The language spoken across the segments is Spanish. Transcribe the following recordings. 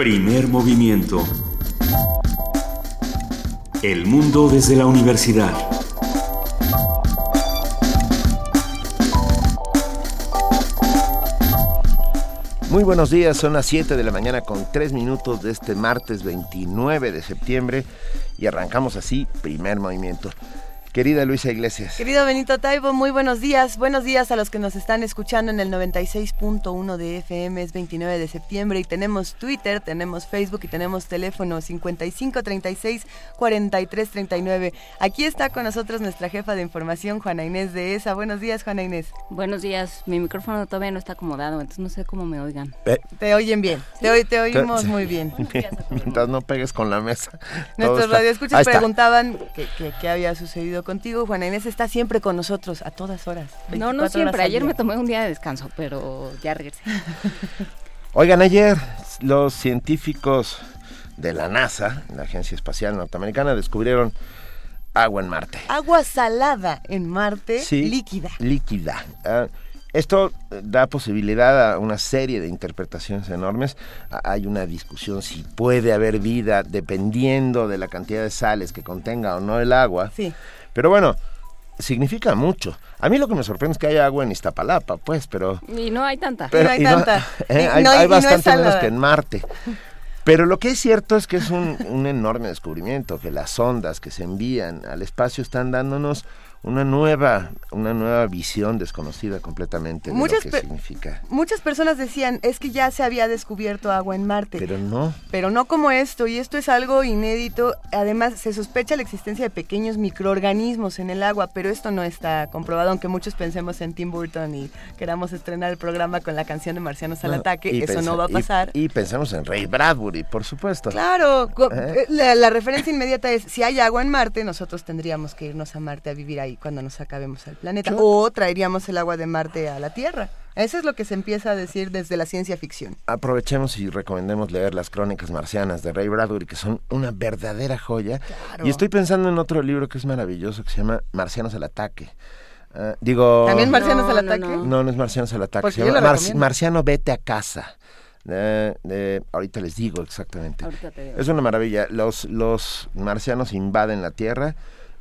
Primer movimiento. El mundo desde la universidad. Muy buenos días, son las 7 de la mañana con 3 minutos de este martes 29 de septiembre y arrancamos así primer movimiento. Querida Luisa Iglesias. Querido Benito Taibo, muy buenos días. Buenos días a los que nos están escuchando en el 96.1 de FM, es 29 de septiembre y tenemos Twitter, tenemos Facebook y tenemos teléfono 5536 4339. Aquí está con nosotros nuestra jefa de información, Juana Inés de ESA. Buenos días, Juana Inés. Buenos días. Mi micrófono todavía no está acomodado, entonces no sé cómo me oigan. Eh, te oyen bien, te, te oímos muy bien. Mientras no pegues con la mesa. Nuestros radioescuchas preguntaban qué había sucedido contigo. Juana Inés está siempre con nosotros, a todas horas. No, no siempre. Ayer me tomé un día de descanso, pero ya regresé. Oigan, ayer los científicos de la NASA, la Agencia Espacial Norteamericana, descubrieron agua en Marte. Agua salada en Marte, líquida. Líquida. Ah, esto eh, da posibilidad a una serie de interpretaciones enormes. Hay una discusión si puede haber vida dependiendo de la cantidad de sales que contenga o no el agua. Sí. Pero bueno, significa mucho. A mí lo que me sorprende es que haya agua en Iztapalapa, pues, pero... Y no hay tanta. no hay tanta. Eh, hay, bastante menos que en Marte. Pero lo que es cierto es que es un, un enorme descubrimiento, que las ondas que se envían al espacio están dándonos una nueva, una nueva visión desconocida completamente de muchas lo que significa. Muchas personas decían, es que ya se había descubierto agua en Marte. Pero no. Pero no como esto, y esto es algo inédito. Además, se sospecha la existencia de pequeños microorganismos en el agua, pero esto no está comprobado, aunque muchos pensemos en Tim Burton y queramos estrenar el programa con la canción de Marcianos al ataque, eso no va a pasar. Y, pensamos en Ray Bradbury, por supuesto. Claro, ¿Eh? la, la referencia inmediata es, si hay agua en Marte, nosotros tendríamos que irnos a Marte a vivir ahí cuando nos acabemos el planeta. O traeríamos el agua de Marte a la Tierra. Eso es lo que se empieza a decir desde la ciencia ficción. Aprovechemos y recomendemos leer las crónicas marcianas de Ray Bradbury, que son una verdadera joya. Y estoy pensando en otro libro que es maravilloso, que se llama Marcianos al ataque. Ah, digo... ¿También Marcianos al ataque? No, no, es Marcianos al ataque. Se llama Marciano vete a casa. ahorita les digo exactamente. Es una maravilla. Los, los marcianos invaden la Tierra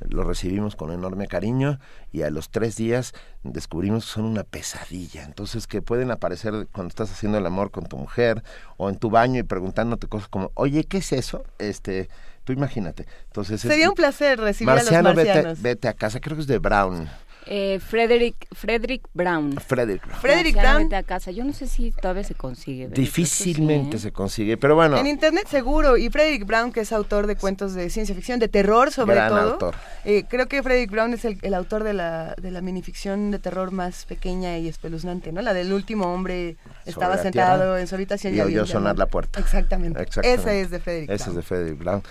lo recibimos con enorme cariño y a los tres días descubrimos que son una pesadilla. Entonces que pueden aparecer cuando estás haciendo el amor con tu mujer o en tu baño y preguntándote cosas como, oye, ¿qué es eso? Este, tú imagínate. Entonces sería un placer recibir a los marcianos. Vete, vete a casa, creo que es de Brown. Eh, Frederick, Frederick Brown. Frederick Brown. Frederick Brown. a casa. Yo no sé si todavía se consigue. Difícilmente se consigue, pero bueno. En internet seguro. Y Frederick Brown, que es autor de cuentos de ciencia ficción, de terror sobre Gran todo. Autor. Eh, creo que Frederick Brown es el, autor de la, de la minificción de terror más pequeña y espeluznante, ¿no? La del último hombre estaba sentado en su habitación y, oyó sonar la puerta. Exactamente. Esa es de Frederick Esa es de Frederick Brown.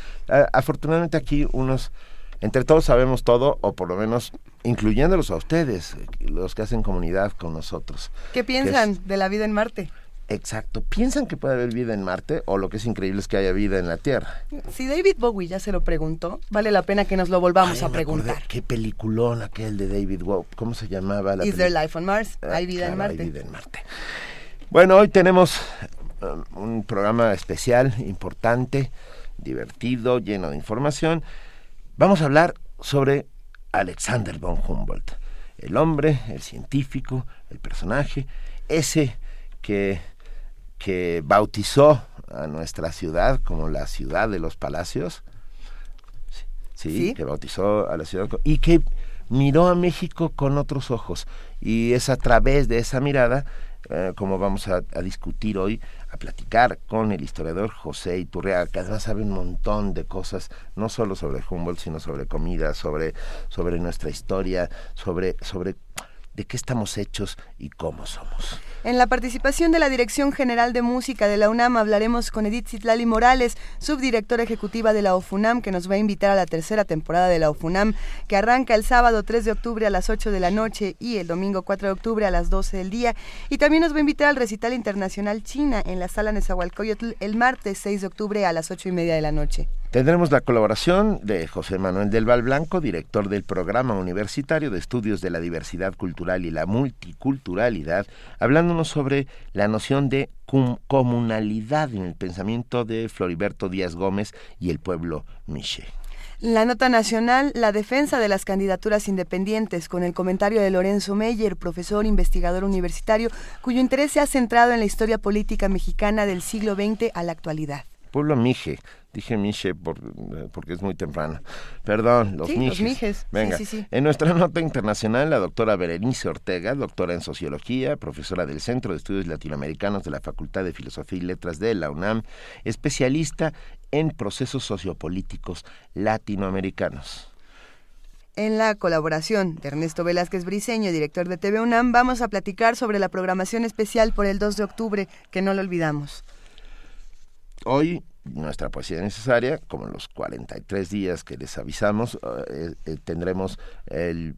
Afortunadamente aquí unos entre todos sabemos todo, o por lo menos incluyéndolos a ustedes, los que hacen comunidad con nosotros. ¿Qué piensan de la vida en Marte? Exacto. ¿Piensan que puede haber vida en Marte o lo que es increíble es que haya vida en la Tierra? Si David Bowie ya se lo preguntó, vale la pena que nos lo volvamos a preguntar. Qué peliculón aquel de David Bowie. ¿Cómo se llamaba la Is there life on Mars? Ah, ¿Hay vida en Marte? Hay vida en Marte. Bueno, hoy tenemos um, un programa especial, importante, divertido, lleno de información. Vamos a hablar sobre Alexander von Humboldt, el hombre, el científico, el personaje, ese que, que bautizó a nuestra ciudad como la ciudad de los palacios, sí, que bautizó a la ciudad y que miró a México con otros ojos. Y es a través de esa mirada, eh, como vamos a discutir hoy, a platicar con el historiador José Iturriaga, que además sabe un montón de cosas, no solo sobre Humboldt, sino sobre comida, sobre, sobre nuestra historia, sobre, sobre de qué estamos hechos y cómo somos. En la participación de la Dirección General de Música de la UNAM hablaremos con Edith Zitlali Morales, subdirectora ejecutiva de la OFUNAM, que nos va a invitar a la tercera temporada de la OFUNAM, que arranca el sábado 3 de octubre a las 8 de la noche y el domingo 4 de octubre a las 12 del día. Y también nos va a invitar al recital internacional China en la sala Nezahualcóyotl el martes 6 de octubre a las 8 y media de la noche. Tendremos la colaboración de José Manuel del Val Blanco, director del Programa Universitario de Estudios de la Diversidad Cultural y la Multiculturalidad, hablándonos sobre la noción de comunalidad en el pensamiento de Floriberto Díaz Gómez y el pueblo Miche. La nota nacional, la defensa de las candidaturas independientes, con el comentario de Lorenzo Meyer, profesor investigador universitario, cuyo interés se ha centrado en la historia política mexicana del siglo XX a la actualidad. Pueblo Mije, Dije Miche por, eh, porque es muy temprano. Perdón, los Mijes. Venga. en nuestra nota internacional, la doctora Berenice Ortega, doctora en Sociología, profesora del Centro de Estudios Latinoamericanos de la Facultad de Filosofía y Letras de la UNAM, especialista en procesos sociopolíticos latinoamericanos. En la colaboración de Ernesto Velázquez Briceño, director de TV UNAM, vamos a platicar sobre la programación especial por el 2 de octubre, que no lo olvidamos. Hoy nuestra poesía necesaria, como en los 43 días que les avisamos, eh, eh, tendremos el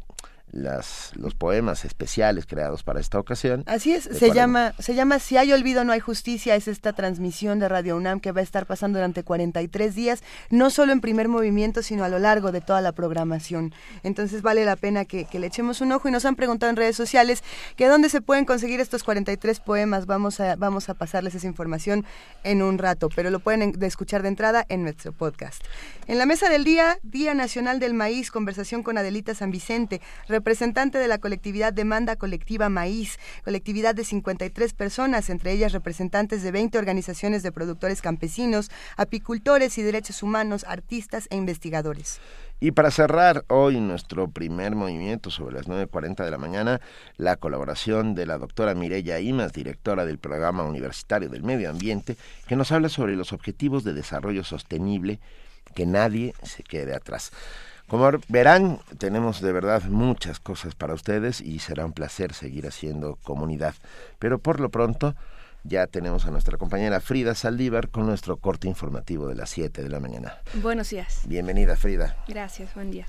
las, los poemas especiales creados para esta ocasión. Así es, se llama, se llama Si hay olvido no hay justicia, es esta transmisión de Radio UNAM que va a estar pasando durante 43 días, no solo en primer movimiento, sino a lo largo de toda la programación. Entonces vale la pena que, le echemos un ojo y nos han preguntado en redes sociales que dónde se pueden conseguir estos 43 poemas, vamos a, vamos a pasarles esa información en un rato, pero lo pueden escuchar de entrada en nuestro podcast. En la mesa del día, Día Nacional del Maíz, conversación con Adelita San Vicente, representante de la colectividad Demanda Colectiva Maíz, colectividad de 53 personas, entre ellas representantes de 20 organizaciones de productores campesinos, apicultores y derechos humanos, artistas e investigadores. Y para cerrar hoy nuestro primer movimiento sobre las 9.40 de la mañana, la colaboración de la doctora Mireya Imas, directora del Programa Universitario del Medio Ambiente, que nos habla sobre los objetivos de desarrollo sostenible, que nadie se quede atrás. Como verán, tenemos de verdad muchas cosas para ustedes y será un placer seguir haciendo comunidad. Pero por lo pronto ya tenemos a nuestra compañera Frida Saldívar con nuestro corte informativo de las 7 de la mañana. Buenos días. Bienvenida, Frida. Gracias, buen día.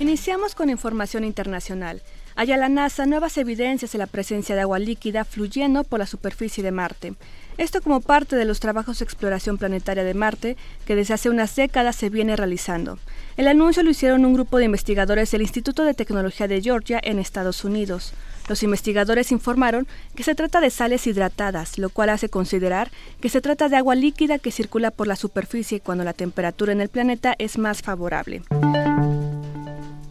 Iniciamos con información internacional. Haya la NASA nuevas evidencias de la presencia de agua líquida fluyendo por la superficie de Marte. Esto como parte de los trabajos de exploración planetaria de Marte que desde hace unas décadas se viene realizando. El anuncio lo hicieron un grupo de investigadores del Instituto de Tecnología de Georgia en Estados Unidos. Los investigadores informaron que se trata de sales hidratadas, lo cual hace considerar que se trata de agua líquida que circula por la superficie cuando la temperatura en el planeta es más favorable.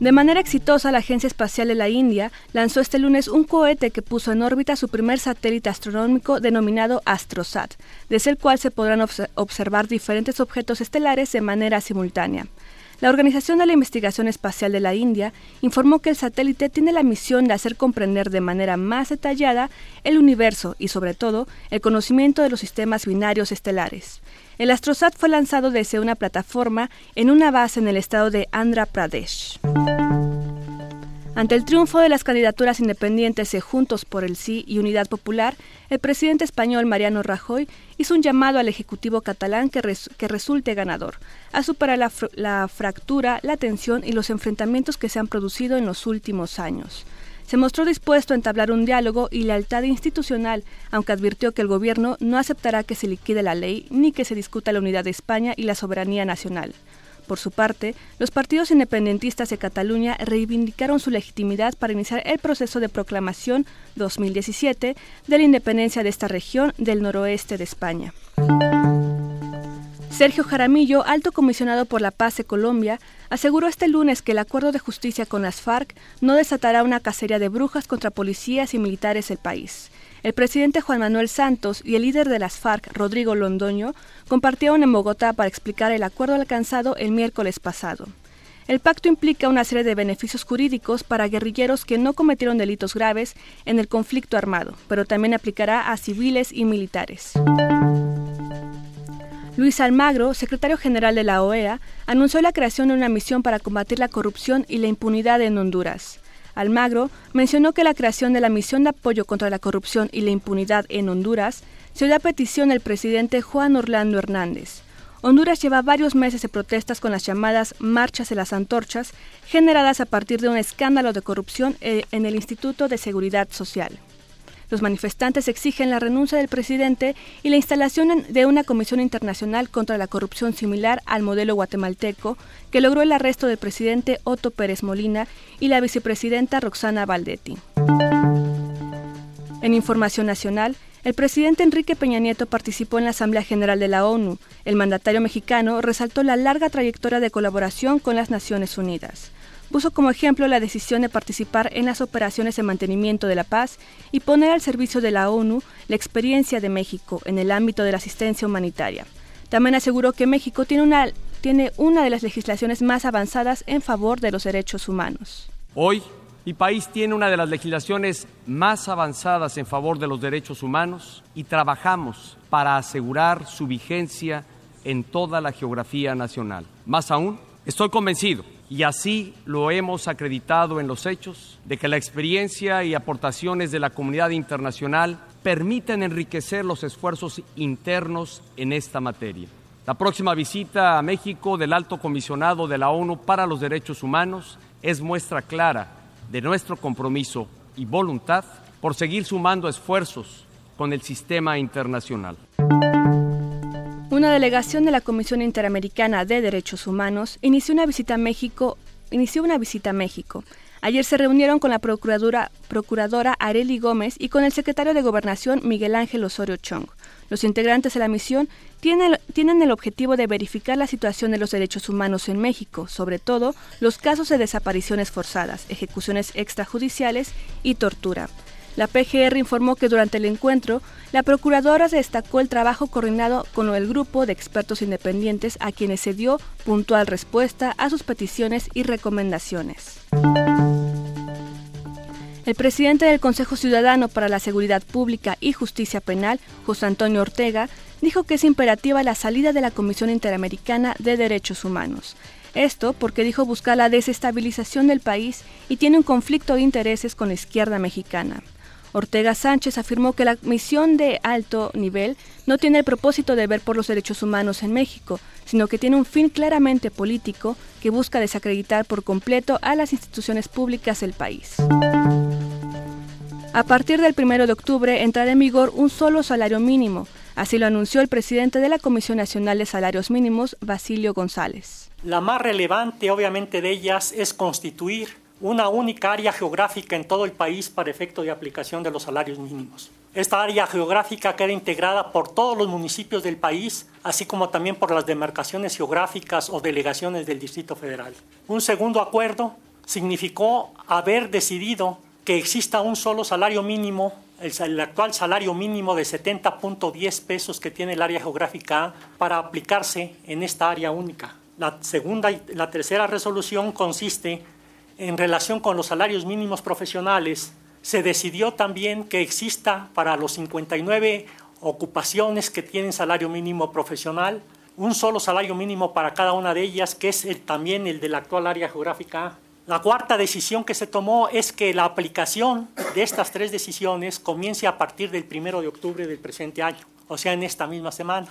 De manera exitosa, la Agencia Espacial de la India lanzó este lunes un cohete que puso en órbita su primer satélite astronómico denominado AstroSat, desde el cual se podrán observar diferentes objetos estelares de manera simultánea. La Organización de la Investigación Espacial de la India informó que el satélite tiene la misión de hacer comprender de manera más detallada el universo y, sobre todo, el conocimiento de los sistemas binarios estelares. El Astrosat fue lanzado desde una plataforma en una base en el estado de Andhra Pradesh. Ante el triunfo de las candidaturas independientes de Juntos por el Sí y Unidad Popular, el presidente español Mariano Rajoy hizo un llamado al Ejecutivo catalán que, resulte ganador, a superar la fractura, la tensión y los enfrentamientos que se han producido en los últimos años se mostró dispuesto a entablar un diálogo y lealtad institucional, aunque advirtió que el gobierno no aceptará que se liquide la ley ni que se discuta la unidad de España y la soberanía nacional. Por su parte, los partidos independentistas de Cataluña reivindicaron su legitimidad para iniciar el proceso de proclamación 2017 de la independencia de esta región del noroeste de España. Sergio Jaramillo, alto comisionado por la paz de Colombia, aseguró este lunes que el acuerdo de justicia con las FARC no desatará una cacería de brujas contra policías y militares del país. El presidente Juan Manuel Santos y el líder de las FARC, Rodrigo Londoño, compartieron en Bogotá para explicar el acuerdo alcanzado el miércoles pasado. El pacto implica una serie de beneficios jurídicos para guerrilleros que no cometieron delitos graves en el conflicto armado, pero también aplicará a civiles y militares. Luis Almagro, secretario general de la OEA, anunció la creación de una misión para combatir la corrupción y la impunidad en Honduras. Almagro mencionó que la creación de la misión de apoyo contra la corrupción y la impunidad en Honduras se dio a petición del presidente Juan Orlando Hernández. Honduras lleva varios meses de protestas con las llamadas marchas de las antorchas, generadas a partir de un escándalo de corrupción eh, en el Instituto de Seguridad Social. Los manifestantes exigen la renuncia del presidente y la instalación de una comisión internacional contra la corrupción similar al modelo guatemalteco que logró el arresto del presidente Otto Pérez Molina y la vicepresidenta Roxana Valdetti. En información nacional, el presidente Enrique Peña Nieto participó en la Asamblea General de la ONU. El mandatario mexicano resaltó la larga trayectoria de colaboración con las Naciones Unidas. Puso como ejemplo la decisión de participar en las operaciones de mantenimiento de la paz y poner al servicio de la ONU la experiencia de México en el ámbito de la asistencia humanitaria. También aseguró que México tiene una, tiene una de las legislaciones más avanzadas en favor de los derechos humanos. Hoy, mi país tiene una de las legislaciones más avanzadas en favor de los derechos humanos y trabajamos para asegurar su vigencia en toda la geografía nacional. Más aún, estoy convencido, y así lo hemos acreditado en los hechos, de que la experiencia y aportaciones de la comunidad internacional permiten enriquecer los esfuerzos internos en esta materia. La próxima visita a México del alto comisionado de la ONU para los Derechos Humanos es muestra clara de nuestro compromiso y voluntad por seguir sumando esfuerzos con el sistema internacional. Una delegación de la Comisión Interamericana de Derechos Humanos inició una visita a México. Inició una visita a México. Ayer se reunieron con la procuradora, Areli Gómez y con el secretario de Gobernación Miguel Ángel Osorio Chong. Los integrantes de la misión tienen, tienen el objetivo de verificar la situación de los derechos humanos en México, sobre todo los casos de desapariciones forzadas, ejecuciones extrajudiciales y tortura. La PGR informó que durante el encuentro, la procuradora destacó el trabajo coordinado con el grupo de expertos independientes a quienes se dio puntual respuesta a sus peticiones y recomendaciones. El presidente del Consejo Ciudadano para la Seguridad Pública y Justicia Penal, José Antonio Ortega, dijo que es imperativa la salida de la Comisión Interamericana de Derechos Humanos. Esto porque dijo buscar la desestabilización del país y tiene un conflicto de intereses con la izquierda mexicana. Ortega Sánchez afirmó que la misión de alto nivel no tiene el propósito de ver por los derechos humanos en México, sino que tiene un fin claramente político que busca desacreditar por completo a las instituciones públicas del país. A partir del 1 de octubre entrará en vigor un solo salario mínimo, así lo anunció el presidente de la Comisión Nacional de Salarios Mínimos, Basilio González. La más relevante, obviamente, de ellas es constituir una única área geográfica en todo el país para efecto de aplicación de los salarios mínimos. Esta área geográfica queda integrada por todos los municipios del país, así como también por las demarcaciones geográficas o delegaciones del Distrito Federal. Un segundo acuerdo significó haber decidido que exista un solo salario mínimo, el, actual salario mínimo de 70.10 pesos que tiene el área geográfica para aplicarse en esta área única. La segunda y la tercera resolución consiste en relación con los salarios mínimos profesionales. Se decidió también que exista para los 59 ocupaciones que tienen salario mínimo profesional un solo salario mínimo para cada una de ellas, que es también el de la actual área geográfica la cuarta decisión que se tomó es que la aplicación de estas tres decisiones comience a partir del primero de octubre del presente año, o sea, en esta misma semana.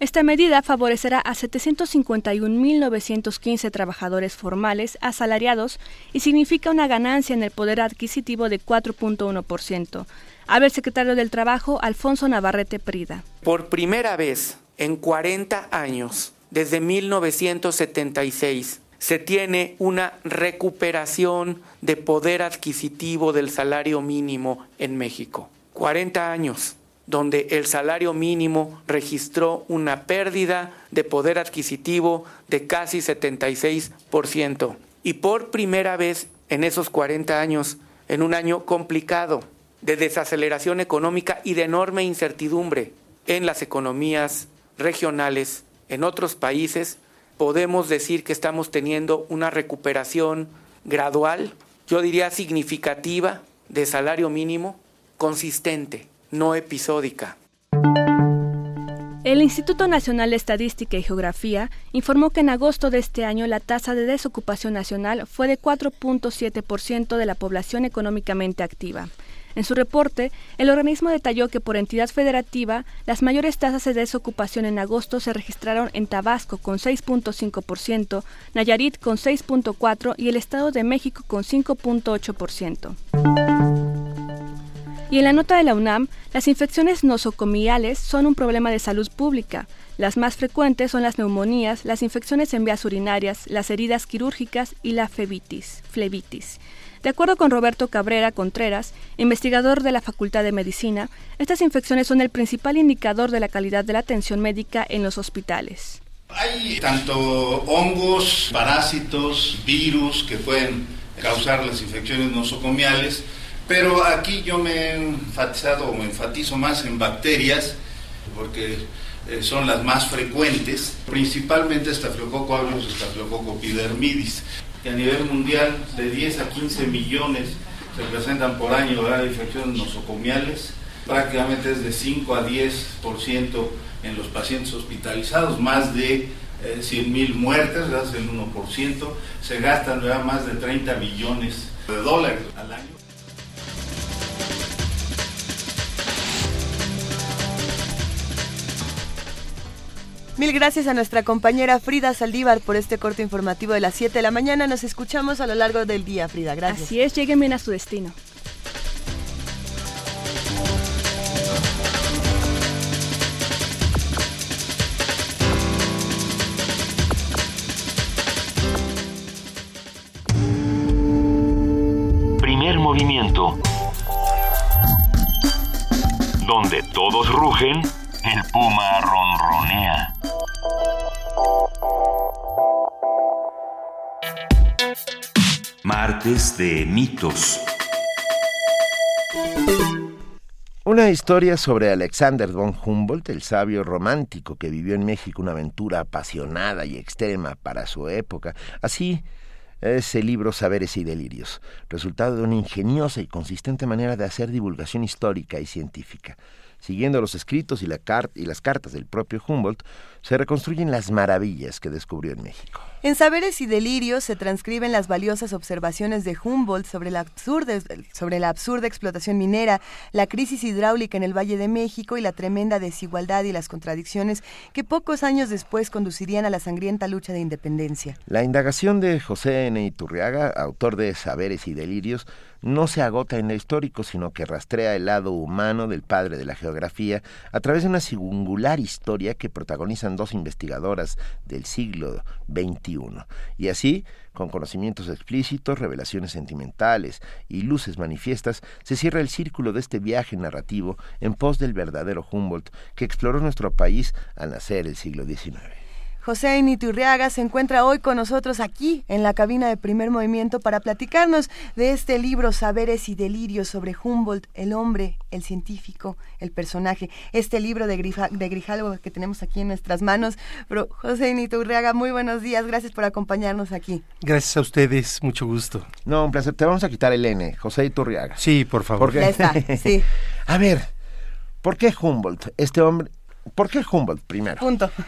Esta medida favorecerá a 751.915 trabajadores formales asalariados y significa una ganancia en el poder adquisitivo de 4.1%. Habla el secretario del Trabajo, Alfonso Navarrete Prida. Por primera vez en 40 años, desde 1976, se tiene una recuperación de poder adquisitivo del salario mínimo en México. 40 años donde el salario mínimo registró una pérdida de poder adquisitivo de casi 76%. Y por primera vez en esos 40 años, en un año complicado de desaceleración económica y de enorme incertidumbre en las economías regionales, en otros países, podemos decir que estamos teniendo una recuperación gradual, yo diría significativa, de salario mínimo, consistente, no episódica. El Instituto Nacional de Estadística y Geografía informó que en agosto de este año la tasa de desocupación nacional fue de 4.7% de la población económicamente activa. En su reporte, el organismo detalló que por entidad federativa, las mayores tasas de desocupación en agosto se registraron en Tabasco con 6.5%, Nayarit con 6.4% y el Estado de México con 5.8%. Y en la nota de la UNAM, las infecciones nosocomiales son un problema de salud pública. Las más frecuentes son las neumonías, las infecciones en vías urinarias, las heridas quirúrgicas y la flebitis. De acuerdo con Roberto Cabrera Contreras, investigador de la Facultad de Medicina, estas infecciones son el principal indicador de la calidad de la atención médica en los hospitales. Hay tanto hongos, parásitos, virus que pueden causar las infecciones nosocomiales, pero aquí yo me he enfatizado o enfatizo más en bacterias, porque eh, son las más frecuentes, principalmente Staphylococcus aureus, Staphylococcus epidermidis, que a nivel mundial de 10 a 15 millones se presentan por año de infecciones nosocomiales, prácticamente es de 5 a 10% en los pacientes hospitalizados, más de 100 mil muertes, es el 1%, se gastan más de 30 millones de dólares al año. Mil gracias a nuestra compañera Frida Saldívar por este corto informativo de las 7 de la mañana. Nos escuchamos a lo largo del día, Frida. Gracias. Así es, lleguen bien a su destino. Primer movimiento. Donde todos rugen, el puma ronronea. Martes de mitos. Una historia sobre Alexander von Humboldt, el sabio romántico que vivió en México una aventura apasionada y extrema para su época. Así es el libro Saberes y Delirios, resultado de una ingeniosa y consistente manera de hacer divulgación histórica y científica. Siguiendo los escritos y las cartas del propio Humboldt, se reconstruyen las maravillas que descubrió en México. En Saberes y Delirios se transcriben las valiosas observaciones de Humboldt sobre la, absurda, explotación minera, la crisis hidráulica en el Valle de México y la tremenda desigualdad y las contradicciones que pocos años después conducirían a la sangrienta lucha de independencia. La indagación de José N. Iturriaga, autor de Saberes y Delirios, no se agota en lo histórico, sino que rastrea el lado humano del padre de la geografía a través de una singular historia que protagonizan dos investigadoras del siglo Y así, con conocimientos explícitos, revelaciones sentimentales y luces manifiestas, se cierra el círculo de este viaje narrativo en pos del verdadero Humboldt que exploró nuestro país al nacer el siglo XIX. José Initurriaga se encuentra hoy con nosotros aquí en la cabina de primer movimiento para platicarnos de este libro Saberes y Delirios sobre Humboldt, el hombre, el científico, el personaje. Este libro de, de Grijalvo que tenemos aquí en nuestras manos. Pero José Initurriaga, muy buenos días. Gracias por acompañarnos aquí. Gracias a ustedes. Mucho gusto. No, un placer. Te vamos a quitar el N. José Iturriaga. Sí, por favor. Ya está, sí. a ver, ¿por qué Humboldt? Este hombre ¿Por qué Humboldt primero? Punto.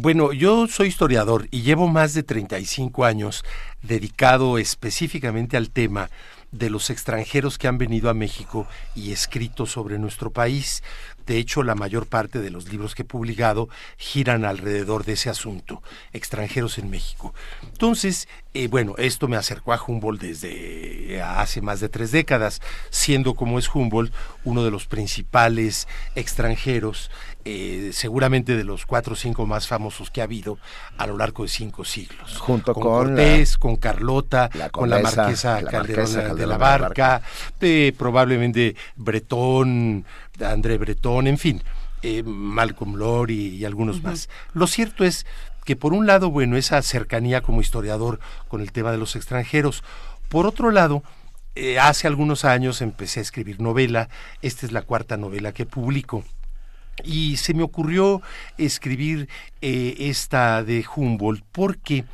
Bueno, yo soy historiador y llevo más de 35 años dedicado específicamente al tema de los extranjeros que han venido a México y escrito sobre nuestro país. De hecho, la mayor parte de los libros que he publicado giran alrededor de ese asunto, extranjeros en México. Entonces, eh, bueno, esto me acercó a Humboldt desde hace más de tres décadas, siendo como es Humboldt uno de los principales extranjeros, eh, seguramente de los cuatro o cinco más famosos que ha habido a lo largo de cinco siglos. Junto con, Cortés, con Carlota, con la marquesa Calderón de la Barca, eh, probablemente Bretón, André Breton, en fin, eh, Malcolm Lowry y algunos más. Lo cierto es que por un lado, bueno, esa cercanía como historiador con el tema de los extranjeros. Por otro lado, eh, hace algunos años empecé a escribir novela. Esta es la cuarta novela que publico. Y se me ocurrió escribir eh, esta de Humboldt porque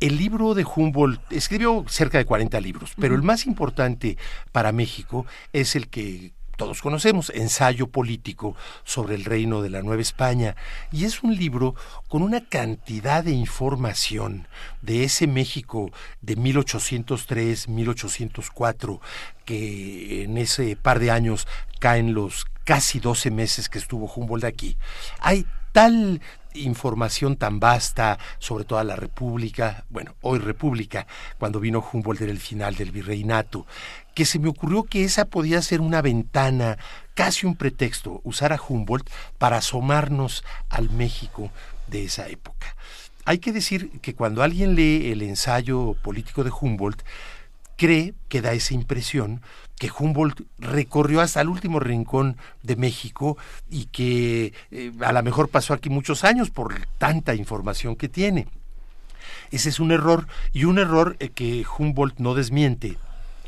el libro de Humboldt escribió cerca de 40 libros, pero el más importante para México es el que todos conocemos, Ensayo Político sobre el Reino de la Nueva España, y es un libro con una cantidad de información de ese México de 1803, 1804, que en ese par de años caen los casi 12 meses que estuvo Humboldt aquí. Hay tal información tan vasta sobre toda la República, bueno, hoy República, cuando vino Humboldt era el final del virreinato, que se me ocurrió que esa podía ser una ventana, casi un pretexto, usar a Humboldt para asomarnos al México de esa época. Hay que decir que cuando alguien lee el ensayo político de Humboldt, cree que da esa impresión que Humboldt recorrió hasta el último rincón de México y que eh, a lo mejor pasó aquí muchos años por tanta información que tiene. Ese es un error y un error eh, que Humboldt no desmiente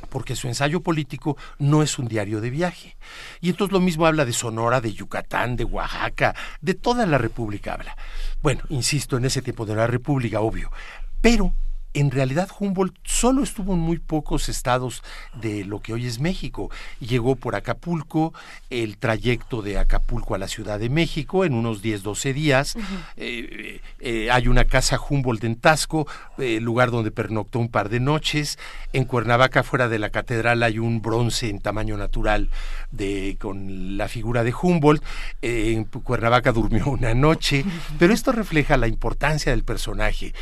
porque su ensayo político no es un diario de viaje. Y entonces lo mismo habla de Sonora, de Yucatán, de Oaxaca, de toda la República habla. Bueno, insisto, en ese tiempo de la República, obvio. Pero en realidad Humboldt solo estuvo en muy pocos estados de lo que hoy es México. Llegó por Acapulco, el trayecto de Acapulco a la Ciudad de México en unos 10, 12 días. Eh, eh, hay una casa Humboldt en Tasco, eh, lugar donde pernoctó un par de noches. En Cuernavaca, fuera de la catedral, hay un bronce en tamaño natural de, con la figura de Humboldt. en Cuernavaca durmió una noche. Pero esto refleja la importancia del personaje.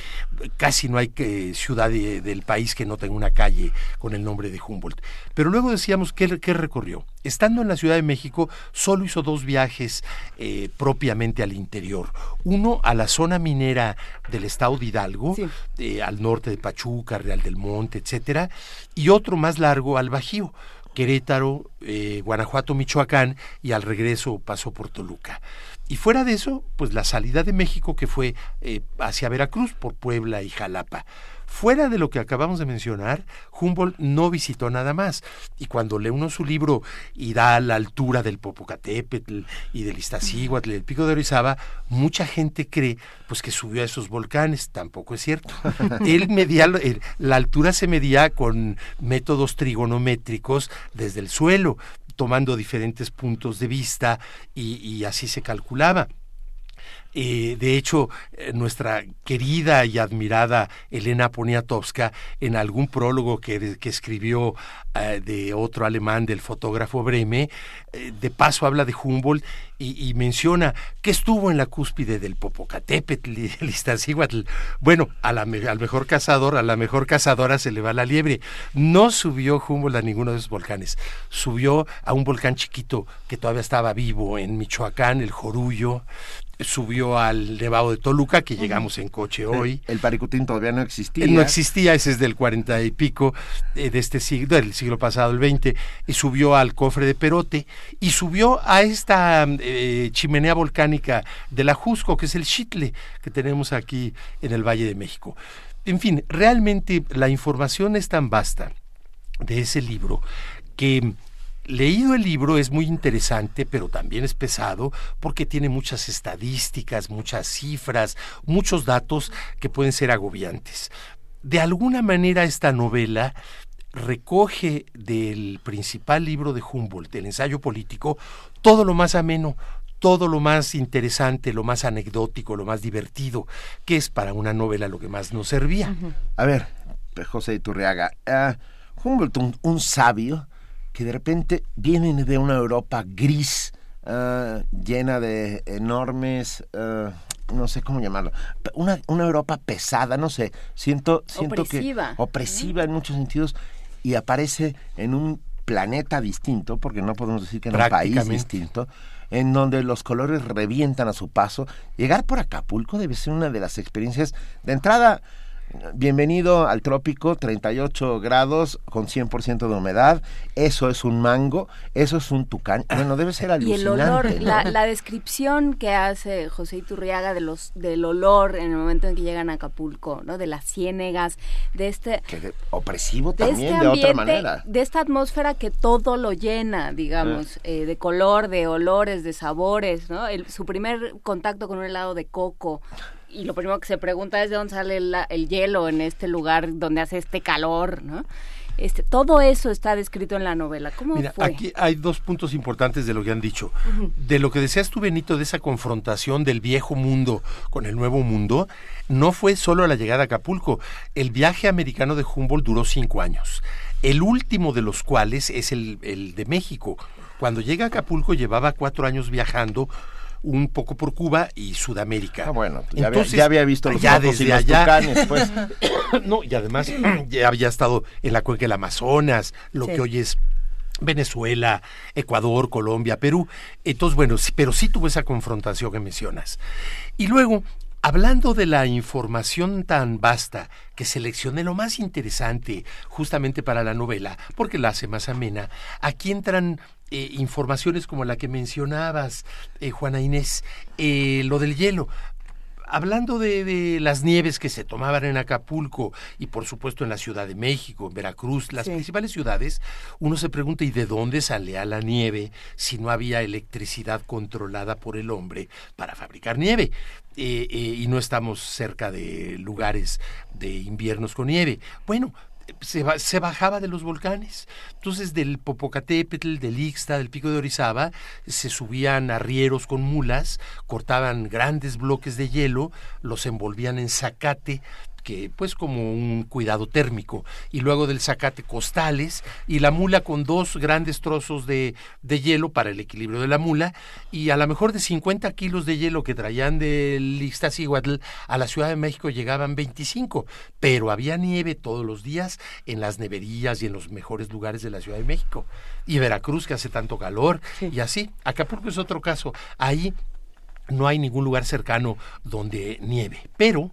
Casi no hay que ciudad del país que no tenga una calle con el nombre de Humboldt. Pero luego decíamos, ¿qué, recorrió? Estando en la Ciudad de México, solo hizo dos viajes eh, propiamente al interior. Uno a la zona minera del estado de Hidalgo, eh, al norte de Pachuca, Real del Monte, etcétera, y otro más largo al Bajío. Querétaro, eh, Guanajuato, Michoacán y al regreso pasó por Toluca. Y fuera de eso, pues la salida de México que fue eh, hacia Veracruz por Puebla y Jalapa. Fuera de lo que acabamos de mencionar, Humboldt no visitó nada más. Y cuando lee uno su libro y da la altura del Popocatépetl y del Iztaccíhuatl, del Pico de Orizaba, mucha gente cree pues que subió a esos volcanes. Tampoco es cierto. Él medía, la altura se medía con métodos trigonométricos desde el suelo tomando diferentes puntos de vista y, así se calculaba. Eh, de hecho, eh, nuestra querida y admirada Elena Poniatowska, en algún prólogo que, escribió eh, de otro alemán, del fotógrafo Breme, de paso habla de Humboldt y, menciona que estuvo en la cúspide del Popocatépetl y del Iztaccíhuatl. Bueno, a la, al mejor cazador, a la mejor cazadora se le va la liebre. No subió Humboldt a ninguno de esos volcanes. Subió a un volcán chiquito que todavía estaba vivo en Michoacán, el Jorullo subió al Nevado de Toluca, que llegamos en coche hoy. El, Paricutín todavía no existía. No existía, ese es del cuarenta y pico eh, de este siglo, del siglo pasado, el 20, y subió al cofre de Perote, y subió a esta eh, chimenea volcánica de la Jusco, que es el Chitle, que tenemos aquí en el Valle de México. En fin, realmente la información es tan vasta de ese libro que leído el libro es muy interesante, pero también es pesado porque tiene muchas estadísticas, muchas cifras, muchos datos que pueden ser agobiantes. De alguna manera esta novela recoge del principal libro de Humboldt, el ensayo político, todo lo más ameno, todo lo más interesante, lo más anecdótico, lo más divertido, que es para una novela lo que más nos servía. A ver, José Iturriaga, uh, Humboldt, un, sabio que de repente viene de una Europa gris, ah, llena de enormes... Ah, no sé cómo llamarlo, una, una Europa pesada, no sé, siento, siento opresiva. que opresiva en muchos sentidos y aparece en un planeta distinto, porque no podemos decir que en un país distinto, en donde los colores revientan a su paso. Llegar por Acapulco debe ser una de las experiencias de entrada Bienvenido al trópico, 38 grados con 100% de humedad. Eso es un mango, eso es un tucán. Bueno, debe ser alucinante. Y el olor, la, descripción que hace José Iturriaga de los, del olor en el momento en que llegan a Acapulco, ¿no? De las ciénegas, de este... opresivo también, este de otra manera. De esta atmósfera que todo lo llena, digamos, eh. Eh, de color, de olores, de sabores, ¿no? su primer contacto con un helado de coco y lo primero que se pregunta es de dónde sale el, hielo en este lugar donde hace este calor, ¿no? Este, todo eso está descrito en la novela. ¿Cómo Mira, aquí hay dos puntos importantes de lo que han dicho. De lo que decías tú, Benito, de esa confrontación del viejo mundo con el nuevo mundo, no fue solo la llegada a Acapulco. El viaje americano de Humboldt duró cinco años. El último de los cuales es el, el de México. Cuando llega a Acapulco llevaba cuatro años viajando un poco por Cuba y Sudamérica. Ah, bueno, ya, había, visto los ya desde allá, pues. no, y además ya había estado en la cuenca del Amazonas, lo que hoy es Venezuela, Ecuador, Colombia, Perú. Entonces, bueno, pero sí tuvo esa confrontación que mencionas. Y luego, hablando de la información tan vasta, que seleccioné lo más interesante justamente para la novela, porque la hace más amena, aquí entran eh, informaciones como la que mencionabas, eh, Juana Inés, eh, lo del hielo hablando de, las nieves que se tomaban en Acapulco y por supuesto en la Ciudad de México, en Veracruz, las principales ciudades, uno se pregunta ¿y de dónde salía la nieve si no había electricidad controlada por el hombre para fabricar nieve? Eh, eh, y no estamos cerca de lugares de inviernos con nieve. Bueno, se, bajaba de los volcanes. Entonces del Popocatépetl, del Ixta, del Pico de Orizaba, se subían arrieros con mulas, cortaban grandes bloques de hielo, los envolvían en zacate, que pues como un cuidado térmico. Y luego del zacate costales y la mula con dos grandes trozos de, de hielo para el equilibrio de la mula. Y a lo mejor de 50 kilos de hielo que traían del Ixtaccíhuatl a la Ciudad de México llegaban 25 pero había nieve todos los días en las neverías y en los mejores lugares de la Ciudad de México. Y Veracruz que hace tanto calor y así. Acapulco es otro caso. Ahí no hay ningún lugar cercano donde nieve. Pero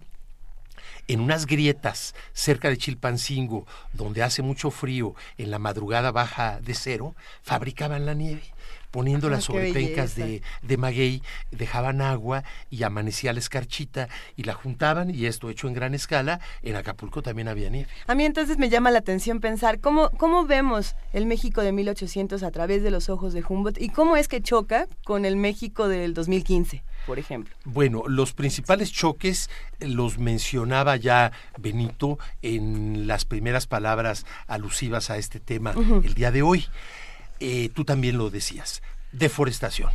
en unas grietas cerca de Chilpancingo, donde hace mucho frío, en la madrugada baja de cero, fabricaban la nieve poniendo las sobre de, de, maguey, dejaban agua y amanecía la escarchita y la juntaban y esto hecho en gran escala, en Acapulco también había nieve. A mí entonces me llama la atención pensar cómo, cómo vemos el México de 1800 a través de los ojos de Humboldt y cómo es que choca con el México del 2015 por ejemplo? Bueno, los principales choques los mencionaba ya Benito en las primeras palabras alusivas a este tema el día de hoy. Eh, tú también lo decías, deforestación.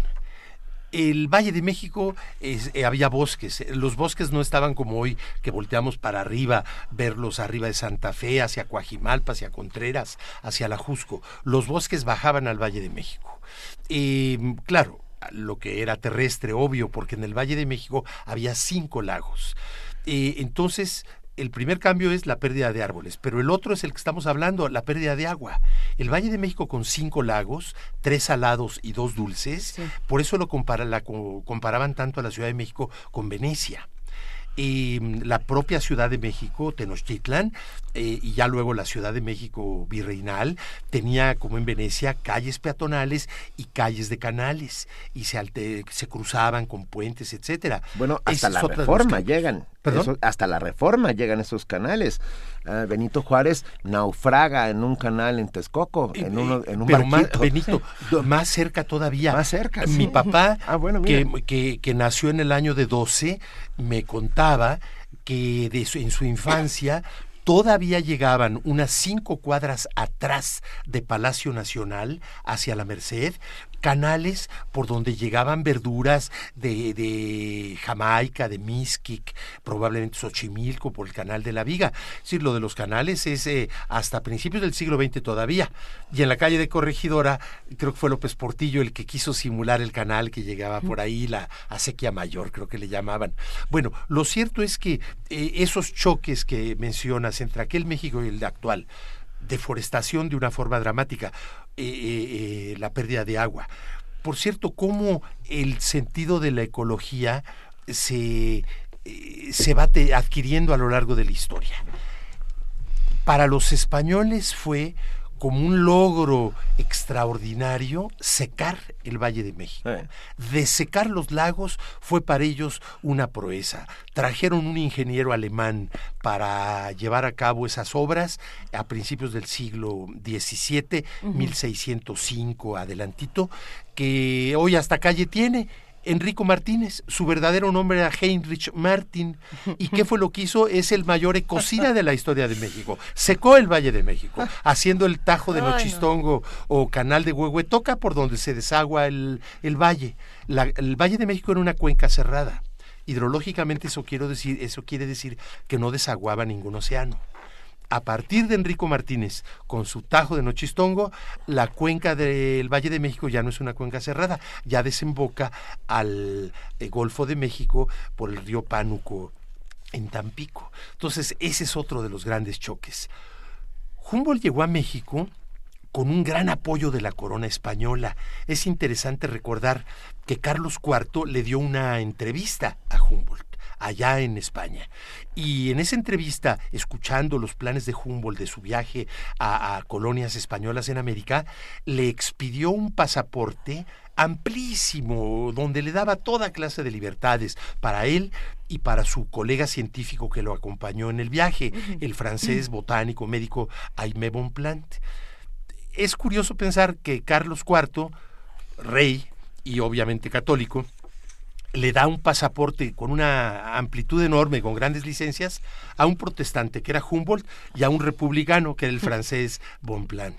El Valle de México eh, había bosques, los bosques no estaban como hoy que volteamos para arriba, verlos arriba de Santa Fe, hacia Coajimalpa, hacia Contreras, hacia la Jusco. Los bosques bajaban al Valle de México. Y claro, lo que era terrestre, obvio, porque en el Valle de México había cinco lagos. Eh, entonces, el primer cambio es la pérdida de árboles, pero el otro es el que estamos hablando, la pérdida de agua. El Valle de México con cinco lagos, tres salados y dos dulces, por eso lo la, comparaban tanto a la Ciudad de México con Venecia y mm, la propia Ciudad de México, Tenochtitlan, eh, y ya luego la Ciudad de México virreinal, tenía como en Venecia calles peatonales y calles de canales, y se, se cruzaban con puentes, etcétera. Bueno, hasta la reforma llegan. hasta la reforma llegan esos canales. Ah, Benito Juárez naufraga en un canal en Texcoco, en, uno, en un pero más, Benito, más cerca todavía. Más cerca. Mi papá, ah, que, que, que, nació en el año de 12, me contaba que en su infancia todavía llegaban unas cinco cuadras atrás de Palacio Nacional hacia la Merced canales por donde llegaban verduras de, de Jamaica, de Miskik, probablemente Xochimilco, por el canal de la Viga. Es decir, lo de los canales es eh, hasta principios del siglo XX todavía. Y en la calle de Corregidora, creo que fue López Portillo el que quiso simular el canal que llegaba por ahí, la acequia mayor, creo que le llamaban. Bueno, lo cierto es que eh, esos choques que mencionas entre aquel México y el actual, deforestación de una forma dramática, eh, eh, eh, la pérdida de agua. Por cierto, cómo el sentido de la ecología se, se va adquiriendo a lo largo de la historia. Para los españoles fue como un logro extraordinario secar el Valle de México. De secar los lagos fue para ellos una proeza. Trajeron un ingeniero alemán para llevar a cabo esas obras a principios del siglo XVII, 1605 adelantito, que hoy hasta calle tiene Enrico Martínez, su verdadero nombre era Heinrich Martin. ¿Y qué fue lo que hizo? Es el mayor ecocida de la historia de México. Secó el Valle de México, haciendo el Tajo de Nochistongo o Canal de Huehuetoca por donde se desagua el, el valle. el Valle de México era una cuenca cerrada. Hidrológicamente eso, quiero decir, eso quiere decir que no desaguaba ningún océano a partir de Enrico Martínez, con su tajo de Nochistongo, la cuenca del Valle de México ya no es una cuenca cerrada, ya desemboca al eh, Golfo de México por el río Pánuco en Tampico. Entonces, ese es otro de los grandes choques. Humboldt llegó a México con un gran apoyo de la corona española. Es interesante recordar que Carlos IV le dio una entrevista a Humboldt allá en España. Y en esa entrevista, escuchando los planes de Humboldt de su viaje a, colonias españolas en América, le expidió un pasaporte amplísimo, donde le daba toda clase de libertades para él y para su colega científico que lo acompañó en el viaje, el francés botánico médico Aimé Bonpland. Es curioso pensar que Carlos IV, rey y obviamente católico, le da un pasaporte con una amplitud enorme, con grandes licencias, a un protestante que era Humboldt y a un republicano que era el francés Bonpland.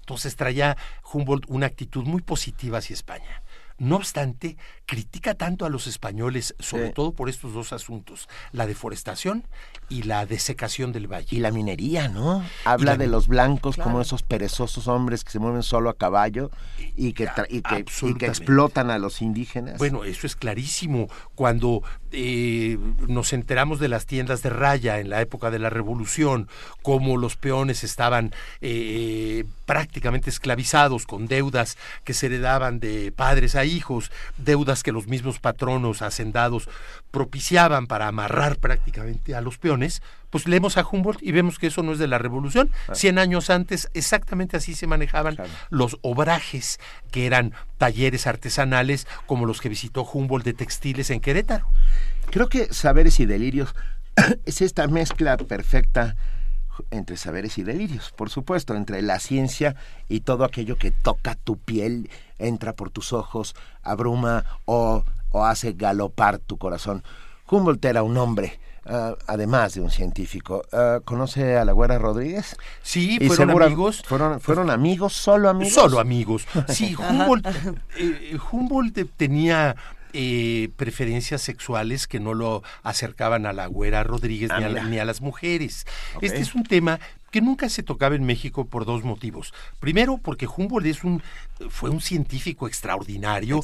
Entonces traía Humboldt una actitud muy positiva hacia España. No obstante, critica tanto a los españoles, sobre todo por estos dos asuntos, la deforestación y la desecación del valle. Y la minería, ¿no? Habla de los blancos como esos perezosos hombres que se mueven solo a caballo y que, y que, explotan a los indígenas. Bueno, eso es clarísimo. Cuando eh, nos enteramos de las tiendas de raya en la época de la Revolución, cómo los peones estaban eh, prácticamente esclavizados con deudas que se heredaban de padres a hijos, deudas que los mismos patronos hacendados propiciaban para amarrar prácticamente a los peones, pues leemos a Humboldt y vemos que eso no es de la revolución. Cien años antes exactamente así se manejaban los obrajes, que eran talleres artesanales como los que visitó Humboldt de textiles en Querétaro. Creo que saberes y delirios es esta mezcla perfecta entre saberes y delirios, por supuesto, entre la ciencia y todo aquello que toca tu piel, entra por tus ojos, abruma o, o hace galopar tu corazón. Humboldt era un hombre, ah, además de un científico. Ah, ¿Conoce a la Güera Rodríguez? Sí, fueron amigos. Fueron, fueron amigos, solo amigos. Solo amigos. Sí, Humboldt, eh, Humboldt tenía eh, preferencias sexuales que no lo acercaban a la güera Rodríguez ni, a, ni, a, las mujeres. Este es un tema que nunca se tocaba en México por dos motivos. Primero, porque Humboldt es un, fue un científico extraordinario.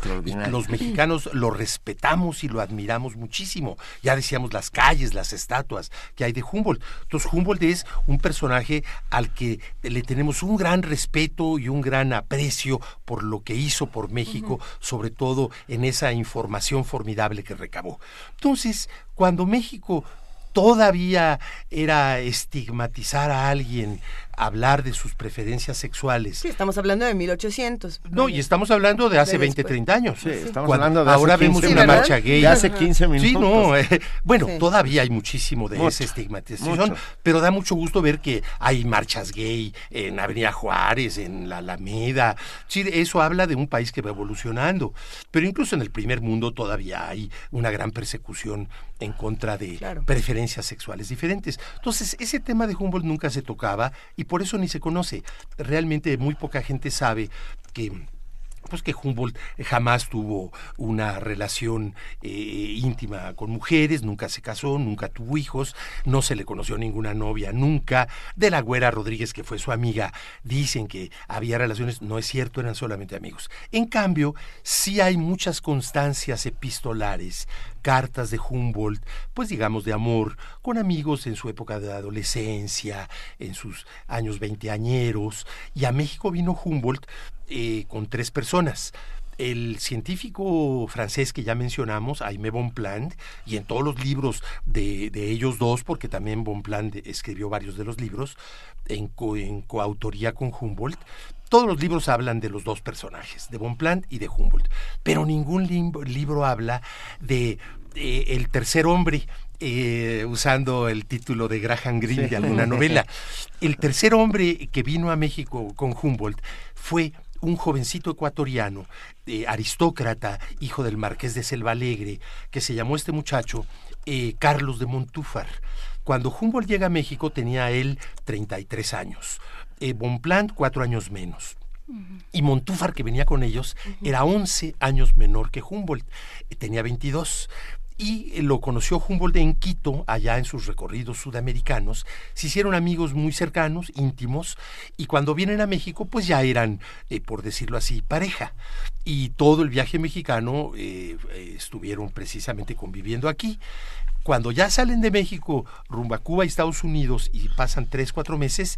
Los mexicanos lo respetamos y lo admiramos muchísimo. Ya decíamos las calles, las estatuas que hay de Humboldt. Entonces, Humboldt es un personaje al que le tenemos un gran respeto y un gran aprecio por lo que hizo por México, sobre todo en esa información formidable que recabó. Entonces, cuando México todavía era estigmatizar a alguien hablar de sus preferencias sexuales. Sí, estamos hablando de 1800. No, y estamos hablando de hace 20, 30 años. Sí, estamos hablando de ahora vemos una marcha gay. De hace 15 minutos. Sí, no, eh, bueno, todavía hay muchísimo de esa estigmatización, pero da mucho gusto ver que hay marchas gay en Avenida Juárez, en la Alameda. Sí, eso habla de un país que va evolucionando, pero incluso en el primer mundo todavía hay una gran persecución en contra de preferencias sexuales diferentes. Entonces, ese tema de Humboldt nunca se tocaba y por eso ni se conoce. Realmente muy poca gente sabe que pues que Humboldt jamás tuvo una relación eh, íntima con mujeres, nunca se casó, nunca tuvo hijos, no se le conoció ninguna novia nunca. De la Güera Rodríguez, que fue su amiga, dicen que había relaciones, no es cierto, eran solamente amigos. En cambio, sí hay muchas constancias epistolares cartas de Humboldt, pues digamos de amor, con amigos en su época de adolescencia, en sus años veinteañeros, y a México vino Humboldt eh, con tres personas el científico francés que ya mencionamos, Aimé Bonpland, y en todos los libros de, ellos dos, porque también Bonpland escribió varios de los libros, en, en coautoría con Humboldt, todos los libros hablan de los dos personajes, de Bonpland y de Humboldt, pero ningún libro habla de el tercer hombre, eh, usando el título de Graham Greene de alguna novela. El tercer hombre que vino a México con Humboldt fue un jovencito ecuatoriano, eh, aristócrata, hijo del marqués de Selva Alegre, que se llamó este muchacho eh, Carlos de Montúfar. Cuando Humboldt llega a México tenía él 33 años, Bonpland cuatro años menos. Y Montúfar, que venía con ellos, era 11 años menor que Humboldt, tenía 22 y lo conoció Humboldt en Quito, allá en sus recorridos sudamericanos. Se hicieron amigos muy cercanos, íntimos, y cuando vienen a México, pues ya eran, eh, por decirlo así, pareja. Y todo el viaje mexicano eh, eh, estuvieron precisamente conviviendo aquí. Cuando ya salen de México rumbo a Cuba y Estados Unidos y pasan tres, cuatro meses,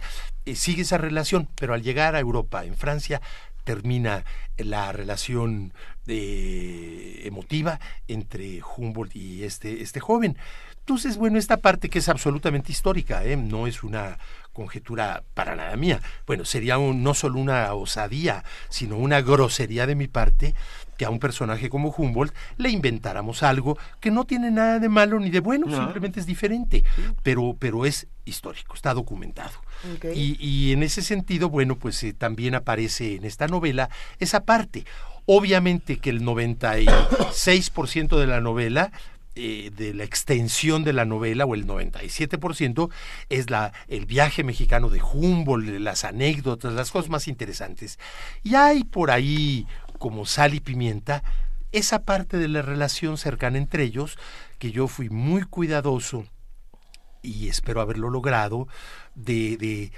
sigue esa relación, pero al llegar a Europa, en Francia, termina la relación eh, emotiva entre Humboldt y este, este joven. Entonces, bueno, esta parte que es absolutamente histórica, ¿eh? no es una conjetura para nada mía. Bueno, sería no solo una osadía, sino una grosería de mi parte que a un personaje como Humboldt le inventáramos algo que no tiene nada de malo ni de bueno, simplemente es diferente, pero, pero es histórico, está documentado. Y, en ese sentido, bueno, pues eh, también aparece en esta novela esa parte. Obviamente que el 96% de la novela eh, de la extensión de la novela, o el 97%, es la, el viaje mexicano de Humboldt, las anécdotas, las cosas más interesantes. Y hay por ahí, como sal y pimienta, esa parte de la relación cercana entre ellos, que yo fui muy cuidadoso y espero haberlo logrado, de, de,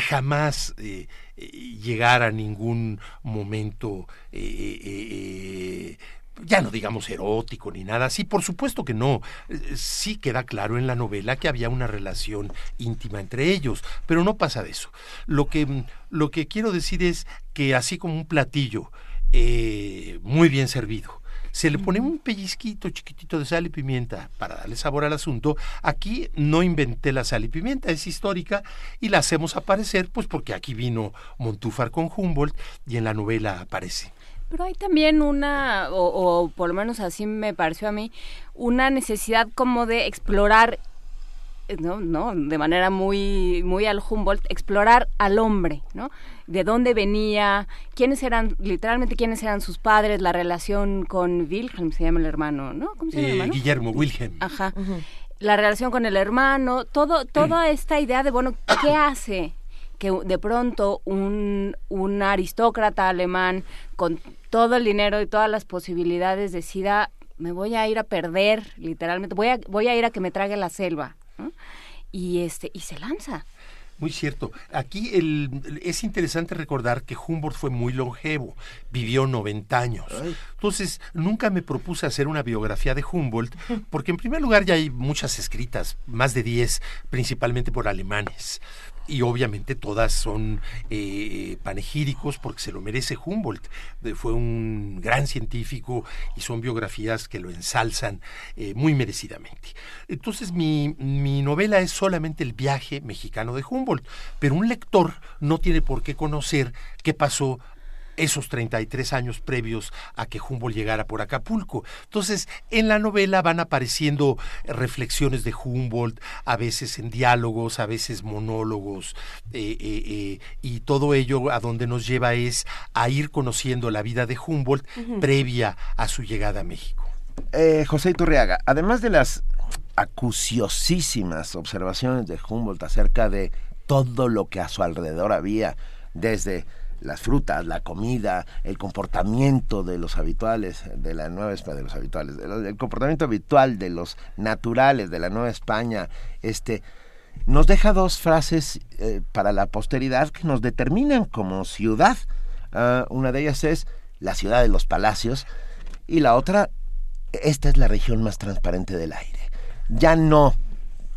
jamás eh, eh, llegar a ningún momento eh, ya no digamos erótico ni nada así, por supuesto que no. Sí queda claro en la novela que había una relación íntima entre ellos, pero no pasa de eso. Lo que, lo que quiero decir es que así como un platillo muy bien servido, se le pone un pellizquito chiquitito de sal y pimienta para darle sabor al asunto. Aquí no inventé la sal y pimienta, es histórica y la hacemos aparecer pues porque aquí vino Montúfar con Humboldt y en la novela aparece. Pero hay también una, o, o por lo menos así me pareció a mí, una necesidad como de explorar no, no, de manera muy, muy al Humboldt, explorar al hombre, ¿no? De dónde venía, quiénes eran, literalmente quiénes eran sus padres, la relación con Wilhelm, se llama el hermano, ¿no? ¿Cómo se llama el eh, hermano? Guillermo Wilhelm. Ajá. La relación con el hermano, todo, toda esta idea de, bueno, ¿qué hace que de pronto un, un aristócrata alemán con todo el dinero y todas las posibilidades decida me voy a ir a perder, literalmente, voy a, voy a ir a que me trague la selva, y, este, y se lanza. Muy cierto. Aquí el, es interesante recordar que Humboldt fue muy longevo, vivió 90 años. Entonces, nunca me propuse hacer una biografía de Humboldt, porque en primer lugar ya hay muchas escritas, más de 10, principalmente por alemanes y obviamente todas son eh, panegíricos porque se lo merece Humboldt. Fue un gran científico y son biografías que lo ensalzan eh, muy merecidamente. Entonces mi, mi novela es solamente el viaje mexicano de Humboldt, pero un lector no tiene por qué conocer qué pasó esos 33 años previos a que Humboldt llegara por Acapulco. Entonces, en la novela van apareciendo reflexiones de Humboldt, a veces en diálogos, a veces monólogos, eh, eh, eh, y todo ello a donde nos lleva es a ir conociendo la vida de Humboldt previa a su llegada a México. José Iturriaga, además de las acuciosísimas observaciones de Humboldt acerca de todo lo que a su alrededor había, desde las frutas, la comida, el comportamiento de los habituales de la Nueva España, de los habituales, el comportamiento habitual de los naturales de la Nueva España, este, nos deja dos frases eh, para la posteridad que nos determinan como ciudad. Ah, una de ellas es la ciudad de los palacios y la otra, esta es la región más transparente del aire. Ya no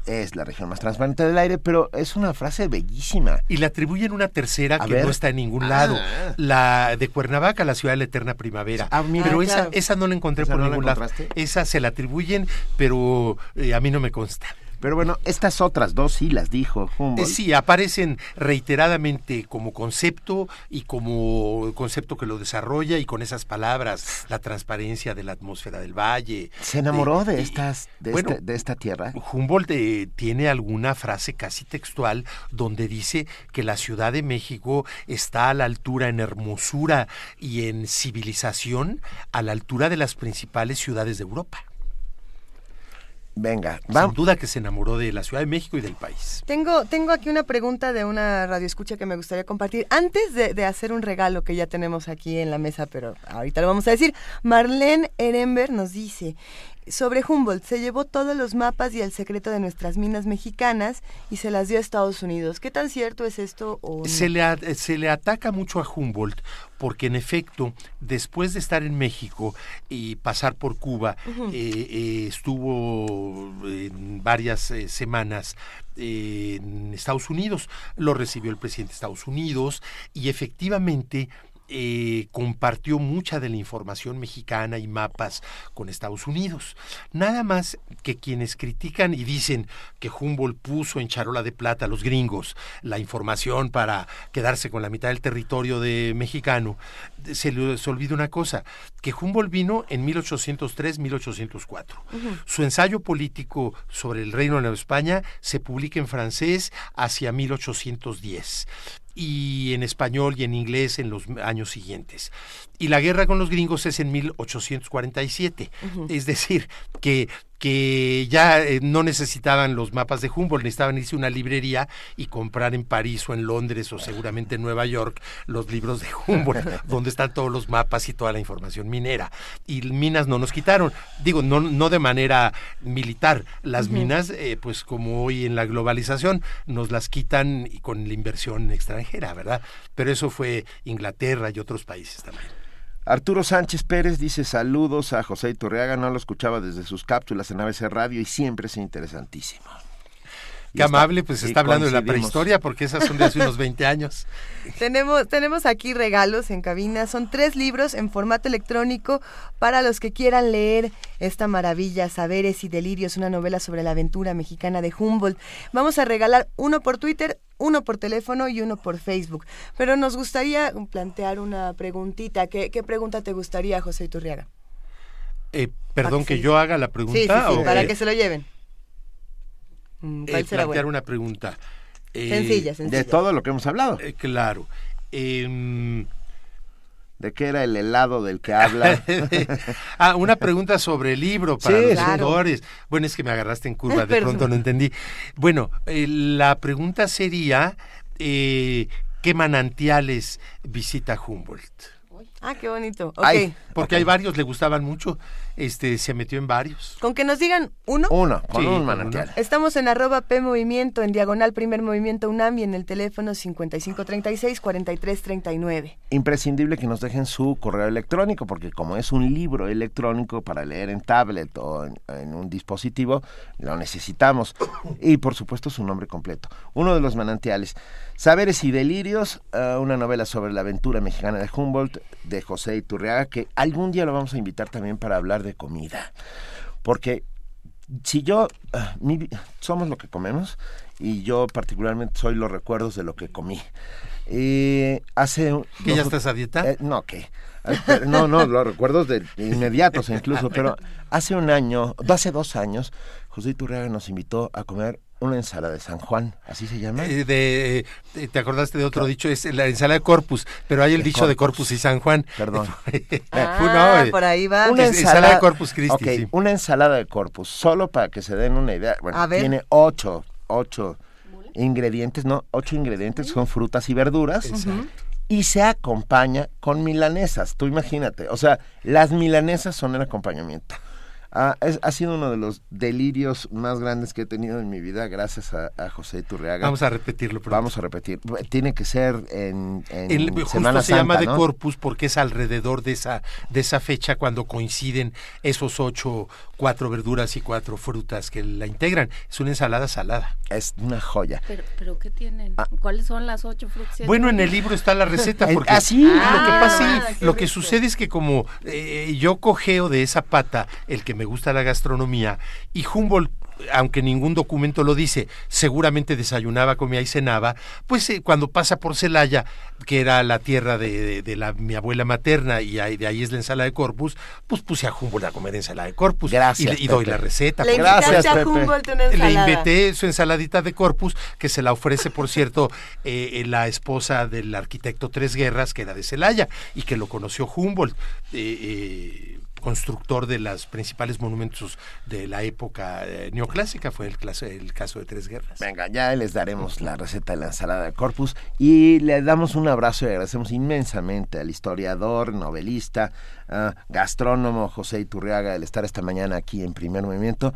es la región más transparente del aire, pero es una frase bellísima. Y le atribuyen una tercera que no está en ningún ah. lado, la de Cuernavaca, la ciudad de la eterna primavera. Ah, pero esa, esa no la encontré por ningún lado. Esa se la atribuyen, pero eh, a mí no me consta. Pero bueno, estas otras dos sí las dijo Humboldt. Eh, sí, aparecen reiteradamente como concepto y como concepto que lo desarrolla y con esas palabras, la transparencia de la atmósfera del valle. ¿Se enamoró de, estas, de, este, de esta tierra? Humboldt eh, tiene alguna frase casi textual donde dice que la Ciudad de México está a la altura en hermosura y en civilización, a la altura de las principales ciudades de Europa. Venga, vamos. Sin duda que se enamoró de la Ciudad de México y del país. Tengo, tengo aquí una pregunta de una radioescucha que me gustaría compartir. Antes de, hacer un regalo que ya tenemos aquí en la mesa, pero ahorita lo vamos a decir, Marlene Ehrenberg nos dice, sobre Humboldt, se llevó todos los mapas y el secreto de nuestras minas mexicanas y se las dio a Estados Unidos. ¿Qué tan cierto es esto? O se, le, se le ataca mucho a Humboldt porque en efecto, después de estar en México y pasar por Cuba, eh, eh, estuvo en varias eh, semanas en Estados Unidos, lo recibió el presidente de Estados Unidos y efectivamente eh, compartió mucha de la información mexicana y mapas con Estados Unidos. Nada más que quienes critican y dicen que Humboldt puso en charola de plata a los gringos la información para quedarse con la mitad del territorio de mexicano, se les olvida una cosa, que Humboldt vino en 1803-1804. Su ensayo político sobre el Reino de Nueva España se publica en francés hacia 1810 y en español y en inglés en los años siguientes. Y la guerra con los gringos es en 1847. Es decir, que que ya eh, no necesitaban los mapas de Humboldt, necesitaban irse a una librería y comprar en París o en Londres o seguramente en Nueva York los libros de Humboldt, donde están todos los mapas y toda la información minera. Y minas no nos quitaron, digo, no, no de manera militar, las minas, eh, pues como hoy en la globalización, nos las quitan y con la inversión extranjera, ¿verdad? Pero eso fue Inglaterra y otros países también. Arturo Sánchez Pérez dice saludos a José Iturriaga, no lo escuchaba desde sus cápsulas en ABC Radio y siempre es interesantísimo. Qué amable, pues está hablando de la prehistoria porque esas son de hace unos 20 años. tenemos, tenemos aquí regalos en cabina, son tres libros en formato electrónico para los que quieran leer esta maravilla, Saberes y Delirios, una novela sobre la aventura mexicana de Humboldt. Vamos a regalar uno por Twitter, uno por teléfono y uno por Facebook. Pero nos gustaría plantear una preguntita. ¿Qué, pregunta te gustaría, José Iturriaga? Eh, perdón, que, yo haga la pregunta. Sí, para que se lo lleven. Mm, eh, plantear una pregunta. Eh, sencilla, sencilla. De todo lo que hemos hablado. Eh, claro. ¿De qué era el helado del que habla? ah, una pregunta sobre el libro para los lectores. Bueno, es que me agarraste en curva, de pronto no entendí. Bueno, la pregunta sería, ¿qué manantiales visita Humboldt? Ah, qué bonito. porque hay varios, le gustaban mucho. Este, se metió en varios. Con que nos digan uno. Uno, con un manantial. Estamos en arroba P Movimiento, en diagonal Primer Movimiento UNAM y en el teléfono 5536-4339. Imprescindible que nos dejen su correo electrónico, porque como es un libro electrónico para leer en tablet o en, en un dispositivo, lo necesitamos. Y por supuesto su nombre completo. Uno de los manantiales. Saberes y Delirios, eh, una novela sobre la aventura mexicana de Humboldt, de José Iturriaga, que algún día lo vamos a invitar también para hablar de comida. Porque si yo, ah, somos lo que comemos, y yo particularmente soy los recuerdos de lo que comí. Eh, hace... ¿Que ya estás a dieta? Eh, no, que... No, no, los recuerdos de inmediatos incluso, pero hace un año, hace dos años, José Iturriaga nos invitó a comer una ensalada de San Juan, ¿así se llama? Eh, de, eh, ¿Te acordaste de otro dicho? Es la ensalada de Corpus, pero hay el, dicho de Corpus y San Juan. Perdón. ah, por ahí va. Una ensalada, de Corpus Christi. una ensalada de Corpus, solo para que se den una idea. Bueno, tiene ocho, ocho ingredientes, ¿no? Ocho ingredientes, son frutas y verduras. Y se acompaña con milanesas, tú imagínate. O sea, las milanesas son el acompañamiento. Ah, ha sido uno de los delirios más grandes que he tenido en mi vida gracias a, José Turreaga. Vamos a repetirlo. Vamos a repetir. Tiene que ser en, en El, Semana se llama de Corpus porque es alrededor de esa de esa fecha cuando coinciden esos ocho, cuatro verduras y cuatro frutas que la integran. Es una ensalada salada. Es una joya. Pero, pero ¿qué tienen? Ah. ¿Cuáles son las ocho frutas? Bueno, en el libro está la receta porque así ah, lo que pasa, lo que sucede es que como eh, yo cogeo de esa pata el que me gusta la gastronomía y Humboldt aunque ningún documento lo dice, seguramente desayunaba, comía y cenaba, pues eh, cuando pasa por Celaya, que era la tierra de, la, mi abuela materna y de ahí es la ensalada de corpus, pues puse a Humboldt a comer ensalada de corpus. Gracias. Y, doy la receta. Le Gracias, a Humboldt una Le invité su ensaladita de corpus, que se la ofrece, por cierto, eh, la esposa del arquitecto Tres Guerras, que era de Celaya, y que lo conoció Humboldt. Eh, constructor de los principales monumentos de la época eh, neoclásica, fue el, el caso de Tres Guerras. Venga, ya les daremos la receta de la ensalada de corpus y le damos un abrazo y agradecemos inmensamente al historiador, novelista, ah, gastrónomo José Iturriaga el estar esta mañana aquí en primer movimiento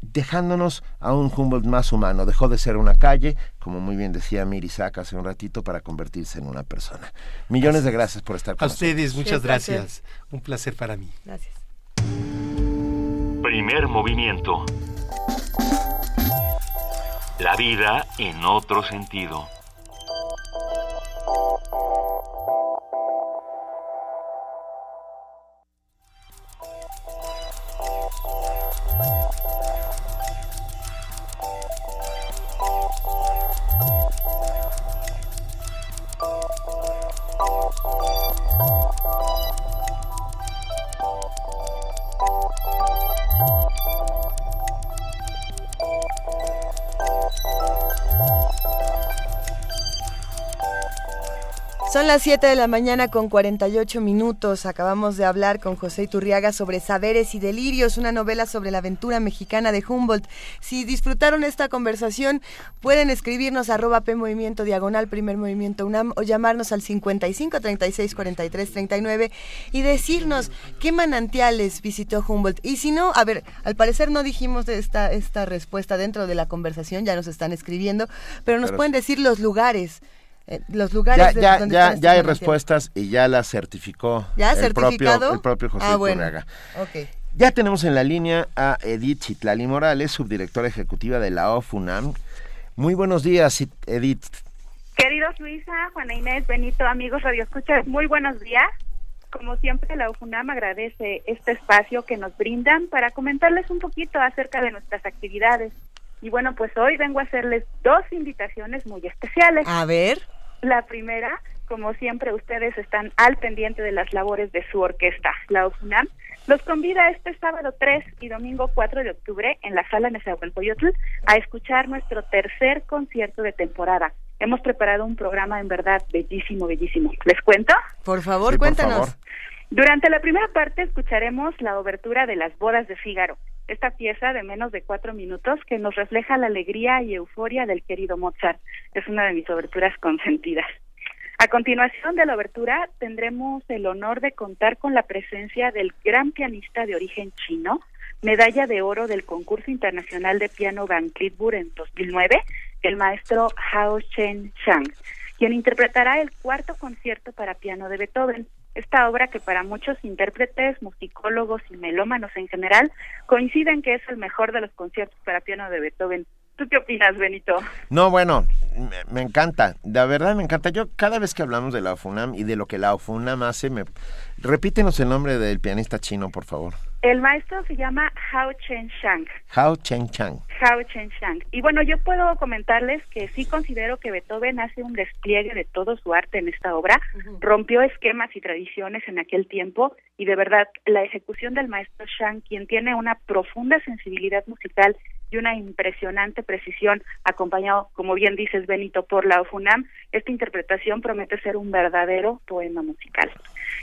dejándonos a un Humboldt más humano. Dejó de ser una calle, como muy bien decía Mirisak hace un ratito, para convertirse en una persona. Millones de gracias por estar con nosotros. A ustedes, muchas gracias. Un placer para mí. Gracias. Primer movimiento. La vida en otro sentido. Son las 7 de la mañana con 48 minutos. Acabamos de hablar con José Iturriaga sobre Saberes y Delirios, una novela sobre la aventura mexicana de Humboldt. Si disfrutaron esta conversación, pueden escribirnos arroba P Movimiento Diagonal Primer Movimiento UNAM o llamarnos al 55 36 43 39 y decirnos qué manantiales visitó Humboldt. Y si no, a ver, al parecer no dijimos esta, esta respuesta dentro de la conversación, ya nos están escribiendo, pero nos pueden decir los lugares eh, los lugares ya, ya, ya, ya hay respuestas y ya las certificó el, propio, el propio José ah, bueno. Ya tenemos en la línea a Edith Chitlali Morales, subdirectora ejecutiva de la OFUNAM. Muy buenos días, Edith. Queridos Luisa, Juana Inés, Benito, amigos Radio Escuchas, muy buenos días. Como siempre, la OFUNAM agradece este espacio que nos brindan para comentarles un poquito acerca de nuestras actividades. Y bueno, pues hoy vengo a hacerles dos invitaciones muy especiales. A ver. La primera, como siempre, ustedes están al pendiente de las labores de su orquesta, la OFUNAM. Los convida este sábado 3 y domingo 4 de octubre en la sala Nezahualcóyotl a escuchar nuestro tercer concierto de temporada. Hemos preparado un programa en verdad bellísimo, bellísimo. ¿Les cuento? Por favor, cuéntanos. Durante la primera parte escucharemos la obertura de Las Bodas de Fígaro, esta pieza de menos de cuatro minutos que nos refleja la alegría y euforia del querido Mozart. Es una de mis oberturas consentidas. A continuación de la obertura tendremos el honor de contar con la presencia del gran pianista de origen chino, medalla de oro del concurso internacional de piano Van Clitburg en 2009, el maestro Hao Chen Chang, quien interpretará el cuarto concierto para piano de Beethoven. Esta obra que para muchos intérpretes, musicólogos y melómanos en general coinciden que es el mejor de los conciertos para piano de Beethoven. ¿Tú qué opinas, Benito? No, bueno, me, encanta. La verdad me encanta. Yo cada vez que hablamos de la FUNAM y de lo que la FUNAM hace, me... repítenos el nombre del pianista chino, por favor. El maestro se llama Hao Chen Shang. Hao Chen Chang. Hao Chen Shang. Y bueno, yo puedo comentarles que sí considero que Beethoven hace un despliegue de todo su arte en esta obra. Rompió esquemas y tradiciones en aquel tiempo y de verdad la ejecución del maestro Shang, quien tiene una profunda sensibilidad musical y una impresionante precisión, acompañado, como bien dices, Benito, por la OFUNAM, esta interpretación promete ser un verdadero poema musical.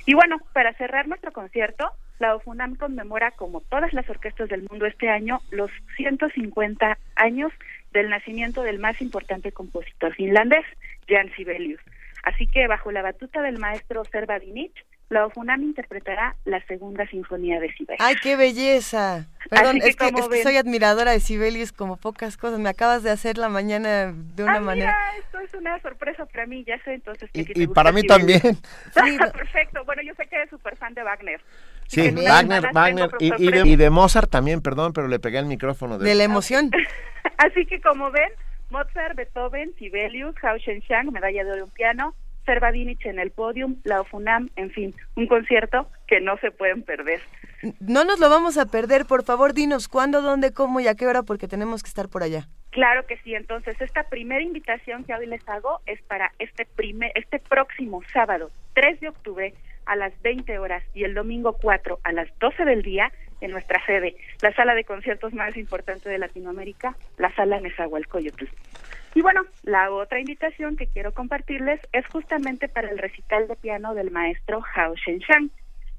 Y bueno, para cerrar nuestro concierto, la OFUNAM conmemora, como todas las orquestas del mundo este año, los 150 años del nacimiento del más importante compositor finlandés, Jan Sibelius. Así que bajo la batuta del maestro Serva Dinic, la OFUNAM interpretará la segunda sinfonía de Sibelius. ¡Ay, qué belleza! Perdón, es, que, soy admiradora de Sibelius como pocas cosas. Me acabas de hacer la mañana de una manera. Mira, esto es una sorpresa para mí, ya sé entonces que Y, para mí también. Sí, perfecto. Bueno, yo sé que eres súper fan de Wagner. Sí, Wagner, Wagner y, de, Mozart también, perdón, pero le pegué el micrófono. De, la emoción. Así que como ven, Mozart, Beethoven, Sibelius, Hao Sheng, medalla de oro en piano, Servadinich en el podium, la OFUNAM, en fin, un concierto que no se pueden perder. No nos lo vamos a perder, por favor, dinos cuándo, dónde, cómo y a qué hora, porque tenemos que estar por allá. Claro que sí, entonces esta primera invitación que hoy les hago es para este, primer, este próximo sábado, 3 de octubre, a las 20 horas y el domingo 4 a las 12 del día en nuestra sede, la sala de conciertos más importante de Latinoamérica, la sala Nezahualcóyotl. Y bueno, la otra invitación que quiero compartirles es justamente para el recital de piano del maestro Hao Shenshan.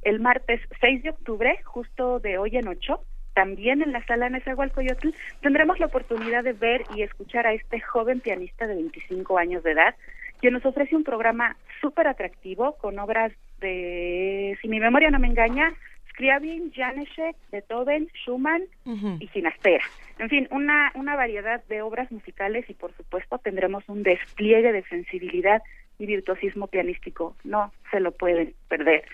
el martes 6 de octubre, justo de hoy en ocho, también en la sala Nezahualcóyotl, tendremos la oportunidad de ver y escuchar a este joven pianista de 25 años de edad, quien nos ofrece un programa súper atractivo con obras de, si mi memoria no me engaña, Scriabin, Janáček, Beethoven, Schumann y Sinastera. En fin, una, una variedad de obras musicales y por supuesto tendremos un despliegue de sensibilidad y virtuosismo pianístico. No se lo pueden perder.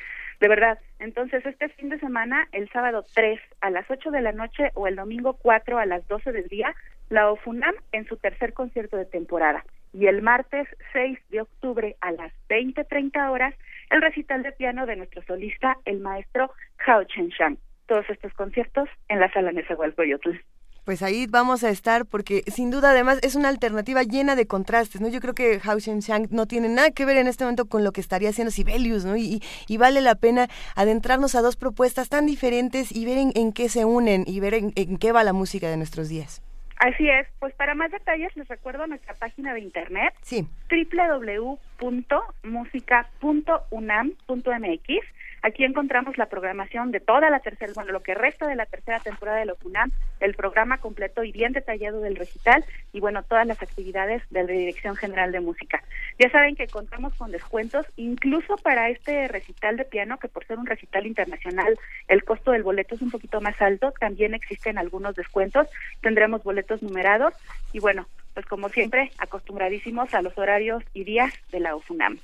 De verdad. Entonces, este fin de semana, el sábado 3 a las 8 de la noche o el domingo 4 a las 12 del día, la OFUNAM en su tercer concierto de temporada. Y el martes 6 de octubre a las 20.30 horas, el recital de piano de nuestro solista, el maestro Hao Chen Shang. Todos estos conciertos en la sala Nezahualcóyotl pues ahí vamos a estar porque sin duda además es una alternativa llena de contrastes, ¿no? Yo creo que Hao Shang no tiene nada que ver en este momento con lo que estaría haciendo Sibelius, ¿no? Y, vale la pena adentrarnos a dos propuestas tan diferentes y ver en, qué se unen y ver en qué va la música de nuestros días. Así es, pues para más detalles les recuerdo nuestra página de internet sí. www.musica.unam.mx Aquí encontramos la programación de toda la tercera, bueno, lo que resta de la tercera temporada de Locunam, el programa completo y bien detallado del recital y bueno, todas las actividades de la Dirección General de Música. Ya saben que contamos con descuentos incluso para este recital de piano, que por ser un recital internacional, el costo del boleto es un poquito más alto, también existen algunos descuentos, tendremos boletos numerados y bueno, pues como siempre, acostumbradísimos a los horarios y días de la UFUNAM.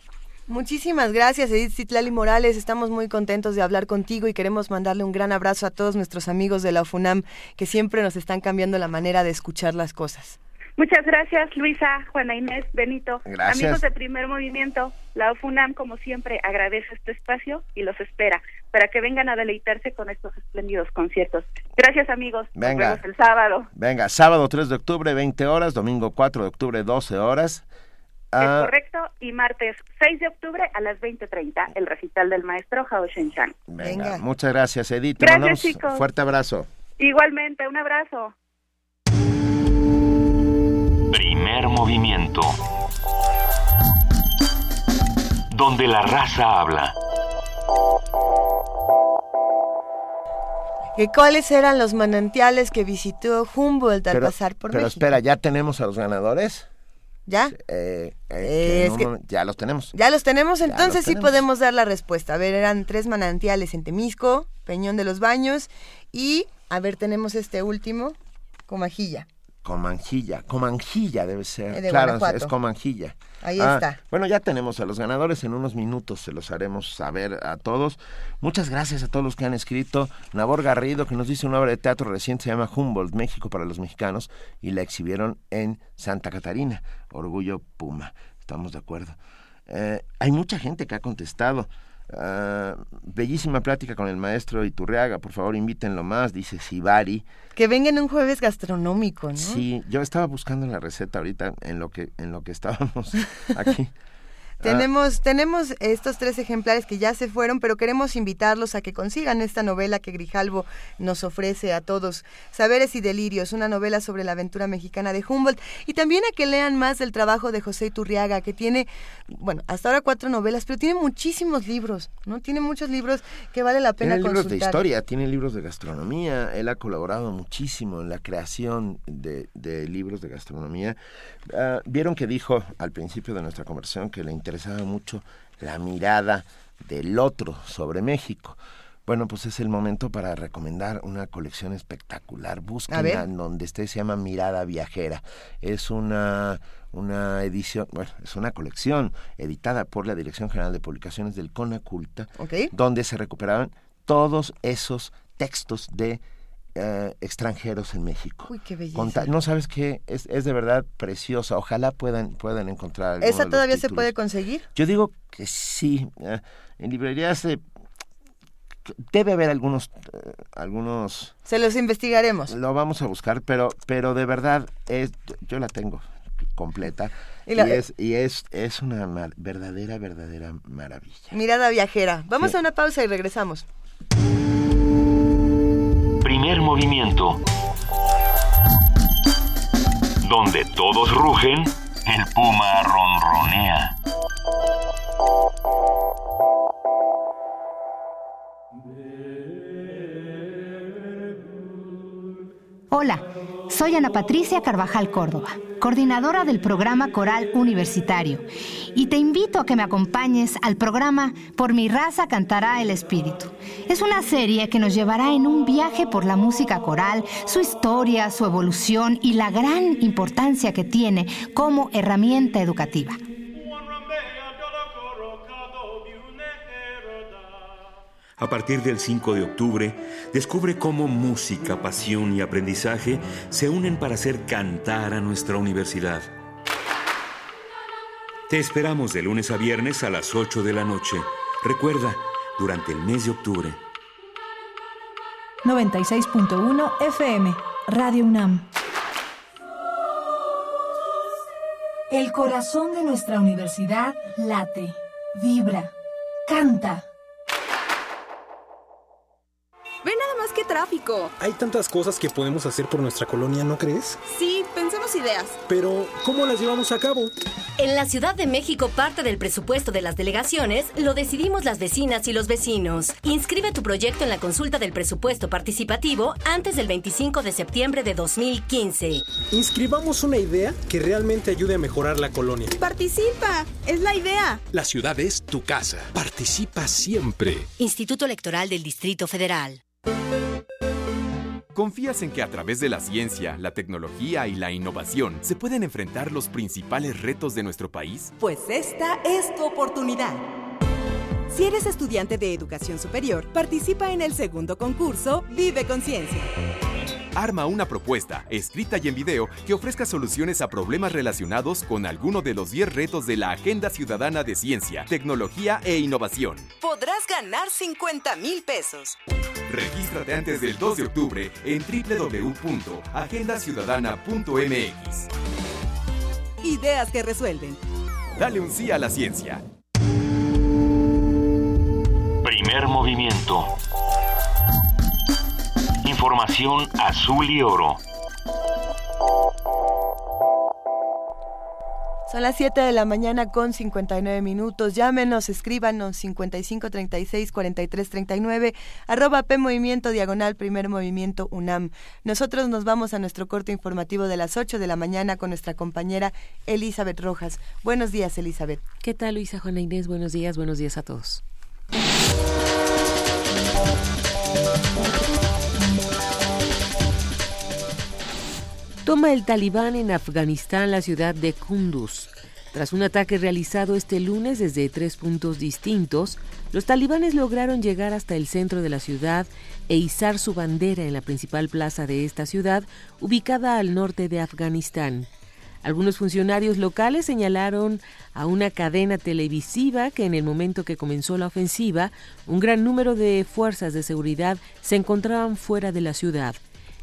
Muchísimas gracias, Edith Citlali Morales. Estamos muy contentos de hablar contigo y queremos mandarle un gran abrazo a todos nuestros amigos de la UFUNAM que siempre nos están cambiando la manera de escuchar las cosas. Muchas gracias, Luisa, Juana Inés, Benito. Amigos de Primer Movimiento, la UFUNAM, como siempre, agradece este espacio y los espera para que vengan a deleitarse con estos espléndidos conciertos. Gracias, amigos. Venga. Nos vemos el sábado. Venga, sábado 3 de octubre, 20 horas, domingo 4 de octubre, 12 horas. Es ah. correcto. Y martes 6 de octubre a las 20.30, el recital del maestro Hao Shen-chan. Venga, muchas gracias, Edith. Gracias, chicos. Fuerte abrazo. Igualmente, un abrazo. Primer movimiento. Donde la raza habla. ¿Cuáles eran los manantiales que visitó Humboldt al pasar por México? Pero espera, ¿ya tenemos a los ganadores? ¿Ya? Eh, eh, ya los tenemos. Ya los tenemos, entonces sí podemos dar la respuesta. A ver, eran tres manantiales en Temisco, Peñón de los Baños y, a ver, tenemos este último, Comajilla. Comanjilla, Comanjilla debe ser. claro, es Comanjilla. Ahí ah, está. Bueno, ya tenemos a los ganadores. En unos minutos se los haremos saber a todos. Muchas gracias a todos los que han escrito. Nabor Garrido, que nos dice una obra de teatro reciente, se llama Humboldt, México para los mexicanos, y la exhibieron en Santa Catarina. Orgullo Puma. Estamos de acuerdo. Eh, hay mucha gente que ha contestado. Ah, bellísima plática con el maestro Iturriaga, por favor invítenlo más, dice Sibari. Que vengan un jueves gastronómico, ¿no? Sí, yo estaba buscando la receta ahorita en lo que, en lo que estábamos aquí. Ah. Tenemos, tenemos estos tres ejemplares que ya se fueron, pero queremos invitarlos a que consigan esta novela que Grijalvo nos ofrece a todos. Saberes y Delirios, una novela sobre la aventura mexicana de Humboldt. Y también a que lean más del trabajo de José Iturriaga, que tiene, bueno, hasta ahora cuatro novelas, pero tiene muchísimos libros, ¿no? Tiene muchos libros que vale la pena tiene libros de historia, tiene libros de gastronomía. Él ha colaborado muchísimo en la creación de, libros de gastronomía. Ah, vieron que dijo al principio de nuestra conversación que le interesaba mucho la mirada del otro sobre México. Bueno, pues es el momento para recomendar una colección espectacular. Búsquenla en donde esté, se llama Mirada Viajera. Es una, una edición, bueno, es una colección editada por la Dirección General de Publicaciones del CONACULTA, donde se recuperaban todos esos textos de eh, extranjeros en México. Uy, qué belleza. no sabes qué, es, es, de verdad preciosa. Ojalá puedan, puedan encontrar. ¿Esa todavía se puede conseguir? Yo digo que sí. Eh, en librerías se debe haber algunos eh, algunos se los investigaremos. Lo vamos a buscar pero pero de verdad es yo la tengo completa y, es y es es una verdadera verdadera maravilla. Mirada viajera. Vamos a una pausa y regresamos. Primer movimiento. Donde todos rugen, el puma ronronea. Hola, soy Ana Patricia Carvajal Córdoba, coordinadora del programa Coral Universitario, y te invito a que me acompañes al programa Por mi raza cantará el espíritu. Es una serie que nos llevará en un viaje por la música coral, su historia, su evolución y la gran importancia que tiene como herramienta educativa. A partir del 5 de octubre, descubre cómo música, pasión y aprendizaje se unen para hacer cantar a nuestra universidad. Te esperamos de lunes a viernes a las 8 de la noche. Recuerda, durante el mes de octubre. 96.1 FM, Radio UNAM. El corazón de nuestra universidad late, vibra, canta. Más que tráfico. Hay tantas cosas que podemos hacer por nuestra colonia, ¿no crees? Sí, pensemos ideas. Pero, ¿cómo las llevamos a cabo? En la Ciudad de México, parte del presupuesto de las delegaciones lo decidimos las vecinas y los vecinos. Inscribe tu proyecto en la consulta del presupuesto participativo antes del 25 de septiembre de 2015. Inscribamos una idea que realmente ayude a mejorar la colonia. Participa, es la idea. La ciudad es tu casa. Participa siempre. Instituto Electoral del Distrito Federal. ¿Confías en que a través de la ciencia, la tecnología y la innovación se pueden enfrentar los principales retos de nuestro país? Pues esta es tu oportunidad. Si eres estudiante de educación superior, participa en el segundo concurso Vive Conciencia. Arma una propuesta, escrita y en video, que ofrezca soluciones a problemas relacionados con alguno de los 10 retos de la Agenda Ciudadana de Ciencia, Tecnología e Innovación. Podrás ganar 50 mil pesos. Regístrate antes del 2 de octubre en www.agendaciudadana.mx. Ideas que resuelven. Dale un sí a la ciencia. Primer movimiento. Información azul y oro. Son las 7 de la mañana con 59 minutos. Llámenos, escríbanos 5536 4339 arroba P Movimiento Diagonal Primer Movimiento UNAM. Nosotros nos vamos a nuestro corte informativo de las 8 de la mañana con nuestra compañera Elizabeth Rojas. Buenos días, Elizabeth. ¿Qué tal, Luisa Juana Inés? Buenos días, buenos días a todos. Toma el talibán en Afganistán la ciudad de Kunduz. Tras un ataque realizado este lunes desde tres puntos distintos, los talibanes lograron llegar hasta el centro de la ciudad e izar su bandera en la principal plaza de esta ciudad, ubicada al norte de Afganistán. Algunos funcionarios locales señalaron a una cadena televisiva que en el momento que comenzó la ofensiva, un gran número de fuerzas de seguridad se encontraban fuera de la ciudad.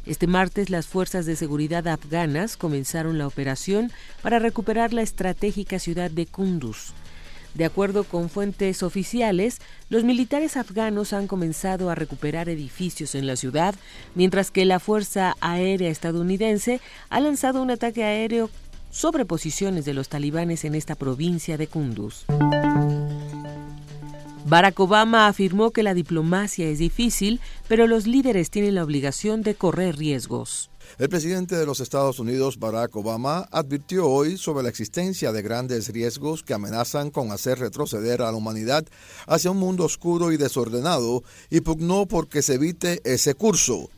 Este martes las fuerzas de seguridad afganas comenzaron la operación para recuperar la estratégica ciudad de Kunduz. De acuerdo con fuentes oficiales, los militares afganos han comenzado a recuperar edificios en la ciudad, mientras que la Fuerza Aérea estadounidense ha lanzado un ataque aéreo sobre posiciones de los talibanes en esta provincia de Kunduz. Barack Obama afirmó que la diplomacia es difícil, pero los líderes tienen la obligación de correr riesgos. El presidente de los Estados Unidos, Barack Obama, advirtió hoy sobre la existencia de grandes riesgos que amenazan con hacer retroceder a la humanidad hacia un mundo oscuro y desordenado y pugnó porque se evite ese curso.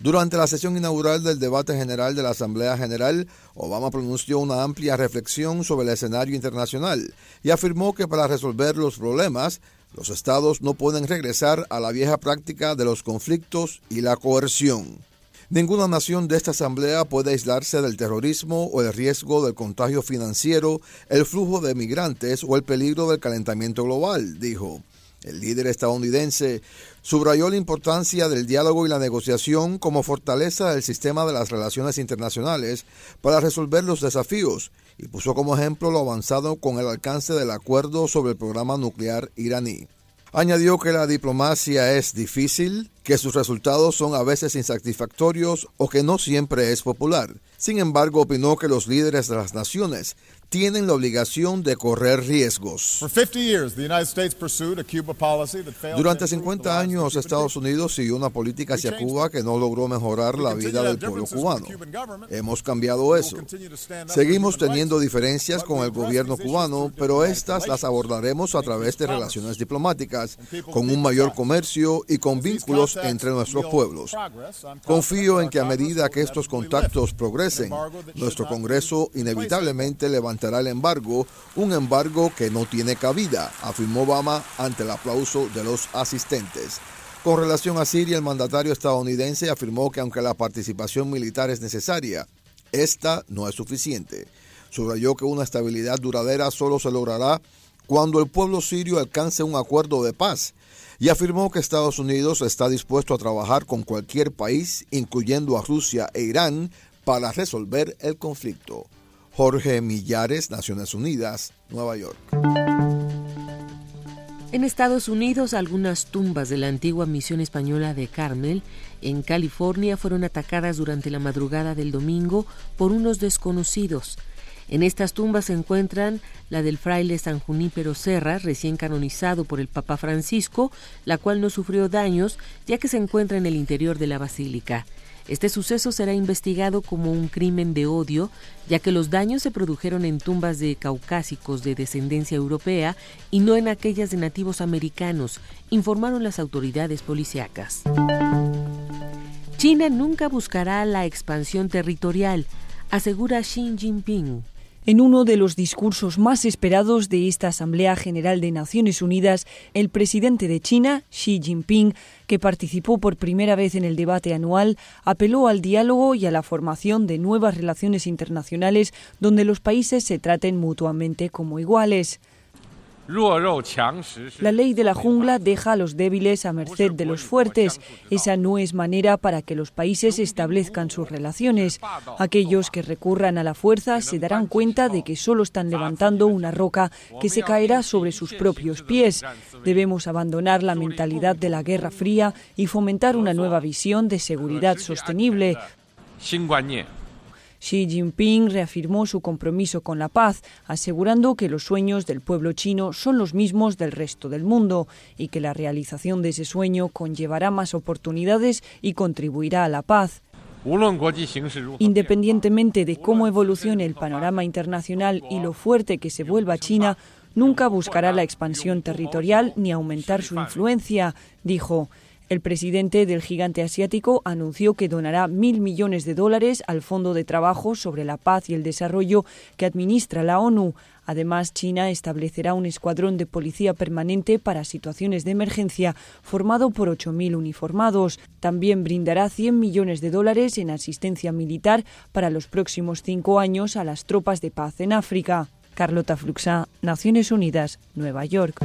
Durante la sesión inaugural del debate general de la Asamblea General, Obama pronunció una amplia reflexión sobre el escenario internacional y afirmó que para resolver los problemas los estados no pueden regresar a la vieja práctica de los conflictos y la coerción. Ninguna nación de esta asamblea puede aislarse del terrorismo o el riesgo del contagio financiero, el flujo de migrantes o el peligro del calentamiento global, dijo. El líder estadounidense subrayó la importancia del diálogo y la negociación como fortaleza del sistema de las relaciones internacionales para resolver los desafíos y puso como ejemplo lo avanzado con el alcance del acuerdo sobre el programa nuclear iraní. Añadió que la diplomacia es difícil, que sus resultados son a veces insatisfactorios o que no siempre es popular. Sin embargo, opinó que los líderes de las naciones tienen la obligación de correr riesgos. Durante 50 años, Estados Unidos siguió una política hacia Cuba que no logró mejorar la vida del pueblo cubano. Hemos cambiado eso. Seguimos teniendo diferencias con el gobierno cubano, pero estas las abordaremos a través de relaciones diplomáticas, con un mayor comercio y con vínculos entre nuestros pueblos. Confío en que a medida que estos contactos progresen, nuestro Congreso inevitablemente levantará el embargo, un embargo que no tiene cabida, afirmó Obama ante el aplauso de los asistentes. Con relación a Siria, el mandatario estadounidense afirmó que aunque la participación militar es necesaria, esta no es suficiente. Subrayó que una estabilidad duradera solo se logrará cuando el pueblo sirio alcance un acuerdo de paz y afirmó que Estados Unidos está dispuesto a trabajar con cualquier país, incluyendo a Rusia e Irán, para resolver el conflicto. Jorge Millares, Naciones Unidas, Nueva York. En Estados Unidos, algunas tumbas de la antigua misión española de Carmel, en California, fueron atacadas durante la madrugada del domingo por unos desconocidos. En estas tumbas se encuentran la del fraile San Junípero Serra, recién canonizado por el Papa Francisco, la cual no sufrió daños ya que se encuentra en el interior de la basílica. Este suceso será investigado como un crimen de odio, ya que los daños se produjeron en tumbas de caucásicos de descendencia europea y no en aquellas de nativos americanos, informaron las autoridades policíacas. China nunca buscará la expansión territorial, asegura Xi Jinping. En uno de los discursos más esperados de esta Asamblea General de Naciones Unidas, el presidente de China, Xi Jinping, que participó por primera vez en el debate anual, apeló al diálogo y a la formación de nuevas relaciones internacionales donde los países se traten mutuamente como iguales. La ley de la jungla deja a los débiles a merced de los fuertes. Esa no es manera para que los países establezcan sus relaciones. Aquellos que recurran a la fuerza se darán cuenta de que solo están levantando una roca que se caerá sobre sus propios pies. Debemos abandonar la mentalidad de la Guerra Fría y fomentar una nueva visión de seguridad sostenible. Xi Jinping reafirmó su compromiso con la paz, asegurando que los sueños del pueblo chino son los mismos del resto del mundo y que la realización de ese sueño conllevará más oportunidades y contribuirá a la paz. Independientemente de cómo evolucione el panorama internacional y lo fuerte que se vuelva China, nunca buscará la expansión territorial ni aumentar su influencia, dijo. El presidente del gigante asiático anunció que donará mil millones de dólares al Fondo de Trabajo sobre la Paz y el Desarrollo que administra la ONU. Además, China establecerá un escuadrón de policía permanente para situaciones de emergencia formado por 8.000 uniformados. También brindará 100 millones de dólares en asistencia militar para los próximos cinco años a las tropas de paz en África. Carlota Fluxá, Naciones Unidas, Nueva York.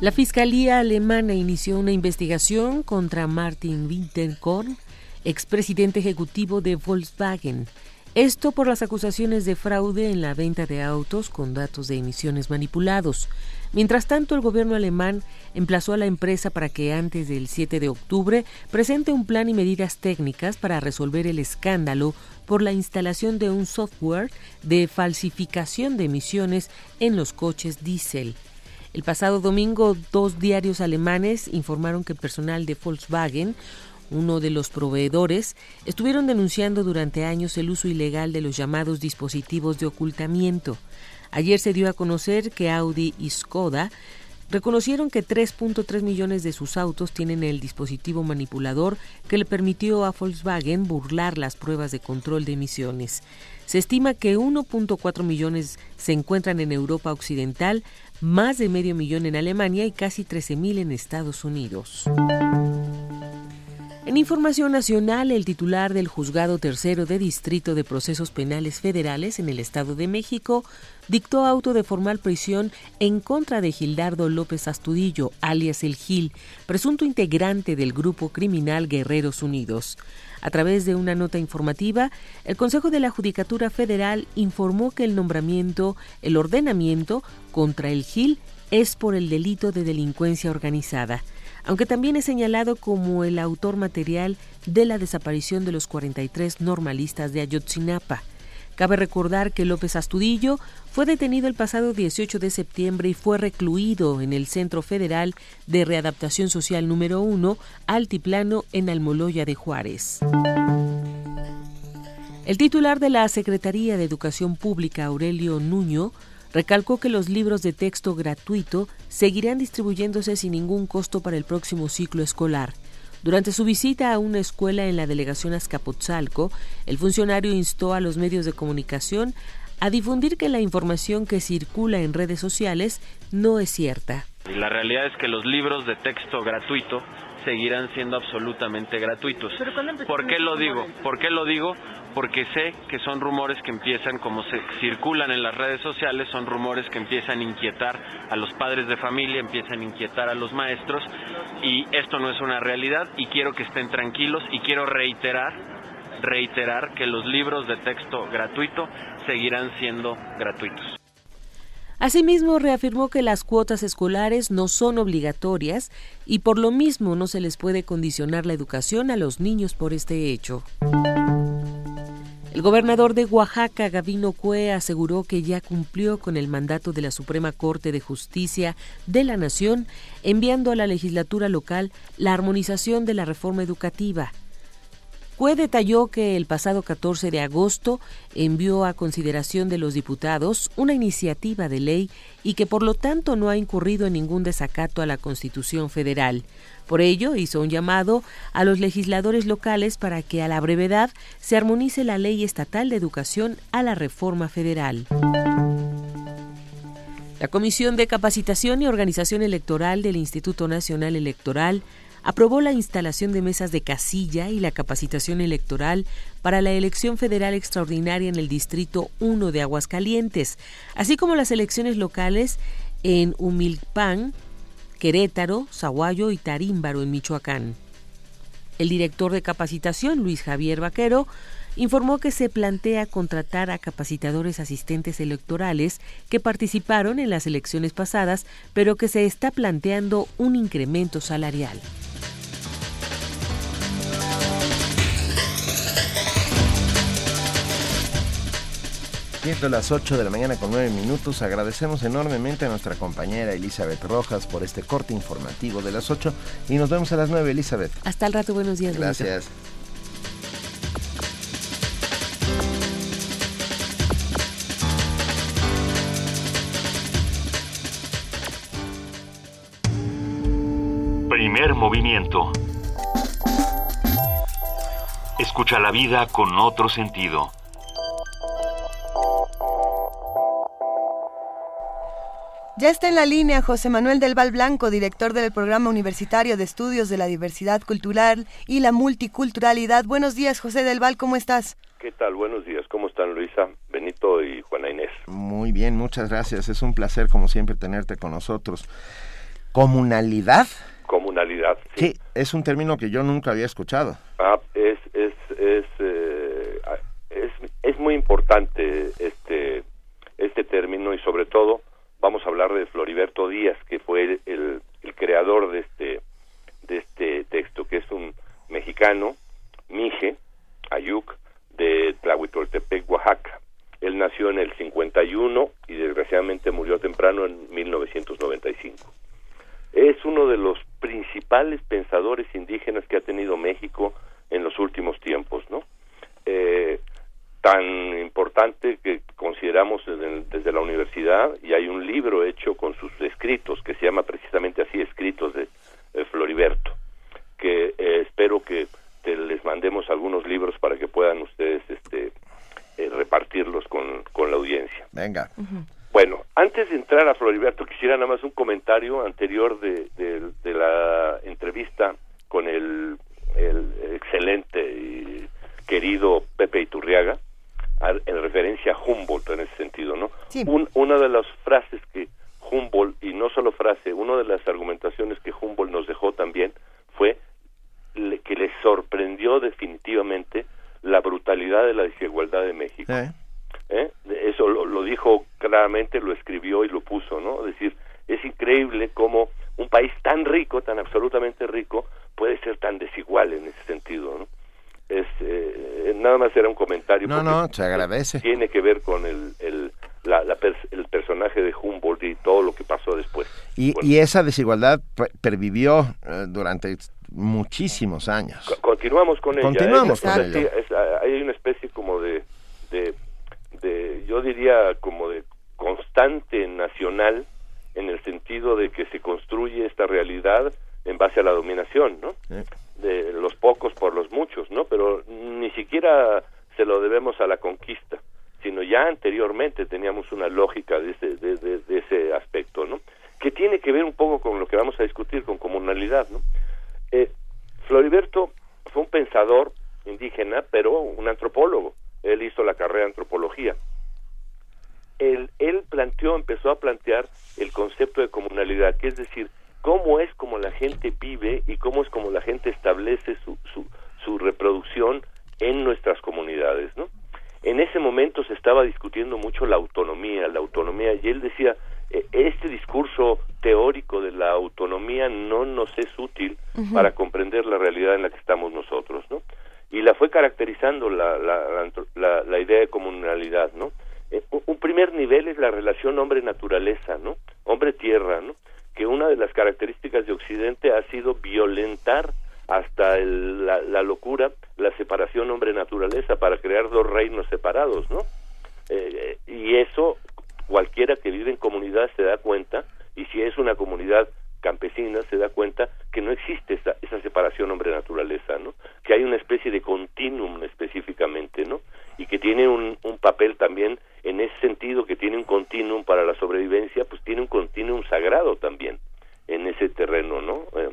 La Fiscalía alemana inició una investigación contra Martin Winterkorn, expresidente ejecutivo de Volkswagen. Esto por las acusaciones de fraude en la venta de autos con datos de emisiones manipulados. Mientras tanto, el gobierno alemán emplazó a la empresa para que antes del 7 de octubre presente un plan y medidas técnicas para resolver el escándalo por la instalación de un software de falsificación de emisiones en los coches diésel. El pasado domingo, dos diarios alemanes informaron que el personal de Volkswagen, uno de los proveedores, estuvieron denunciando durante años el uso ilegal de los llamados dispositivos de ocultamiento. Ayer se dio a conocer que Audi y Skoda reconocieron que 3.3 millones de sus autos tienen el dispositivo manipulador que le permitió a Volkswagen burlar las pruebas de control de emisiones. Se estima que 1.4 millones se encuentran en Europa Occidental, más de medio millón en Alemania y casi 13.000 en Estados Unidos. En información nacional, el titular del Juzgado Tercero de Distrito de Procesos Penales Federales en el Estado de México dictó auto de formal prisión en contra de Gildardo López Astudillo, alias El Gil, presunto integrante del grupo criminal Guerreros Unidos. A través de una nota informativa, el Consejo de la Judicatura Federal informó que el nombramiento, el ordenamiento contra el GIL es por el delito de delincuencia organizada, aunque también es señalado como el autor material de la desaparición de los 43 normalistas de Ayotzinapa. Cabe recordar que López Astudillo fue detenido el pasado 18 de septiembre y fue recluido en el Centro Federal de Readaptación Social número 1, Altiplano, en Almoloya de Juárez. El titular de la Secretaría de Educación Pública, Aurelio Nuño, recalcó que los libros de texto gratuito seguirán distribuyéndose sin ningún costo para el próximo ciclo escolar. Durante su visita a una escuela en la delegación Azcapotzalco, el funcionario instó a los medios de comunicación a difundir que la información que circula en redes sociales no es cierta. La realidad es que los libros de texto gratuito seguirán siendo absolutamente gratuitos. ¿Por qué lo digo? ¿Por qué lo digo? Porque sé que son rumores que empiezan, como se circulan en las redes sociales, son rumores que empiezan a inquietar a los padres de familia, empiezan a inquietar a los maestros y esto no es una realidad y quiero que estén tranquilos y quiero reiterar, reiterar que los libros de texto gratuito seguirán siendo gratuitos. Asimismo, reafirmó que las cuotas escolares no son obligatorias y por lo mismo no se les puede condicionar la educación a los niños por este hecho. El gobernador de Oaxaca, Gavino Cue, aseguró que ya cumplió con el mandato de la Suprema Corte de Justicia de la Nación, enviando a la legislatura local la armonización de la reforma educativa. Cue detalló que el pasado 14 de agosto envió a consideración de los diputados una iniciativa de ley y que por lo tanto no ha incurrido en ningún desacato a la Constitución federal. Por ello, hizo un llamado a los legisladores locales para que a la brevedad se armonice la ley estatal de educación a la reforma federal. La Comisión de Capacitación y Organización Electoral del Instituto Nacional Electoral aprobó la instalación de mesas de casilla y la capacitación electoral para la elección federal extraordinaria en el Distrito 1 de Aguascalientes, así como las elecciones locales en Humilpan, Querétaro, Zaguayo y Tarímbaro en Michoacán. El director de capacitación, Luis Javier Vaquero, informó que se plantea contratar a capacitadores asistentes electorales que participaron en las elecciones pasadas, pero que se está planteando un incremento salarial. Siendo las 8 de la mañana con 9 minutos, agradecemos enormemente a nuestra compañera Elizabeth Rojas por este corte informativo de las 8 y nos vemos a las 9, Elizabeth. Hasta el rato, buenos días. Gracias. Primer movimiento. Escucha la vida con otro sentido. Ya está en la línea José Manuel del Val Blanco, director del Programa Universitario de Estudios de la Diversidad Cultural y la Multiculturalidad. Buenos días, José del Val, ¿cómo estás? ¿Qué tal? Buenos días. ¿Cómo están Luisa, Benito y Juana Inés? Muy bien, muchas gracias. Es un placer, como siempre, tenerte con nosotros. ¿Comunalidad? Comunalidad. Sí, es un término que yo nunca había escuchado. Ah, es, es, es, eh, es, es muy importante este, este término y sobre todo vamos a hablar de Floriberto Díaz, que fue el, el, creador de este, de este texto, que es un mexicano, Mije, Ayuc, de Tlahuitoltepec, Oaxaca. Él nació en el 51 y desgraciadamente murió temprano en 1995. Es uno de los principales pensadores indígenas que ha tenido México en los últimos tiempos, ¿no? Eh, tan importante que consideramos desde, la universidad y hay un libro hecho con sus escritos que se llama precisamente así escritos de, Floriberto que eh, espero que te les mandemos algunos libros para que puedan ustedes este eh, repartirlos con, con la audiencia. Venga bueno antes de entrar a Floriberto quisiera nada más un comentario anterior de, de la entrevista con el, el excelente y querido Pepe Iturriaga en referencia a Humboldt en ese sentido, ¿no? una de las frases que Humboldt, y no solo frase, una de las argumentaciones que Humboldt nos dejó también fue que le sorprendió definitivamente la brutalidad de la desigualdad de México. Eh. ¿Eh? Eso lo, lo, dijo claramente, lo escribió y lo puso, ¿no? Es decir, es increíble cómo un país tan rico, tan absolutamente rico, puede ser tan desigual en ese sentido, ¿no? es eh, nada más era un comentario. No, no, se agradece. Tiene que ver con el, el, el personaje de Humboldt y todo lo que pasó después. Y, y esa desigualdad pervivió eh, durante muchísimos años. continuamos con ella. Continuamos con ella. hay una especie como de, de, de, yo diría como de constante nacional en el sentido de que se construye esta realidad en base a la dominación, ¿no? De los pocos por los muchos, ¿no? Pero ni siquiera se lo debemos a la conquista, sino ya anteriormente teníamos una lógica de ese, de, ese aspecto, ¿no? Que tiene que ver un poco con lo que vamos a discutir con comunalidad, ¿no? Eh, Floriberto fue un pensador indígena, pero un antropólogo. Él hizo la carrera de antropología. Él, él planteó, empezó a plantear el concepto de comunalidad, que es decir, cómo es como la gente vive y cómo es como la gente establece su, su, su reproducción en nuestras comunidades, ¿no? En ese momento se estaba discutiendo mucho la autonomía, la autonomía, y él decía, e, este discurso teórico de la autonomía no nos es útil para comprender la realidad en la que estamos nosotros, ¿no? Y la fue caracterizando la, la, la, la idea de comunalidad, ¿no? Eh, un primer nivel es la relación hombre-naturaleza, ¿no? Hombre-tierra, ¿no? que una de las características de Occidente ha sido violentar hasta la, locura la separación hombre-naturaleza para crear dos reinos separados, ¿no? Eh, y eso cualquiera que vive en comunidad se da cuenta, y si es una comunidad campesina se da cuenta que no existe esa, esa separación hombre-naturaleza, ¿no? Que hay una especie de continuum específicamente, ¿no? Y que tiene un, un papel también en ese sentido que tiene un continuum para la sobrevivencia, pues tiene un continuum sagrado también en ese terreno, ¿no? Eh,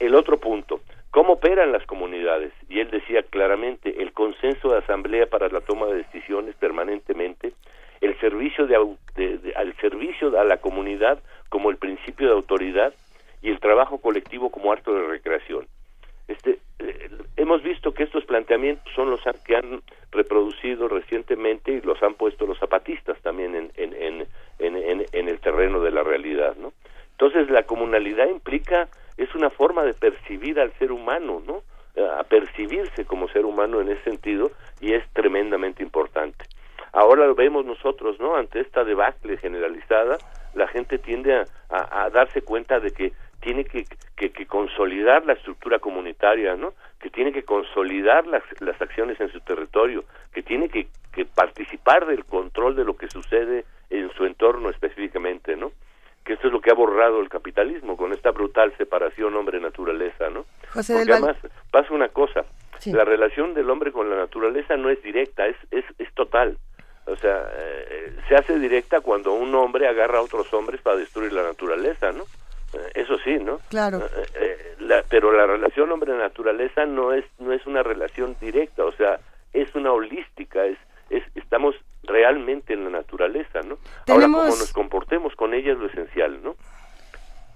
el otro punto, ¿cómo operan las comunidades? Y él decía claramente, el consenso de asamblea para la toma de decisiones permanentemente, el servicio de, al servicio a la comunidad como el principio de autoridad y el trabajo colectivo como acto de recreación. Este, eh, hemos visto que estos planteamientos son los que han reproducido recientemente y los han puesto los zapatistas también en, en, en, en, el terreno de la realidad, ¿no? Entonces la comunalidad implica, es una forma de percibir al ser humano, ¿no? A percibirse como ser humano en ese sentido y es tremendamente importante. Ahora lo vemos nosotros, ¿no? Ante esta debacle generalizada, la gente tiende a darse cuenta de que tiene que, que, consolidar la estructura comunitaria, ¿no? Que tiene que consolidar las, las acciones en su territorio, que tiene que, que participar del control de lo que sucede en su entorno específicamente, ¿no? Que esto es lo que ha borrado el capitalismo con esta brutal separación hombre-naturaleza, ¿no? José Porque además pasa una cosa, la relación del hombre con la naturaleza no es directa, es, es, es total. O sea, eh, se hace directa cuando un hombre agarra a otros hombres para destruir la naturaleza, ¿no? Eh, eso sí, ¿no? Claro. Eh, eh, pero la relación hombre-naturaleza no es no es una relación directa, o sea, es una holística, es, es estamos realmente en la naturaleza, ¿no? Ahora, cómo nos comportemos con ella es lo esencial, ¿no?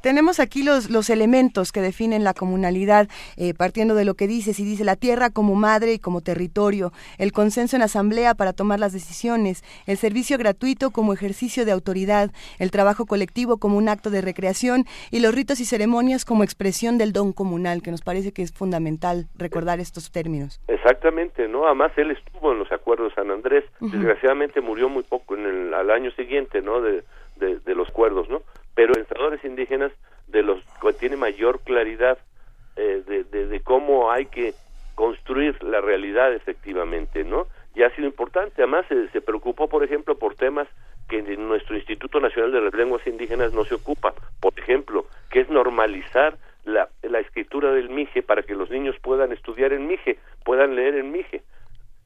Tenemos aquí los, los elementos que definen la comunalidad, eh, partiendo de lo que dice, si dice la tierra como madre y como territorio, el consenso en asamblea para tomar las decisiones, el servicio gratuito como ejercicio de autoridad, el trabajo colectivo como un acto de recreación y los ritos y ceremonias como expresión del don comunal, que nos parece que es fundamental recordar estos términos. Exactamente, ¿no? Además él estuvo en los acuerdos de San Andrés, desgraciadamente murió muy poco en el, al año siguiente, ¿no? De, de, de los acuerdos, ¿no? Pero pensadores indígenas de los que tiene mayor claridad eh, de, de, cómo hay que construir la realidad efectivamente, ¿no? Y ha sido importante. Además, se, se preocupó, por ejemplo, por temas que en nuestro Instituto Nacional de las Lenguas Indígenas no se ocupa. Por ejemplo, que es normalizar la, la escritura del mije para que los niños puedan estudiar en mije, puedan leer en mije.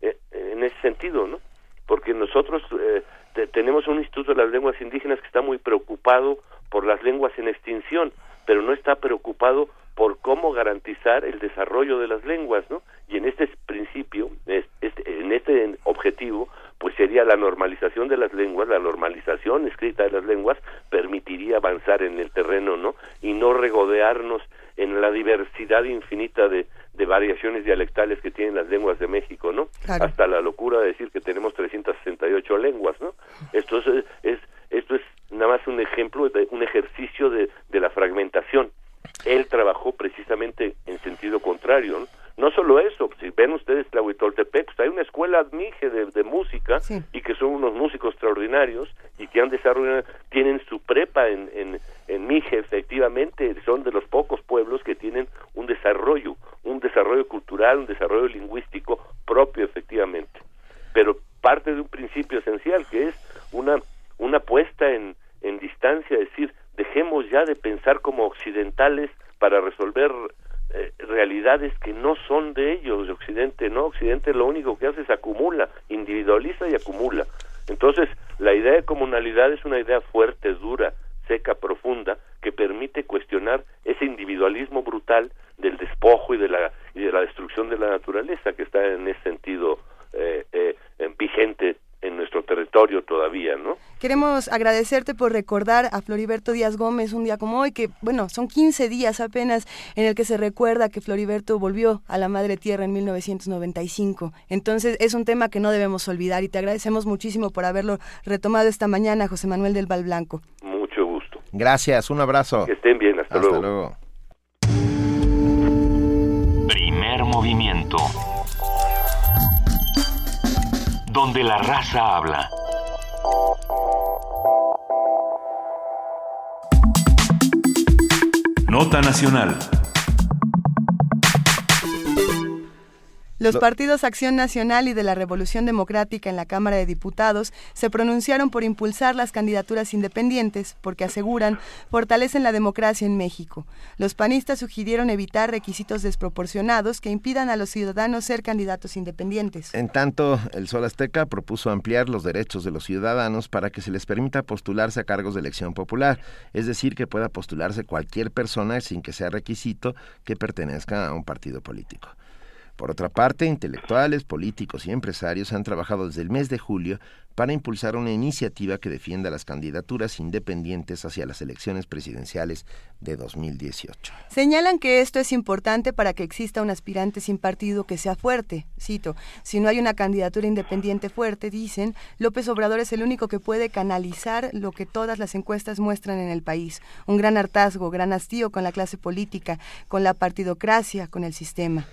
Eh, en ese sentido, ¿no? Porque nosotros eh, tenemos un Instituto de las Lenguas Indígenas que está muy preocupado por las lenguas en extinción, pero no está preocupado por cómo garantizar el desarrollo de las lenguas, ¿no? Y en este principio, este, en este objetivo, pues sería la normalización de las lenguas, la normalización escrita de las lenguas permitiría avanzar en el terreno, ¿no? Y no regodearnos en la diversidad infinita de, de variaciones dialectales que tienen las lenguas de México, ¿no? Hasta la locura de decir que tenemos 368 lenguas, ¿no? Esto es, es esto es nada más un ejemplo, de, un ejercicio de, de la fragmentación. Él trabajó precisamente en sentido contrario, ¿no? No solo eso, si ven ustedes Tlahuitoltepec, pues hay una escuela admige de, de música y que son unos músicos extraordinarios y que han desarrollado, tienen su prepa en, en, en Mije, efectivamente, son de los pocos pueblos que tienen un desarrollo, un desarrollo cultural, un desarrollo lingüístico propio, efectivamente. Pero parte de un principio esencial que es una, una puesta en, en distancia, es decir, dejemos ya de pensar como occidentales para resolver eh, realidades que no son de ellos, de Occidente, no, Occidente lo único que hace es acumula, individualiza y acumula. Entonces, la idea de comunalidad es una idea fuerte, dura, seca, profunda, que permite cuestionar ese individualismo brutal del despojo y de la, y de la destrucción de la naturaleza que está en ese sentido eh, eh, vigente en nuestro territorio todavía, ¿no? Queremos agradecerte por recordar a Floriberto Díaz Gómez un día como hoy, que bueno, son 15 días apenas en el que se recuerda que Floriberto volvió a la Madre Tierra en 1995. Entonces es un tema que no debemos olvidar y te agradecemos muchísimo por haberlo retomado esta mañana, José Manuel del Val Blanco. Mucho gusto. Gracias, un abrazo. Que estén bien, hasta, hasta luego. luego. Primer movimiento. Donde la raza habla. Nota Nacional. Los Lo- partidos Acción Nacional y de la Revolución Democrática en la Cámara de Diputados se pronunciaron por impulsar las candidaturas independientes porque aseguran fortalecen la democracia en México. Los panistas sugirieron evitar requisitos desproporcionados que impidan a los ciudadanos ser candidatos independientes. En tanto, el Sol Azteca propuso ampliar los derechos de los ciudadanos para que se les permita postularse a cargos de elección popular, es decir, que pueda postularse cualquier persona sin que sea requisito que pertenezca a un partido político. Por otra parte, intelectuales, políticos y empresarios han trabajado desde el mes de julio para impulsar una iniciativa que defienda las candidaturas independientes hacia las elecciones presidenciales de 2018. Señalan que esto es importante para que exista un aspirante sin partido que sea fuerte. Cito, si no hay una candidatura independiente fuerte, dicen, López Obrador es el único que puede canalizar lo que todas las encuestas muestran en el país. Un gran hartazgo, gran hastío con la clase política, con la partidocracia, con el sistema.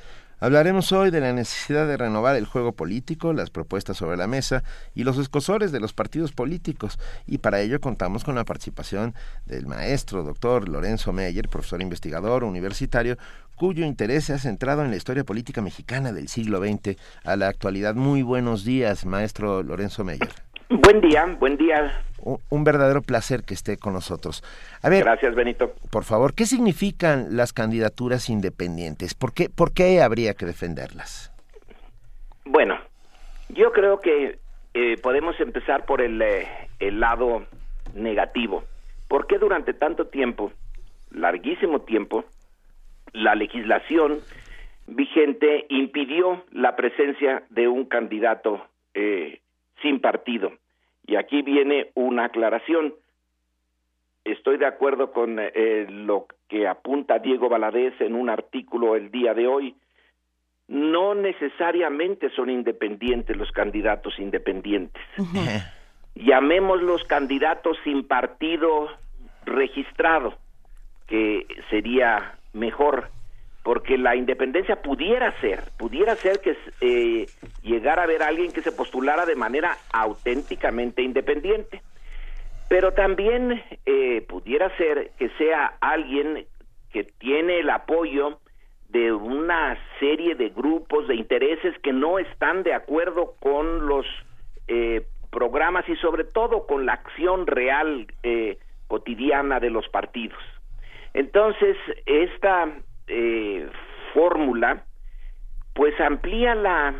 Hablaremos hoy de la necesidad de renovar el juego político, las propuestas sobre la mesa y los escosores de los partidos políticos. Y para ello contamos con la participación del maestro doctor Lorenzo Meyer, profesor investigador universitario, cuyo interés se ha centrado en la historia política mexicana del siglo XX a la actualidad. Muy buenos días, maestro Lorenzo Meyer. Buen día, buen día. Un, verdadero placer que esté con nosotros. A ver, Gracias, Benito. por favor, ¿qué significan las candidaturas independientes? ¿Por qué, por qué habría que defenderlas? Bueno, yo creo que eh, podemos empezar por el, eh, el lado negativo. ¿Por qué durante tanto tiempo, larguísimo tiempo, la legislación vigente impidió la presencia de un candidato eh, sin partido? Y aquí viene una aclaración. Estoy de acuerdo con eh, lo que apunta Diego Valadez en un artículo el día de hoy. No necesariamente son independientes los candidatos independientes. Llamémoslos candidatos sin partido registrado, que sería mejor, porque la independencia pudiera ser, pudiera ser que eh, llegara a haber alguien que se postulara de manera auténticamente independiente pero también eh, pudiera ser que sea alguien que tiene el apoyo de una serie de grupos de intereses que no están de acuerdo con los eh, programas y sobre todo con la acción real eh, cotidiana de los partidos. Entonces, esta eh, fórmula pues amplía la,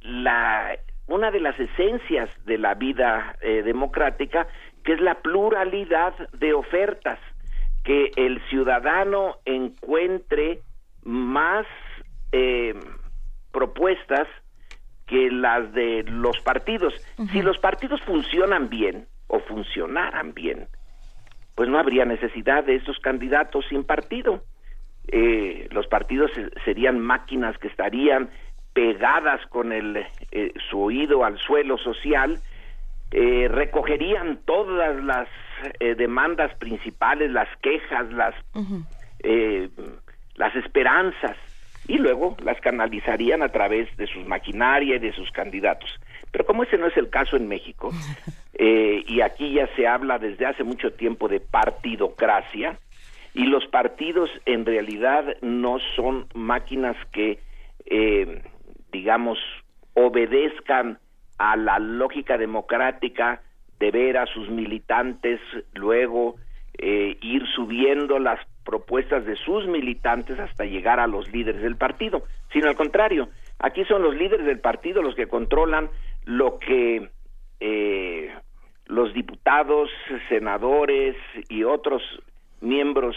la una de las esencias de la vida eh, democrática que es la pluralidad de ofertas, que el ciudadano encuentre más eh, propuestas que las de los partidos. Si los partidos funcionan bien o funcionaran bien, pues no habría necesidad de estos candidatos sin partido. Eh, los partidos se- serían máquinas que estarían pegadas con el, eh, su oído al suelo social eh, recogerían todas las eh, demandas principales, las quejas, las eh, las esperanzas y luego las canalizarían a través de sus maquinaria y de sus candidatos. Pero como ese no es el caso en México, eh, y aquí ya se habla desde hace mucho tiempo de partidocracia, y los partidos en realidad no son máquinas que, eh, digamos, obedezcan a la lógica democrática de ver a sus militantes luego eh, ir subiendo las propuestas de sus militantes hasta llegar a los líderes del partido, sino al contrario, aquí son los líderes del partido los que controlan lo que eh, los diputados, senadores y otros miembros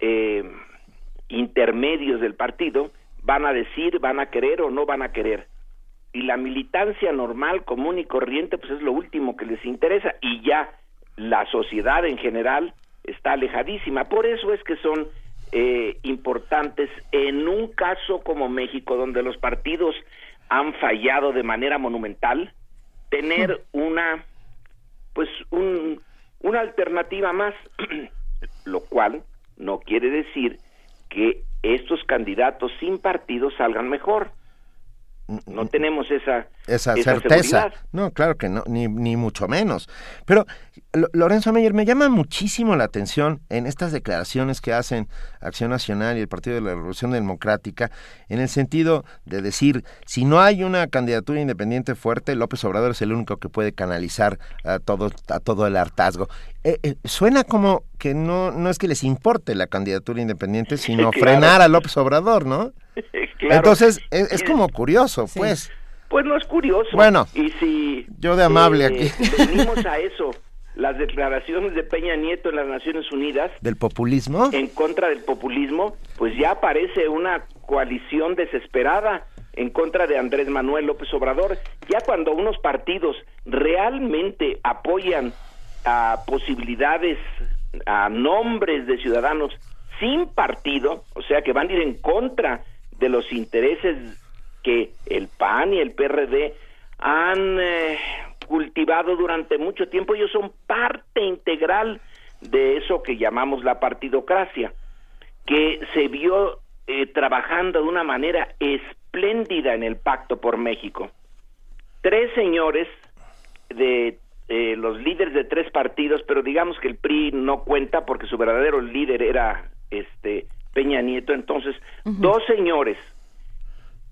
eh, intermedios del partido van a decir, van a querer o no van a querer. Y la militancia normal, común y corriente, pues es lo último que les interesa y ya la sociedad en general está alejadísima. Por eso es que son eh, importantes en un caso como México, donde los partidos han fallado de manera monumental, tener una, pues, un, una alternativa más, lo cual no quiere decir que estos candidatos sin partido salgan mejor. No tenemos esa, esa, certeza. No, claro que no, ni, ni mucho menos. Pero, Lorenzo Meyer, me llama muchísimo la atención en estas declaraciones que hacen Acción Nacional y el Partido de la Revolución Democrática, en el sentido de decir, si no hay una candidatura independiente fuerte, López Obrador es el único que puede canalizar a todo, a todo el hartazgo. Eh, eh, suena como que no, no es que les importe la candidatura independiente, sino frenar a López Obrador, ¿no? Entonces, es, como curioso, pues. Pues no es curioso. Bueno, y si yo de amable eh, aquí. Venimos a eso, las declaraciones de Peña Nieto en las Naciones Unidas. ¿Del populismo? En contra del populismo, pues ya aparece una coalición desesperada en contra de Andrés Manuel López Obrador. Ya cuando unos partidos realmente apoyan a posibilidades, a nombres de ciudadanos sin partido, o sea que van a ir en contra de los intereses que el PAN y el PRD han eh, cultivado durante mucho tiempo, ellos son parte integral de eso que llamamos la partidocracia, que se vio eh, trabajando de una manera espléndida en el Pacto por México. Tres señores de eh, los líderes de tres partidos, pero digamos que el PRI no cuenta porque su verdadero líder era este Peña Nieto. Entonces, dos señores,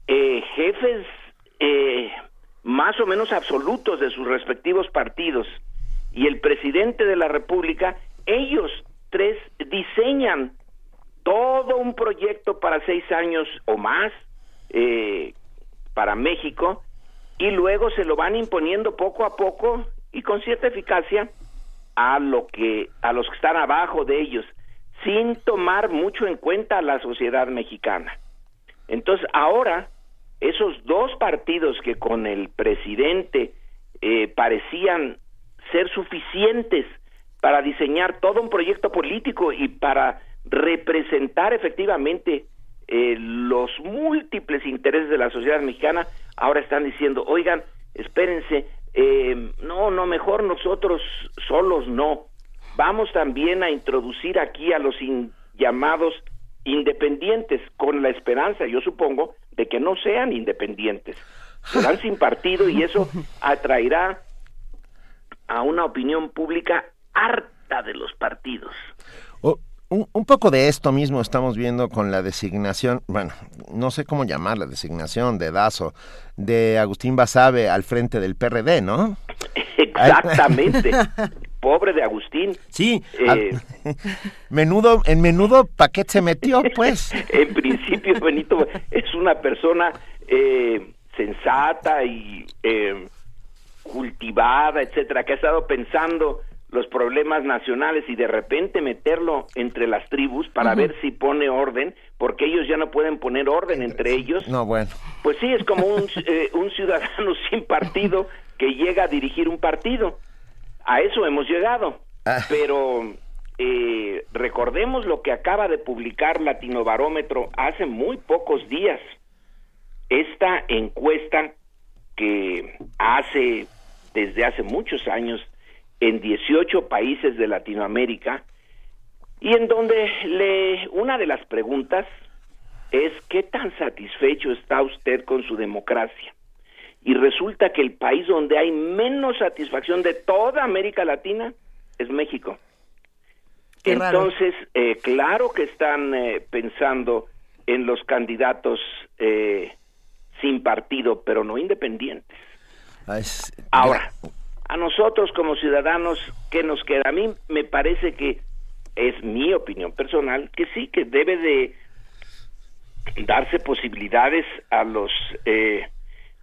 eh, jefes eh, más o menos absolutos de sus respectivos partidos y el presidente de la República, ellos tres diseñan todo un proyecto para seis años o más eh, para México y luego se lo van imponiendo poco a poco y con cierta eficacia a lo que a los que están abajo de ellos sin tomar mucho en cuenta a la sociedad mexicana. Entonces, ahora, esos dos partidos que con el presidente eh, parecían ser suficientes para diseñar todo un proyecto político y para representar efectivamente eh, los múltiples intereses de la sociedad mexicana, ahora están diciendo, oigan, espérense, eh, no, no, mejor nosotros solos no, vamos también a introducir aquí a los llamados independientes con la esperanza, yo supongo, de que no sean independientes. Serán sin partido y eso atraerá a una opinión pública harta de los partidos. un, poco de esto mismo estamos viendo con la designación, bueno, no sé cómo llamar la designación de Dazo, de Agustín Basabe al frente del PRD, ¿no? Exactamente. pobre de Agustín. Sí, eh, menudo, en menudo paquete se metió, pues. en principio, Benito es una persona eh, sensata y eh, cultivada, etcétera, que ha estado pensando los problemas nacionales y de repente meterlo entre las tribus para ver si pone orden, porque ellos ya no pueden poner orden entre ellos. No, bueno. Pues sí, es como un, un ciudadano sin partido que llega a dirigir un partido a eso hemos llegado. Ah. Pero eh, recordemos lo que acaba de publicar Latino Barómetro hace muy pocos días. Esta encuesta que hace desde hace muchos años en 18 países de Latinoamérica y en donde le una de las preguntas es qué tan satisfecho está usted con su democracia. Y resulta que el país donde hay menos satisfacción de toda América Latina es México. Entonces, eh, claro que están eh, pensando en los candidatos eh, sin partido, pero no independientes. Ah, Ahora, a nosotros como ciudadanos, ¿qué nos queda? A mí me parece que es mi opinión personal, que sí, que debe de darse posibilidades a los eh,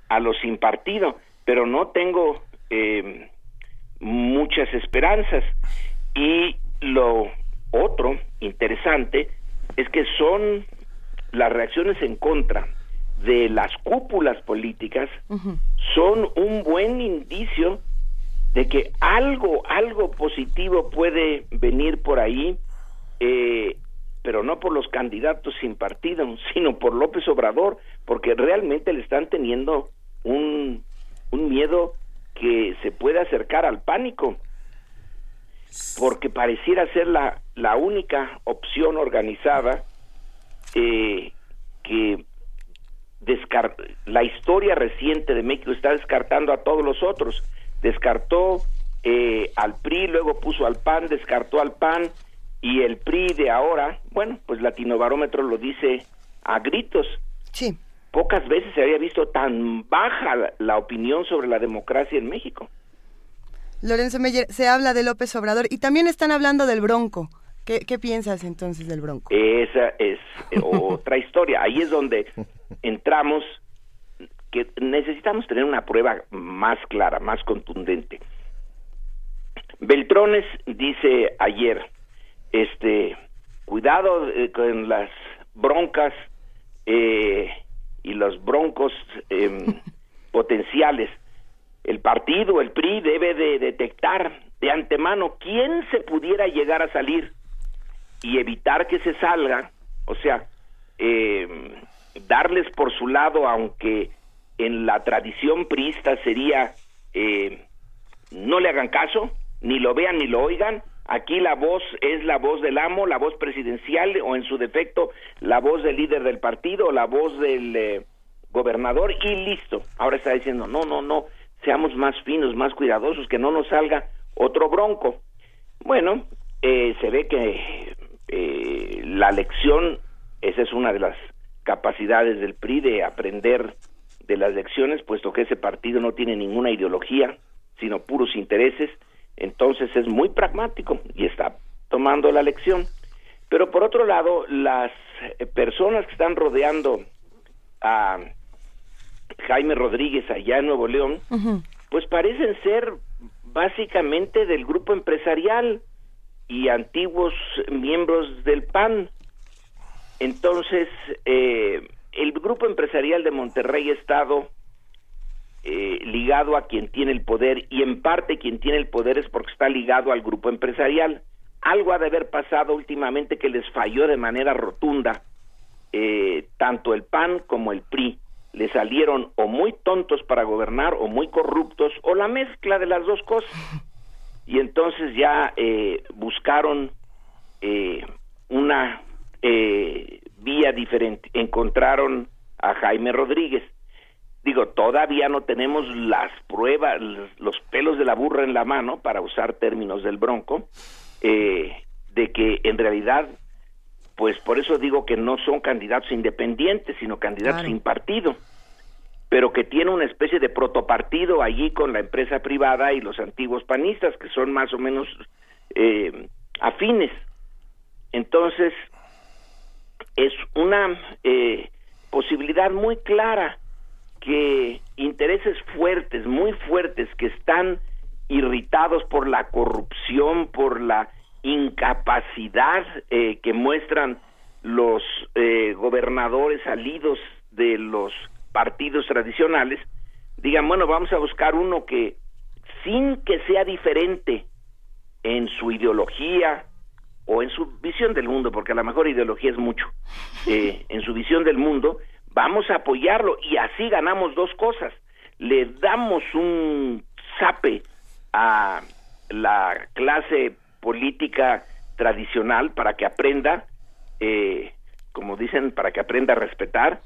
a los sin partido, pero no tengo eh, muchas esperanzas. Y lo otro interesante es que son las reacciones en contra de las cúpulas políticas son un buen indicio de que algo, algo positivo puede venir por ahí, eh, pero no por los candidatos sin partido, sino por López Obrador, porque realmente le están teniendo un, un miedo que se puede acercar al pánico, porque pareciera ser la, la única opción organizada eh, que la historia reciente de México está descartando a todos los otros. Descartó eh, al PRI, luego puso al PAN, descartó al PAN y el PRI de ahora, bueno, pues Latino Barómetro lo dice a gritos. Sí. Pocas veces se había visto tan baja la, opinión sobre la democracia en México. Lorenzo Meyer, se habla de López Obrador y también están hablando del Bronco. ¿Qué, qué piensas entonces del Bronco? Esa es eh, otra historia. Ahí es donde entramos que necesitamos tener una prueba más clara, más contundente. Beltrones dice ayer, este, cuidado eh, con las broncas eh, y los broncos em, potenciales. El partido, el PRI, debe de detectar de antemano quién se pudiera llegar a salir y evitar que se salga, o sea, eh, darles por su lado, aunque en la tradición priista sería eh, no le hagan caso, ni lo vean ni lo oigan, aquí la voz es la voz del amo, la voz presidencial o en su defecto la voz del líder del partido, la voz del eh, gobernador y listo. Ahora está diciendo, no, no, no, seamos más finos, más cuidadosos, que no nos salga otro bronco. Bueno, eh, se ve que la lección, esa es una de las capacidades del PRI de aprender de las lecciones, puesto que ese partido no tiene ninguna ideología, sino puros intereses, entonces es muy pragmático y está tomando la lección. Pero por otro lado, las eh, personas que están rodeando a Jaime Rodríguez allá en Nuevo León, pues parecen ser básicamente del grupo empresarial y antiguos miembros del PAN. Entonces, eh, el grupo empresarial de Monterrey estado eh, ligado a quien tiene el poder y en parte quien tiene el poder es porque está ligado al grupo empresarial. Algo ha de haber pasado últimamente que les falló de manera rotunda, eh, tanto el PAN como el PRI. Le salieron o muy tontos para gobernar o muy corruptos o la mezcla de las dos cosas. Y entonces ya buscaron una eh, vía diferente. Encontraron a Jaime Rodríguez. Digo, todavía no tenemos las pruebas, los pelos de la burra en la mano, para usar términos del Bronco, eh, de que en realidad, pues por eso digo que no son candidatos independientes, sino candidatos sin partido, pero que tiene una especie de protopartido allí con la empresa privada y los antiguos panistas, que son más o menos eh, afines. Entonces, es una eh, posibilidad muy clara que intereses fuertes, muy fuertes, que están irritados por la corrupción, por la incapacidad eh, que muestran los eh, gobernadores salidos de los partidos tradicionales, digan, bueno, vamos a buscar uno que sin que sea diferente en su ideología, o en su visión del mundo, porque a lo mejor ideología es mucho, eh, en su visión del mundo, vamos a apoyarlo y así ganamos dos cosas. Le damos un zape a la clase política tradicional para que aprenda, eh, como dicen, para que aprenda a respetar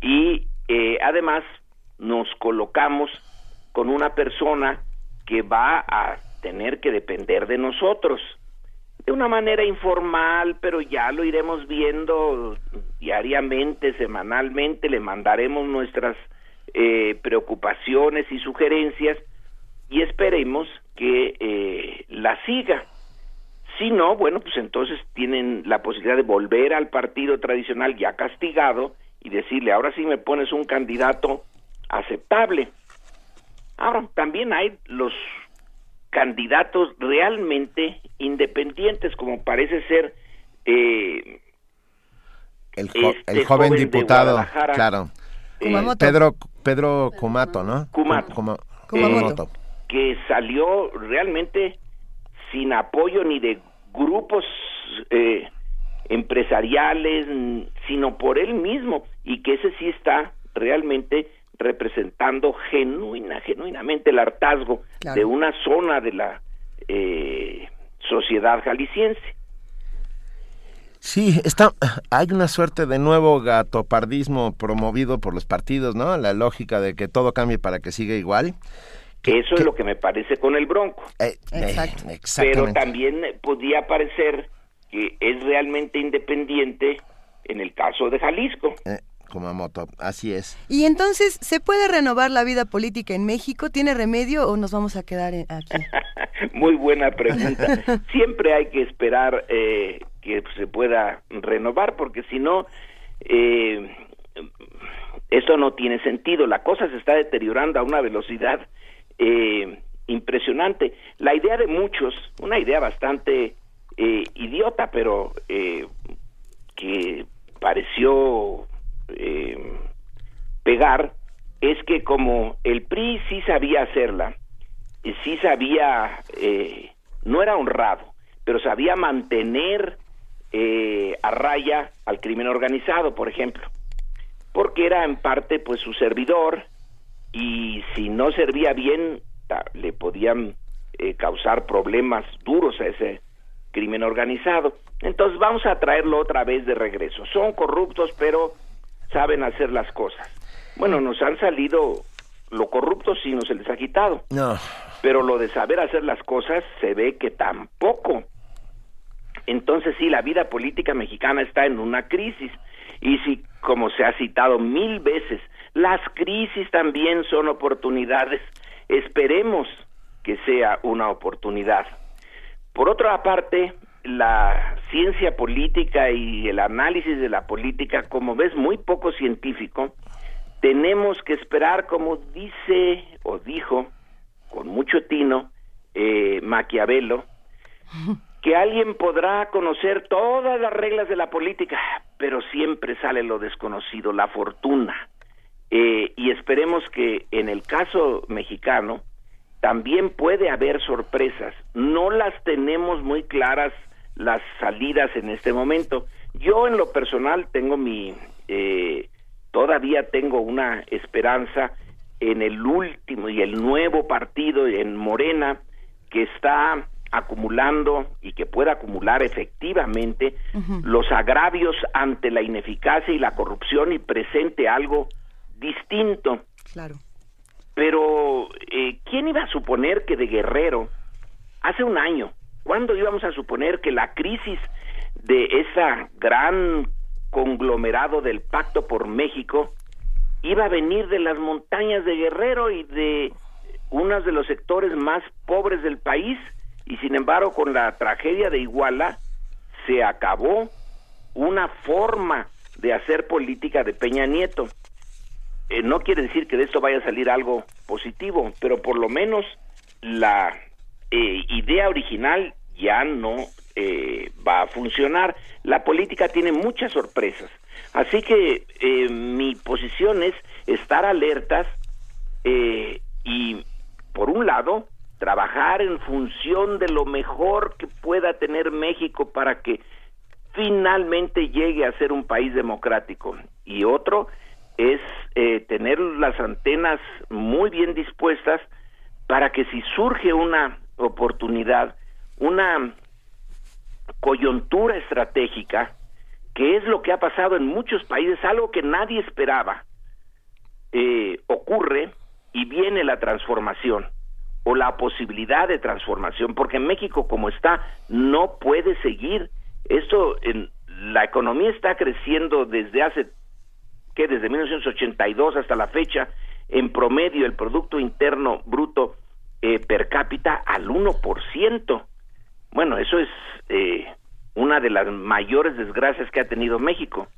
y eh, además nos colocamos con una persona que va a tener que depender de nosotros de una manera informal, pero ya lo iremos viendo diariamente, semanalmente, le mandaremos nuestras eh, preocupaciones y sugerencias y esperemos que eh, la siga. Si no, bueno, pues entonces tienen la posibilidad de volver al partido tradicional ya castigado y decirle, ahora sí me pones un candidato aceptable. Ahora, también hay los candidatos realmente independientes, como parece ser eh, el, este joven, diputado, claro, eh, Pedro Pedro Kumato, ¿no? Kumato, que salió realmente sin apoyo ni de grupos eh, empresariales, sino por él mismo, y que ese sí está realmente representando genuina, genuinamente el hartazgo de una zona de la eh, sociedad jalisciense. Sí, está, hay una suerte de nuevo gatopardismo promovido por los partidos, ¿no? La lógica de que todo cambie para que siga igual. Que, Eso es lo que me parece con el Bronco. Eh, Exacto. Pero también podía parecer que es realmente independiente en el caso de Jalisco. Kumamoto, así es. Y entonces, ¿se puede renovar la vida política en México? ¿Tiene remedio o nos vamos a quedar aquí? Muy buena pregunta. Siempre hay que esperar eh, que se pueda renovar, porque si no, eh, eso no tiene sentido. La cosa se está deteriorando a una velocidad eh, impresionante. La idea de muchos, una idea bastante eh, idiota, pero eh, que pareció eh, pegar es que como el PRI sí sabía hacerla, sí sabía, eh, no era honrado, pero sabía mantener eh, a raya al crimen organizado, por ejemplo, porque era en parte pues su servidor y si no servía bien le podían eh, causar problemas duros a ese crimen organizado. Entonces vamos a traerlo otra vez de regreso. Son corruptos, pero saben hacer las cosas. Bueno, nos han salido lo corrupto sí no se les ha quitado. No. Pero lo de saber hacer las cosas se ve que tampoco. Entonces sí, la vida política mexicana está en una crisis. Y si, como se ha citado mil veces, las crisis también son oportunidades. Esperemos que sea una oportunidad. Por otra parte, la ciencia política y el análisis de la política, como ves, muy poco científico, tenemos que esperar, como dice o dijo con mucho tino eh, Maquiavelo, que alguien podrá conocer todas las reglas de la política, pero siempre sale lo desconocido, la fortuna. Eh, y esperemos que en el caso mexicano también puede haber sorpresas. No las tenemos muy claras las salidas en este momento. Yo en lo personal tengo mi, eh, todavía tengo una esperanza en el último y el nuevo partido en Morena que está acumulando y que pueda acumular efectivamente los agravios ante la ineficacia y la corrupción y presente algo distinto. Claro. Pero, eh, ¿quién iba a suponer que de Guerrero, hace un año, ¿Cuándo íbamos a suponer que la crisis de esa gran conglomerado del Pacto por México iba a venir de las montañas de Guerrero y de uno de los sectores más pobres del país? Y sin embargo, con la tragedia de Iguala, se acabó una forma de hacer política de Peña Nieto. Eh, no quiere decir que de esto vaya a salir algo positivo, pero por lo menos la eh, idea original ya no eh, va a funcionar. La política tiene muchas sorpresas. Así que eh, mi posición es estar alertas y, por un lado, trabajar en función de lo mejor que pueda tener México para que finalmente llegue a ser un país democrático. Y otro es tener las antenas muy bien dispuestas para que si surge una oportunidad, una coyuntura estratégica, que es lo que ha pasado en muchos países, algo que nadie esperaba. eh, ocurre y viene la transformación o la posibilidad de transformación, porque México como está no puede seguir. Esto, en, la economía está creciendo desde hace, que desde 1982 hasta la fecha, en promedio el Producto Interno Bruto eh, per cápita al 1%. Bueno, eso es eh, una de las mayores desgracias que ha tenido México.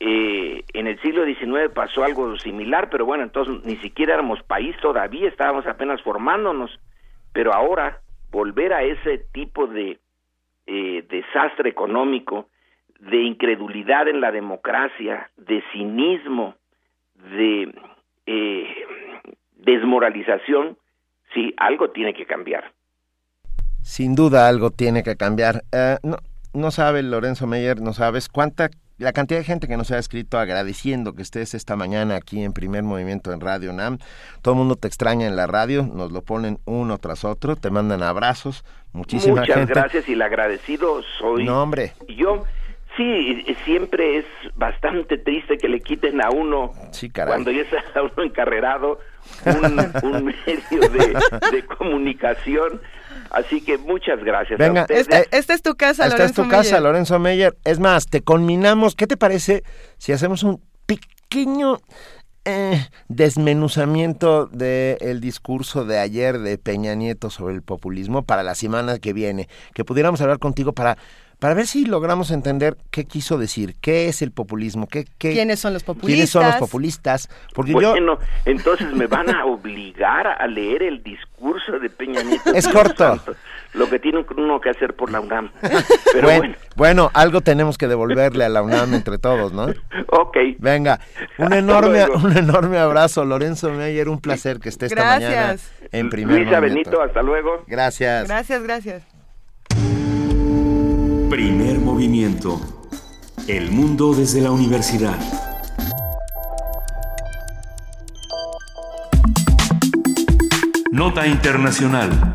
Eh, en el siglo XIX pasó algo similar, pero bueno, entonces ni siquiera éramos país todavía, estábamos apenas formándonos, pero ahora volver a ese tipo de eh, desastre económico, de incredulidad en la democracia, de cinismo, de eh, desmoralización, sí, algo tiene que cambiar. Sin duda algo tiene que cambiar. no, no sabe Lorenzo Meyer, no sabes cuánta la cantidad de gente que nos ha escrito agradeciendo que estés esta mañana aquí en Primer Movimiento en Radio NAM. Todo el mundo te extraña en la radio, nos lo ponen uno tras otro, te mandan abrazos, muchísimas Muchas gracias y el agradecido soy. No, hombre. Yo sí, siempre es bastante triste que le quiten a uno cuando ya está uno encarrerado un, medio de comunicación Así que muchas gracias. Venga, esta, es tu casa, Esta es tu casa, Lorenzo Meyer. Es más, te conminamos. ¿Qué te parece si hacemos un pequeño eh, desmenuzamiento del discurso de ayer de Peña Nieto sobre el populismo para la semana que viene? Que pudiéramos hablar contigo para para ver si logramos entender qué quiso decir, qué es el populismo, qué, quiénes son los populistas. ¿Quiénes son los populistas? Porque bueno, entonces me van a obligar a leer el discurso de Peña Nieto. Es corto. lo que tiene uno que hacer por la UNAM. Pero bueno, bueno. algo tenemos que devolverle a la UNAM entre todos, ¿no? Ok. Venga, un enorme, un enorme abrazo, Lorenzo Meyer, un placer que esté esta mañana en primer Luisa Benito, hasta luego. Gracias. Gracias, gracias. Primer movimiento. El mundo desde la universidad. Nota Internacional.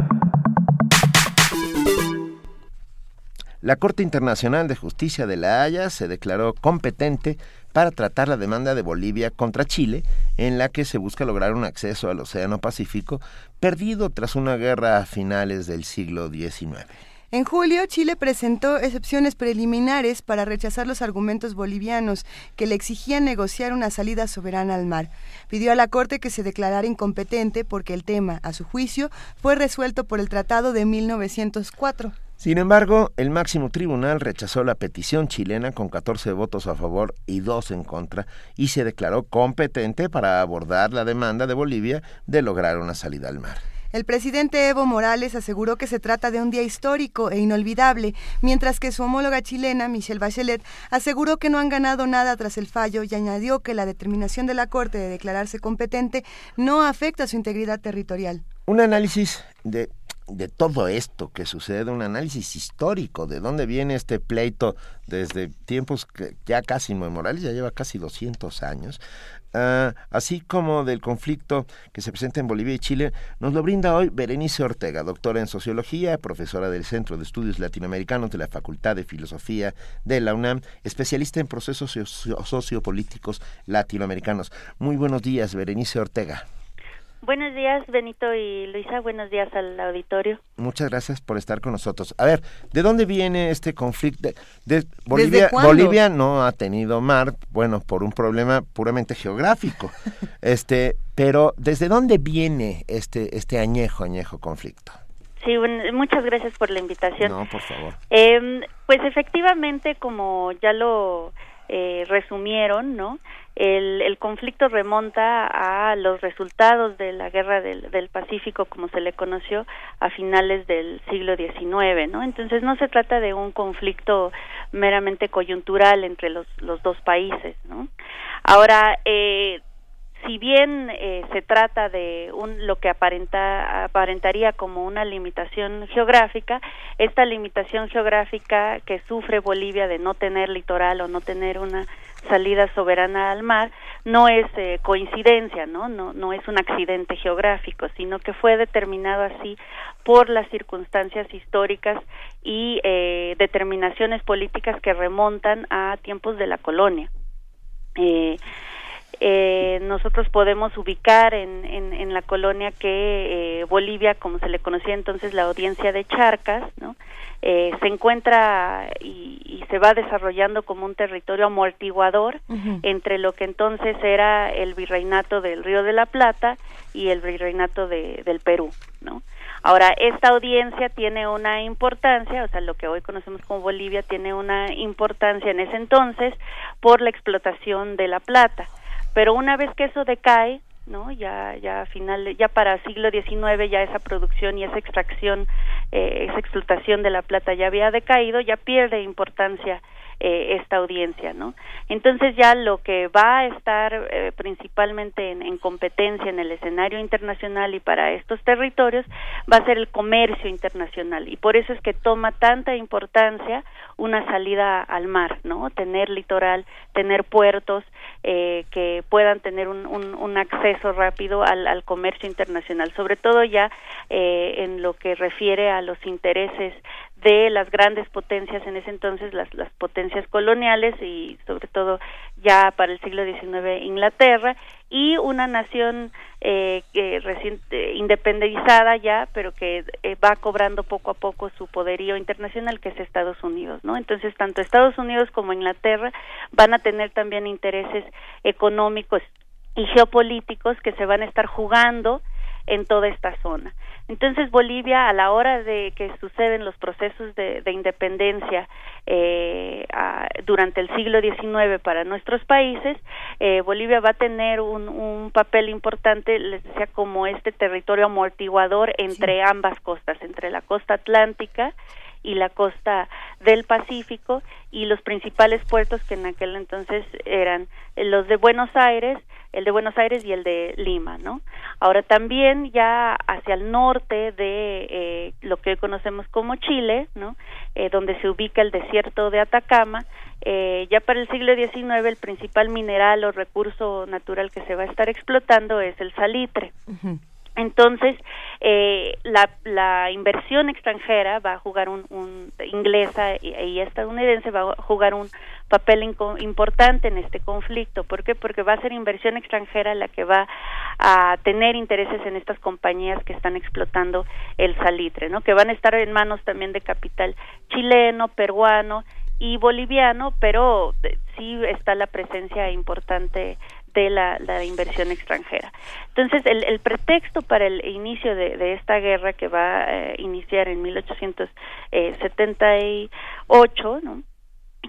La Corte Internacional de Justicia de La Haya se declaró competente para tratar la demanda de Bolivia contra Chile, en la que se busca lograr un acceso al Océano Pacífico perdido tras una guerra a finales del siglo XIX. En julio, Chile presentó excepciones preliminares para rechazar los argumentos bolivianos que le exigían negociar una salida soberana al mar. Pidió a la Corte que se declarara incompetente porque el tema, a su juicio, fue resuelto por el Tratado de 1904. Sin embargo, el máximo tribunal rechazó la petición chilena con 14 votos a favor y 2 en contra y se declaró competente para abordar la demanda de Bolivia de lograr una salida al mar. El presidente Evo Morales aseguró que se trata de un día histórico e inolvidable, mientras que su homóloga chilena, Michelle Bachelet, aseguró que no han ganado nada tras el fallo y añadió que la determinación de la Corte de declararse competente no afecta su integridad territorial. Un análisis de todo esto que sucede, un análisis histórico de dónde viene este pleito desde tiempos que ya casi Morales ya lleva casi 200 años, Ah, así como del conflicto que se presenta en Bolivia y Chile, nos lo brinda hoy Berenice Ortega, doctora en sociología, profesora del Centro de Estudios Latinoamericanos de la Facultad de Filosofía de la UNAM, especialista en procesos sociopolíticos latinoamericanos. Muy buenos días, Berenice Ortega. Buenos días, Benito y Luisa. Buenos días al auditorio. Muchas gracias por estar con nosotros. A ver, ¿de dónde viene este conflicto? De, Bolivia, Bolivia no ha tenido mar, bueno, por un problema puramente geográfico. este, pero ¿desde dónde viene este este añejo añejo conflicto? Sí, muchas gracias por la invitación. No, por favor. Em, pues efectivamente, como ya lo eh, resumieron, ¿no? El, el, conflicto remonta a los resultados de la guerra del, del, Pacífico, como se le conoció, a finales del siglo XIX, ¿no? Entonces no se trata de un conflicto meramente coyuntural entre los, los dos países, ¿no? Ahora, eh, si bien eh, se trata de un, lo que aparenta, aparentaría como una limitación geográfica, esta limitación geográfica que sufre Bolivia de no tener litoral o no tener una salida soberana al mar no es eh, coincidencia, ¿no? ¿no? No es un accidente geográfico, sino que fue determinado así por las circunstancias históricas y eh, determinaciones políticas que remontan a tiempos de la colonia. Eh, eh, nosotros podemos ubicar en, en, la colonia que eh, Bolivia, como se le conocía entonces la audiencia de Charcas, ¿no? Eh, se encuentra y, y, se va desarrollando como un territorio amortiguador entre lo que entonces era el virreinato del Río de la Plata y el virreinato de, del Perú, ¿no? Ahora, esta audiencia tiene una importancia, o sea, lo que hoy conocemos como Bolivia tiene una importancia en ese entonces por la explotación de la plata pero una vez que eso decae no ya ya final ya para siglo XIX ya esa producción y esa extracción eh, esa explotación de la plata ya había decaído ya pierde importancia eh, esta audiencia, ¿no? Entonces ya lo que va a estar eh, principalmente en, en, competencia en el escenario internacional y para estos territorios va a ser el comercio internacional y por eso es que toma tanta importancia una salida al mar, ¿no? Tener litoral, tener puertos eh, que puedan tener un, un, un acceso rápido al, al, comercio internacional, sobre todo ya eh, en lo que refiere a los intereses de las grandes potencias en ese entonces, las, las potencias coloniales y sobre todo ya para el siglo XIX Inglaterra y una nación eh, reciente independizada ya, pero que eh, va cobrando poco a poco su poderío internacional que es Estados Unidos, ¿no? Entonces tanto Estados Unidos como Inglaterra van a tener también intereses económicos y geopolíticos que se van a estar jugando en toda esta zona. Entonces Bolivia, a la hora de que suceden los procesos de, de independencia eh, a, durante el siglo XIX para nuestros países, eh, Bolivia va a tener un, un, papel importante, les decía, como este territorio amortiguador entre ambas costas, entre la costa atlántica y la costa del Pacífico y los principales puertos que en aquel entonces eran los de Buenos Aires, el de Buenos Aires y el de Lima, ¿no? Ahora también ya hacia el norte de eh, lo que hoy conocemos como Chile, ¿no? Eh, donde se ubica el desierto de Atacama, eh, ya para el siglo XIX el principal mineral o recurso natural que se va a estar explotando es el salitre. Entonces, eh, la, inversión extranjera va a jugar un, un inglesa y, estadounidense va a jugar un papel importante en este conflicto. ¿Por qué? Porque va a ser inversión extranjera la que va a tener intereses en estas compañías que están explotando el salitre, ¿no? Que van a estar en manos también de capital chileno, peruano y boliviano, pero sí está la presencia importante de la, la inversión extranjera. Entonces, el, el, pretexto para el inicio de, esta guerra que va a iniciar en 1878, ¿no?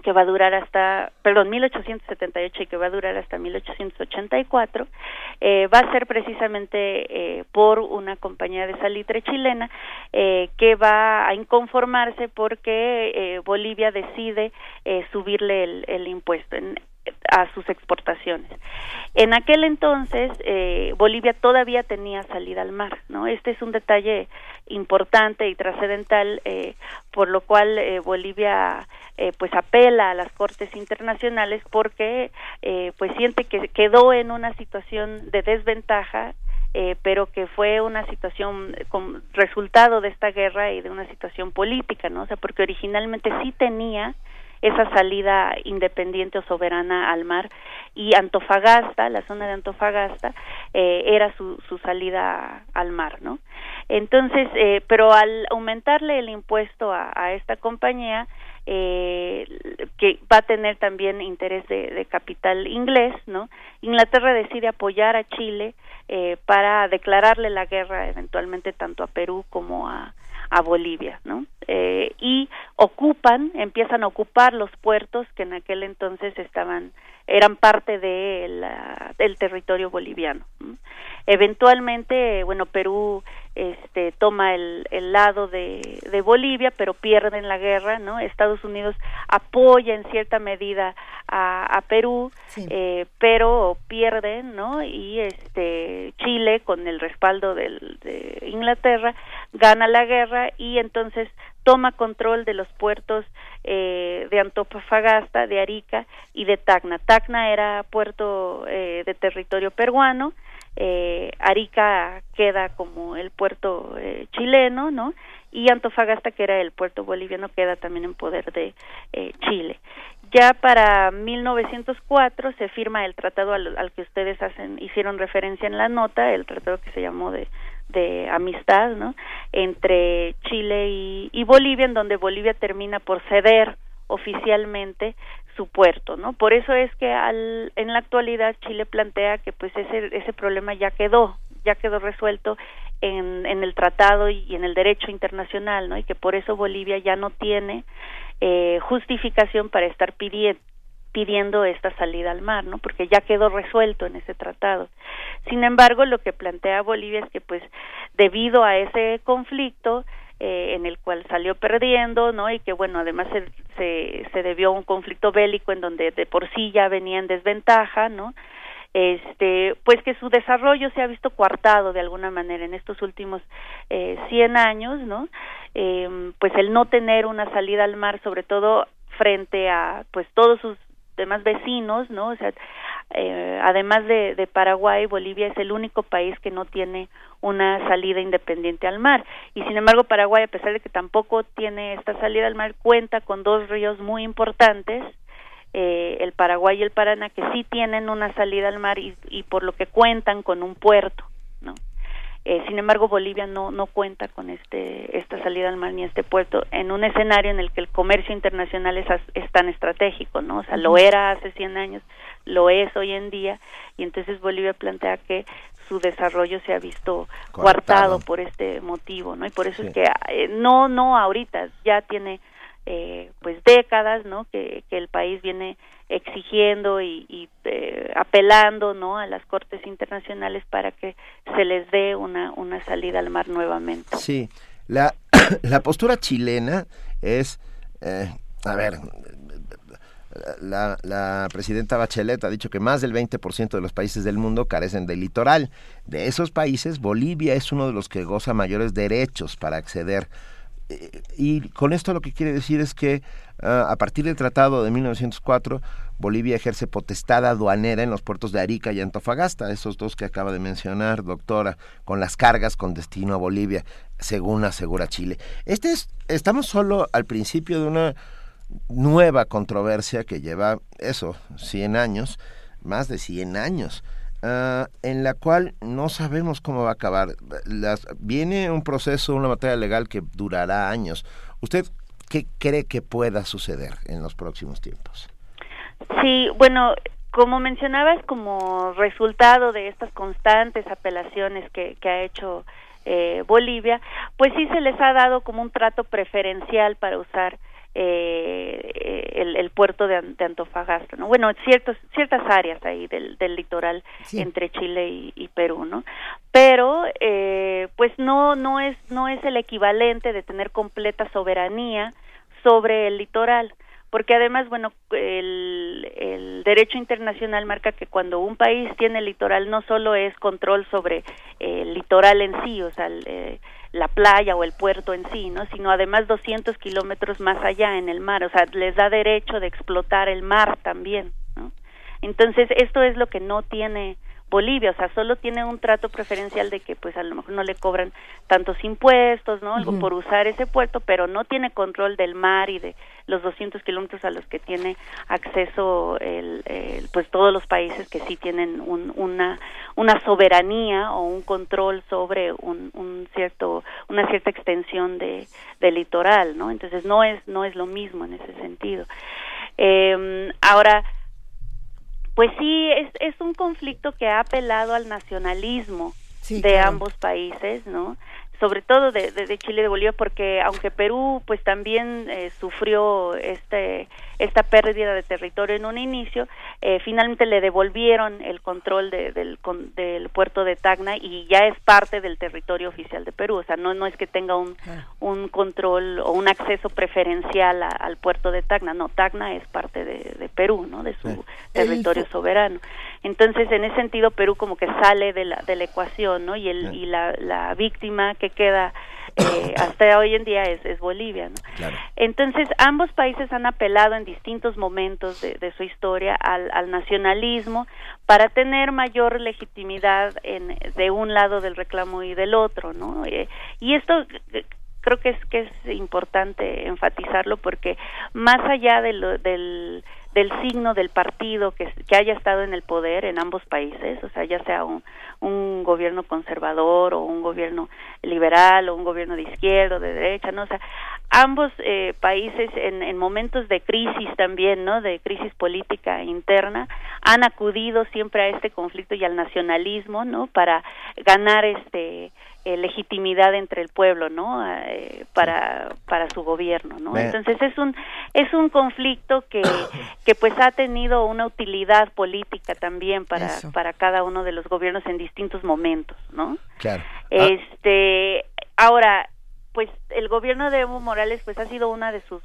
que va a durar hasta, perdón, 1878 y que va a durar hasta 1884, eh, va a ser precisamente eh, por una compañía de salitre chilena eh, que va a inconformarse porque eh, Bolivia decide eh, subirle el, el impuesto. En, a sus exportaciones. En aquel entonces eh, Bolivia todavía tenía salida al mar, ¿no? Este es un detalle importante y trascendental, eh, por lo cual eh, Bolivia eh, pues apela a las cortes internacionales porque eh, pues siente que quedó en una situación de desventaja eh, pero que fue una situación resultado de esta guerra y de una situación política, ¿no? O sea, porque originalmente sí tenía esa salida independiente o soberana al mar y Antofagasta, la zona de Antofagasta, eh, era su, su salida al mar, ¿no? Entonces, eh, pero al aumentarle el impuesto a, a esta compañía, eh, que va a tener también interés de, de, capital inglés, ¿no? Inglaterra decide apoyar a Chile eh, para declararle la guerra eventualmente tanto a Perú como a, a Bolivia, ¿no? Eh, y ocupan, empiezan a ocupar los puertos que en aquel entonces estaban, eran parte de la, del territorio boliviano. ¿no? Eventualmente, bueno, Perú este, toma el, el lado de, de, Bolivia, pero pierden la guerra, ¿no? Estados Unidos apoya en cierta medida a, a Perú, sí. eh, pero pierden, ¿no? Y este Chile, con el respaldo del, de Inglaterra, gana la guerra y entonces toma control de los puertos eh, de Antofagasta, de Arica y de Tacna. Tacna era puerto eh, de territorio peruano, eh, Arica queda como el puerto eh, chileno, ¿no? Y Antofagasta, que era el puerto boliviano, queda también en poder de eh, Chile. ya para 1904 se firma el tratado al, que ustedes hacen hicieron referencia en la nota, el tratado que se llamó de, amistad, ¿no? Entre Chile y Bolivia, en donde Bolivia termina por ceder oficialmente su puerto, ¿no? Por eso es que al, en la actualidad Chile plantea que pues ese ese problema ya quedó, ya quedó resuelto en, en el tratado y en el derecho internacional, ¿no? Y que por eso Bolivia ya no tiene eh, justificación para estar pidiendo esta salida al mar, ¿no? Porque ya quedó resuelto en ese tratado. Sin embargo, lo que plantea Bolivia es que, pues, debido a ese conflicto eh, en el cual salió perdiendo, ¿no? Y que, bueno, además se, se, se debió a un conflicto bélico en donde de por sí ya venía en desventaja, ¿no? este pues que su desarrollo se ha visto coartado de alguna manera en estos últimos eh, 100 años no eh, pues el no tener una salida al mar sobre todo frente a pues todos sus demás vecinos no o sea eh, además de, de Paraguay Bolivia es el único país que no tiene una salida independiente al mar y sin embargo Paraguay a pesar de que tampoco tiene esta salida al mar cuenta con dos ríos muy importantes eh, el Paraguay y el Paraná que sí tienen una salida al mar y, y por lo que cuentan con un puerto. Eh, sin embargo, Bolivia no, no cuenta con este, esta salida al mar ni este puerto en un escenario en el que el comercio internacional es, es tan estratégico, ¿no? O sea, lo era hace 100 años, lo es hoy en día, y entonces Bolivia plantea que su desarrollo se ha visto coartado, por este motivo, ¿no? Y por eso es que eh, no, no ahorita, ya tiene eh, pues décadas no que, que, el país viene exigiendo y, y eh, apelando no a las cortes internacionales para que se les dé una una salida al mar nuevamente. Sí. La la postura chilena es eh, a ver la, la, presidenta Bachelet ha dicho que más del 20% de los países del mundo carecen de litoral. De esos países, Bolivia es uno de los que goza mayores derechos para acceder y con esto lo que quiere decir es que uh, a partir del tratado de 1904 Bolivia ejerce potestad aduanera en los puertos de Arica y Antofagasta, esos dos que acaba de mencionar, doctora, con las cargas con destino a Bolivia, según asegura Chile. Este es, estamos solo al principio de una nueva controversia que lleva eso, 100 años, más de 100 años uh, en la cual no sabemos cómo va a acabar. Las, viene un proceso, una materia legal que durará años. ¿Usted qué cree que pueda suceder en los próximos tiempos? Sí, bueno, como mencionabas, como resultado de estas constantes apelaciones que, que ha hecho eh, Bolivia, pues sí se les ha dado como un trato preferencial para usar eh, el, el, puerto de, de, Antofagasta, ¿no? Bueno, ciertos, ciertas áreas ahí del, del litoral sí. entre Chile y, y, Perú, ¿no? Pero, eh, pues no, no es, no es el equivalente de tener completa soberanía sobre el litoral porque además, bueno, el, derecho internacional marca que cuando un país tiene litoral no solo es control sobre el litoral en sí, o sea, el, eh, la playa o el puerto en sí, ¿no? Sino además 200 kilómetros más allá en el mar, o sea, les da derecho de explotar el mar también. Entonces, esto es lo que no tiene Bolivia, o sea, solo tiene un trato preferencial de que pues a lo mejor no le cobran tantos impuestos, ¿no? Algo uh -huh. por usar ese puerto, pero no tiene control del mar y de los 200 kilómetros a los que tiene acceso el, el, pues todos los países que sí tienen un, una una soberanía o un control sobre un, un cierto una cierta extensión de, de litoral, ¿no? Entonces no es no es lo mismo en ese sentido. Eh, ahora pues sí, es, es un conflicto que ha apelado al nacionalismo sí, de claro. ambos países, ¿no? sobre todo de, de, de, Chile y de Bolivia porque aunque Perú pues también eh, sufrió este esta pérdida de territorio en un inicio eh, finalmente le devolvieron el control de, del, con, del puerto de Tacna y ya es parte del territorio oficial de Perú. O sea no no es que tenga un un control o un acceso preferencial a, al puerto de Tacna. No Tacna es parte de, de Perú no de su sí. territorio el... soberano. Entonces en ese sentido Perú como que sale de la de la ecuación no y el sí. y la, la víctima que queda eh, hasta hoy en día es, es Bolivia. ¿no? Claro. Entonces, ambos países han apelado en distintos momentos de, de su historia al, al, nacionalismo para tener mayor legitimidad en, de un lado del reclamo y del otro. ¿no? Eh, y esto creo que es que es importante enfatizarlo porque más allá de lo, del del signo del partido que, que haya estado en el poder en ambos países, o sea, ya sea un, un gobierno conservador o un gobierno liberal o un gobierno de izquierda o de derecha, ¿no? O sea, ambos eh, países en, en momentos de crisis también, ¿no? De crisis política interna, han acudido siempre a este conflicto y al nacionalismo, ¿no? Para ganar este eh, legitimidad entre el pueblo, ¿no? Eh, para para su gobierno, ¿no? Entonces es un es un conflicto que que pues ha tenido una utilidad política también para para cada uno de los gobiernos en distintos momentos, ¿no? Claro. Este ahora pues el gobierno de Evo Morales pues ha sido una de sus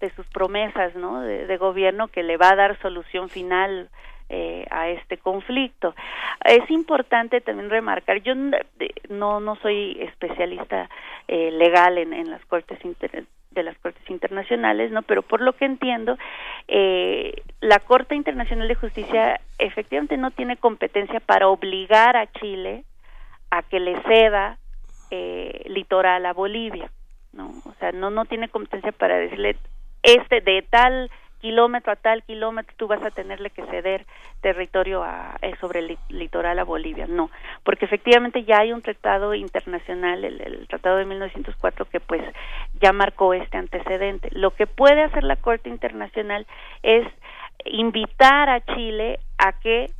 de sus promesas, ¿no? De, de gobierno que le va a dar solución final eh, a este conflicto. Es importante también remarcar, yo no no soy especialista eh, legal en, en las cortes inter, de las cortes internacionales, no, pero por lo que entiendo, eh, la Corte Internacional de Justicia efectivamente no tiene competencia para obligar a Chile a que le ceda eh, litoral a Bolivia, no, o sea, no no tiene competencia para decirle este de tal kilómetro a tal kilómetro tú vas a tenerle que ceder territorio a, eh, sobre el litoral a Bolivia. No, porque efectivamente ya hay un tratado internacional, el, el, tratado de 1904, que pues ya marcó este antecedente. Lo que puede hacer la Corte Internacional es invitar a Chile a que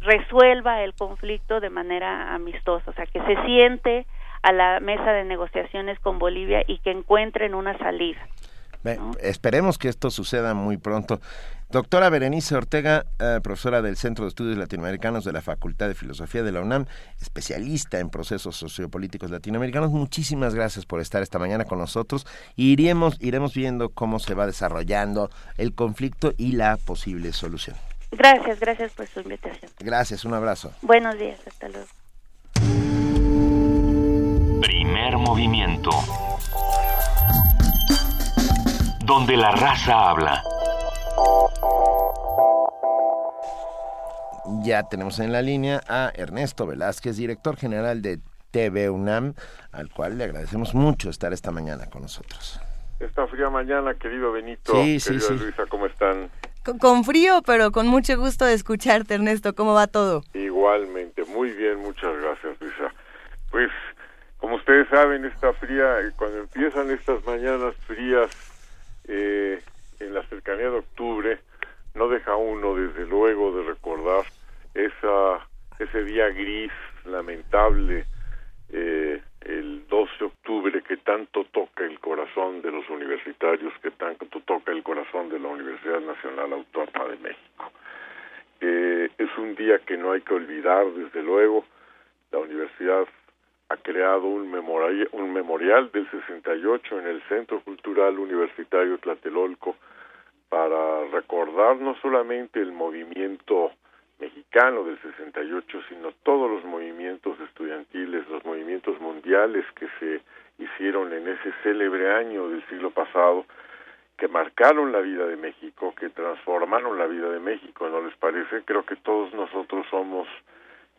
resuelva el conflicto de manera amistosa, o sea, que se siente a la mesa de negociaciones con Bolivia y que encuentren una salida. Esperemos que esto suceda muy pronto. Doctora Berenice Ortega, eh, profesora del Centro de Estudios Latinoamericanos de la Facultad de Filosofía de la UNAM, especialista en procesos sociopolíticos latinoamericanos, muchísimas gracias por estar esta mañana con nosotros. iremos, iremos viendo cómo se va desarrollando el conflicto y la posible solución. Gracias, gracias por su invitación. Gracias, un abrazo. Buenos días, hasta luego. Primer movimiento donde la raza habla. Ya tenemos en la línea a Ernesto Velázquez, director general de TV UNAM, al cual le agradecemos mucho estar esta mañana con nosotros. Esta fría mañana, querido Benito, sí, querida sí, sí. Luisa, ¿cómo están? Con, con, frío, pero con mucho gusto de escucharte, Ernesto. ¿Cómo va todo? Igualmente, muy bien, muchas gracias, Luisa. Pues, como ustedes saben, esta fría, cuando empiezan estas mañanas frías, eh, en la cercanía de octubre no deja uno desde luego de recordar esa ese día gris lamentable eh, el 12 de octubre que tanto toca el corazón de los universitarios que tanto toca el corazón de la Universidad Nacional Autónoma de México. Eh, es un día que no hay que olvidar desde luego. La universidad ha creado un memorial, un memorial del 68 en el Centro Cultural Universitario Tlatelolco para recordar no solamente el movimiento mexicano del 68, sino todos los movimientos estudiantiles, los movimientos mundiales que se hicieron en ese célebre año del siglo pasado, que marcaron la vida de México, que transformaron la vida de México, ¿no les parece? Creo que todos nosotros somos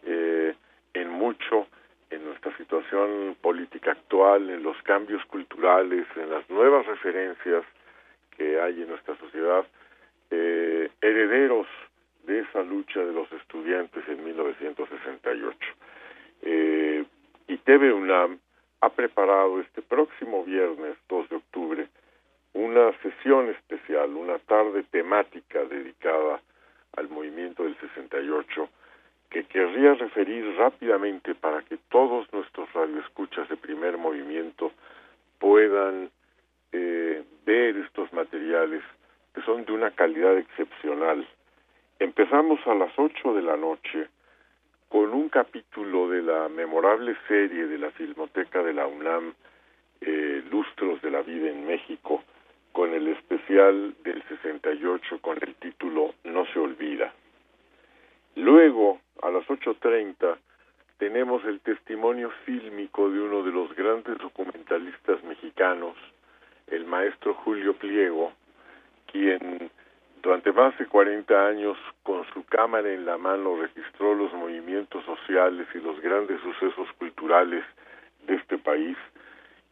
eh, en mucho en nuestra situación política actual, en los cambios culturales, en las nuevas referencias que hay en nuestra sociedad, eh, herederos de esa lucha de los estudiantes en 1968. Eh, y TV UNAM ha preparado este próximo viernes 2 de octubre una sesión especial, una tarde temática dedicada al movimiento del 68 que querría referir rápidamente para que todos nuestros radioescuchas de primer movimiento puedan eh, ver estos materiales que son de una calidad excepcional. Empezamos a las ocho de la noche con un capítulo de la memorable serie de la Filmoteca de la UNAM, eh, Lustros de la Vida en México, con el especial del 68 con el título No se olvida. Luego, a las 8.30, tenemos el testimonio fílmico de uno de los grandes documentalistas mexicanos, el maestro Julio Pliego, quien durante más de 40 años con su cámara en la mano registró los movimientos sociales y los grandes sucesos culturales de este país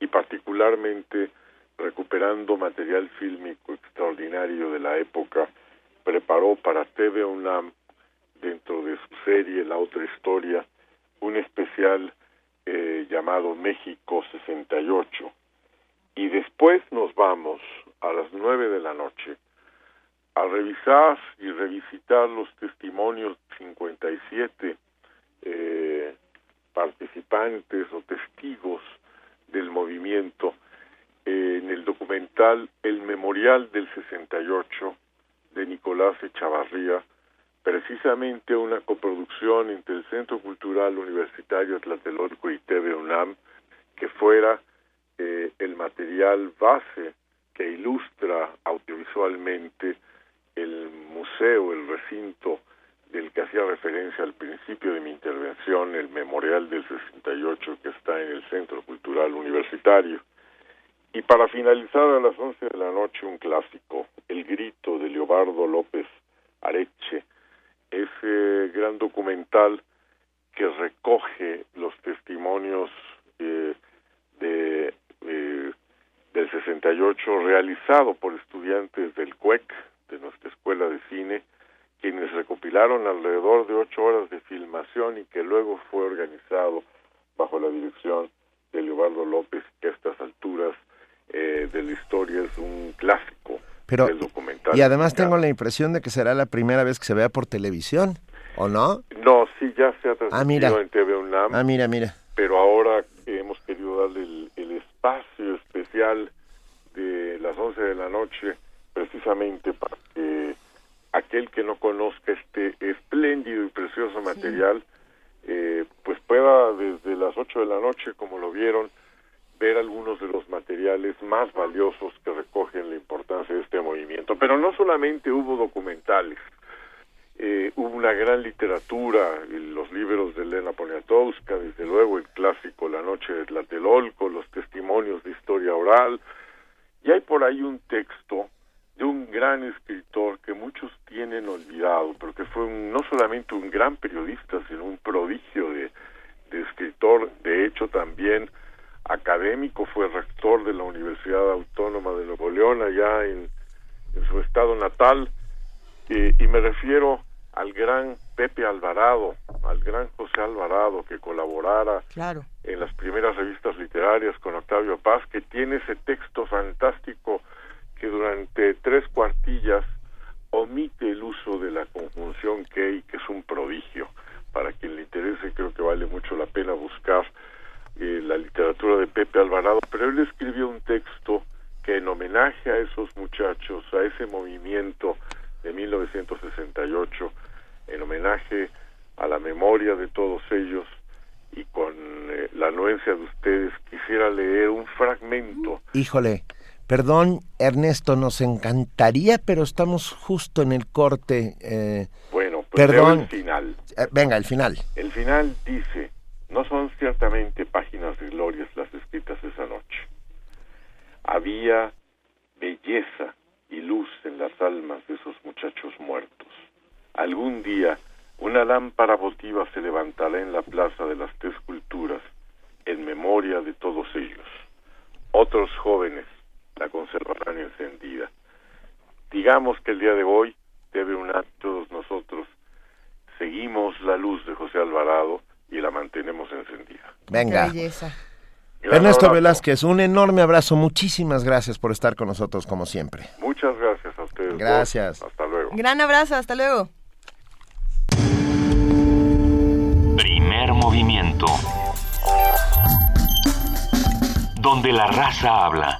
y particularmente recuperando material fílmico extraordinario de la época preparó para TV UNAM, dentro de su serie La otra historia, un especial eh, llamado México 68. Y después nos vamos a las nueve de la noche a revisar y revisitar los testimonios 57 eh, participantes o testigos del movimiento eh, en el documental El Memorial del 68 de Nicolás Echavarría, precisamente una coproducción entre el Centro Cultural Universitario Tlatelolco y TV UNAM, que fuera eh, el material base que ilustra audiovisualmente el museo, el recinto del que hacía referencia al principio de mi intervención, el Memorial del 68 que está en el Centro Cultural Universitario. Y para finalizar a las 11 de la noche un clásico, El Grito de Leobardo López Areche, ese gran documental que recoge los testimonios eh, de, eh, del 68 realizado por estudiantes del CUEC, de nuestra escuela de cine, quienes recopilaron alrededor de ocho horas de filmación y que luego fue organizado bajo la dirección de Leobardo López, que a estas alturas eh, de la historia es un clásico Pero, documental. Y además tengo la impresión de que será la primera vez que se vea por televisión, ¿o no? No, sí, ya se ha transmitido Ah, mira. en TV UNAM, Ah, mira, mira. pero ahora hemos querido darle el, el espacio especial de las 11 de la noche precisamente para que aquel que no conozca este espléndido y precioso material eh, pues pueda desde las 8 de la noche, como lo vieron, ver algunos de los materiales más valiosos que recogen la importancia de este movimiento. Pero no solamente hubo documentales, eh, hubo una gran literatura, los libros de Elena Poniatowska, desde luego el clásico La Noche de Tlatelolco, los testimonios de historia oral, y hay por ahí un texto de un gran escritor que muchos tienen olvidado, pero que fue un- no solamente un gran periodista, sino un prodigio de escritor, de hecho también académico, fue rector de la Universidad Autónoma de Nuevo León, allá en, en su estado natal, eh, y me refiero al gran Pepe Alvarado, al gran José Alvarado, que colaborara Claro. en las primeras revistas literarias con Octavio Paz, que tiene ese texto fantástico que durante tres cuartillas omite el uso de la conjunción que que es un prodigio. Para quien le interese, creo que vale mucho la pena buscar eh, la literatura de Pepe Alvarado, pero él escribió un texto que en homenaje a esos muchachos, a ese movimiento de 1968, en homenaje a la memoria de todos ellos y con eh, la anuencia de ustedes, quisiera leer un fragmento Híjole, perdón, Ernesto, nos encantaría, pero estamos justo en el corte. eh, Bueno, pues perdón. el final. Eh, venga, el final. El final dice, no son ciertamente páginas de glorias las escritas esa noche. Había belleza y luz en las almas de esos muchachos muertos. Algún día una lámpara votiva se levantará en la plaza de las tres culturas en memoria de todos ellos. Otros jóvenes la conservarán encendida. Digamos que el día de hoy debe unar todos nosotros seguimos la luz de José Alvarado y la mantenemos encendida. Venga. Qué belleza. Ernesto abrazo. Velázquez, un enorme abrazo. Muchísimas gracias por estar con nosotros, como siempre. Muchas gracias a ustedes. dos. Gracias. Hasta luego. Gran abrazo, hasta luego. Primer movimiento. Donde la raza habla.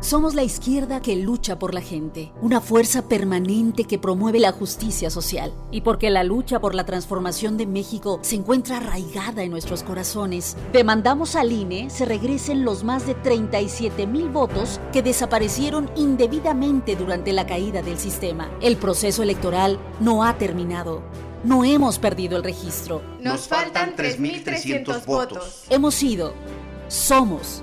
Somos la izquierda que lucha por la gente, una fuerza permanente que promueve la justicia social. Y porque la lucha por la transformación de México se encuentra arraigada en nuestros corazones, demandamos al INE se regresen los más de 37 mil votos que desaparecieron indebidamente durante la caída del sistema. El proceso electoral no ha terminado. No hemos perdido el registro. Nos faltan 3.300 votos. Hemos sido, somos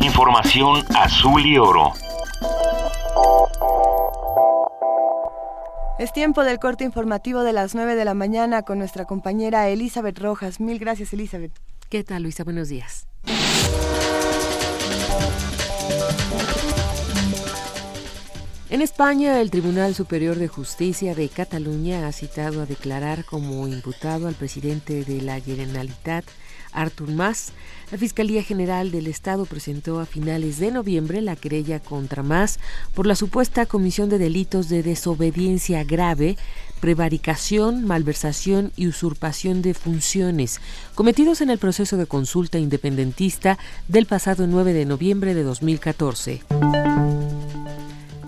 Información azul y oro. Es tiempo del corte informativo de las 9 de la mañana con nuestra compañera Elizabeth Rojas. Mil gracias, Elizabeth. ¿Qué tal, Luisa? Buenos días. En España, el Tribunal Superior de Justicia de Cataluña ha citado a declarar como imputado al presidente de la Generalitat, Artur Mas. La Fiscalía General del Estado presentó a finales de noviembre la querella contra Mas por la supuesta comisión de delitos de desobediencia grave, prevaricación, malversación y usurpación de funciones cometidos en el proceso de consulta independentista del pasado 9 de noviembre de 2014.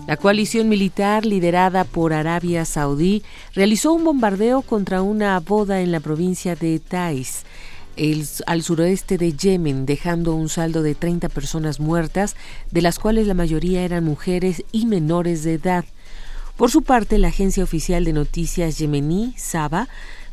La coalición militar liderada por Arabia Saudí realizó un bombardeo contra una boda en la provincia de Taiz, al suroeste de Yemen, dejando un saldo de 30 personas muertas, de las cuales la mayoría eran mujeres y menores de edad. Por su parte, la agencia oficial de noticias yemení, Saba,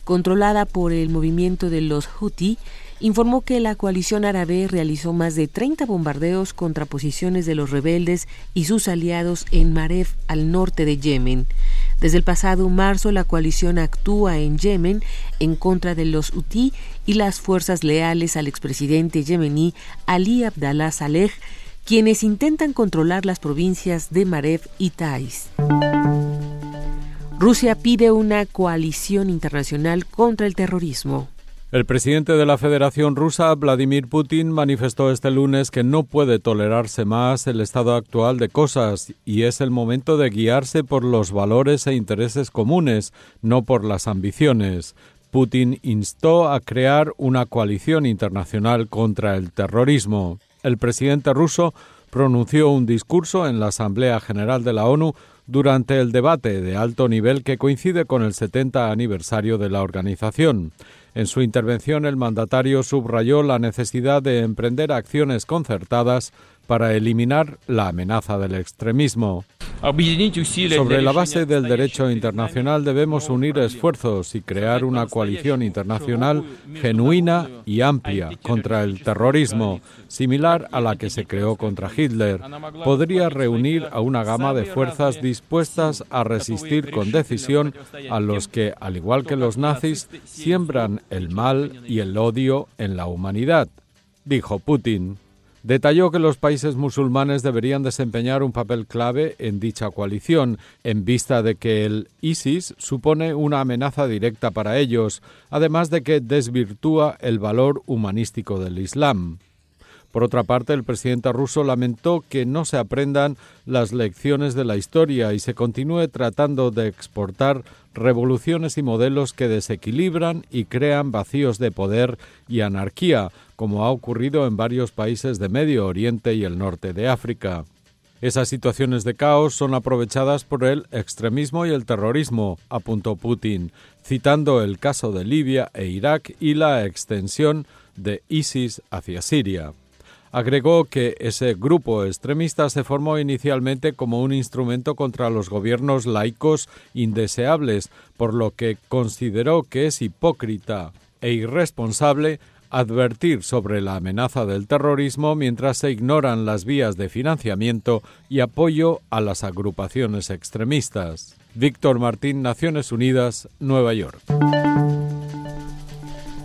controlada por el movimiento de los Houthi, informó que la coalición árabe realizó más de 30 bombardeos contra posiciones de los rebeldes y sus aliados en Maref, al norte de Yemen. Desde el pasado marzo, la coalición actúa en Yemen en contra de los Houthi y las fuerzas leales al expresidente yemení Ali Abdallah Saleh, quienes intentan controlar las provincias de Maref y Taiz. Rusia pide una coalición internacional contra el terrorismo. El presidente de la Federación Rusa, Vladimir Putin, manifestó este lunes que no puede tolerarse más el estado actual de cosas y es el momento de guiarse por los valores e intereses comunes, no por las ambiciones. Putin instó a crear una coalición internacional contra el terrorismo. El presidente ruso pronunció un discurso en la Asamblea General de la ONU durante el debate de alto nivel que coincide con el 70 aniversario de la organización. En su intervención, el mandatario subrayó la necesidad de emprender acciones concertadas para eliminar la amenaza del extremismo. Sobre la base del derecho internacional debemos unir esfuerzos y crear una coalición internacional genuina y amplia contra el terrorismo, similar a la que se creó contra Hitler. Podría reunir a una gama de fuerzas dispuestas a resistir con decisión a los que, al igual que los nazis, siembran el mal y el odio en la humanidad, dijo Putin. Detalló que los países musulmanes deberían desempeñar un papel clave en dicha coalición, en vista de que el ISIS supone una amenaza directa para ellos, además de que desvirtúa el valor humanístico del Islam. Por otra parte, el presidente ruso lamentó que no se aprendan las lecciones de la historia y se continúe tratando de exportar revoluciones y modelos que desequilibran y crean vacíos de poder y anarquía, como ha ocurrido en varios países de Medio Oriente y el norte de África. Esas situaciones de caos son aprovechadas por el extremismo y el terrorismo, apuntó Putin, citando el caso de Libia e Irak y la extensión de ISIS hacia Siria. Agregó que ese grupo extremista se formó inicialmente como un instrumento contra los gobiernos laicos indeseables, por lo que consideró que es hipócrita e irresponsable advertir sobre la amenaza del terrorismo mientras se ignoran las vías de financiamiento y apoyo a las agrupaciones extremistas. Víctor Martín, Naciones Unidas, Nueva York.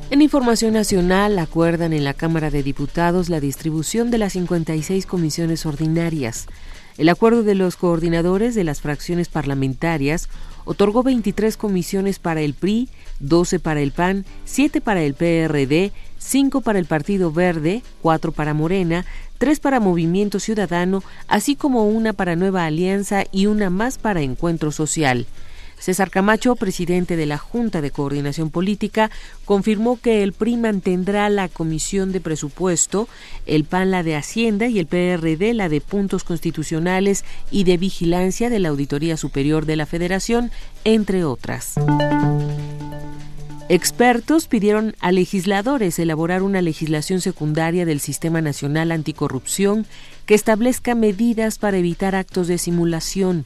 En información nacional, acuerdan en la Cámara de Diputados la distribución de las 56 comisiones ordinarias. El acuerdo de los coordinadores de las fracciones parlamentarias otorgó 23 comisiones para el PRI, 12 para el PAN, 7 para el PRD, 5 para el Partido Verde, 4 para Morena, 3 para Movimiento Ciudadano, así como una para Nueva Alianza y una más para Encuentro Social. César Camacho, presidente de la Junta de Coordinación Política, confirmó que el PRI mantendrá la Comisión de Presupuesto, el PAN la de Hacienda y el PRD la de Puntos Constitucionales y de Vigilancia de la Auditoría Superior de la Federación, entre otras. Expertos pidieron a legisladores elaborar una legislación secundaria del Sistema Nacional Anticorrupción que establezca medidas para evitar actos de simulación.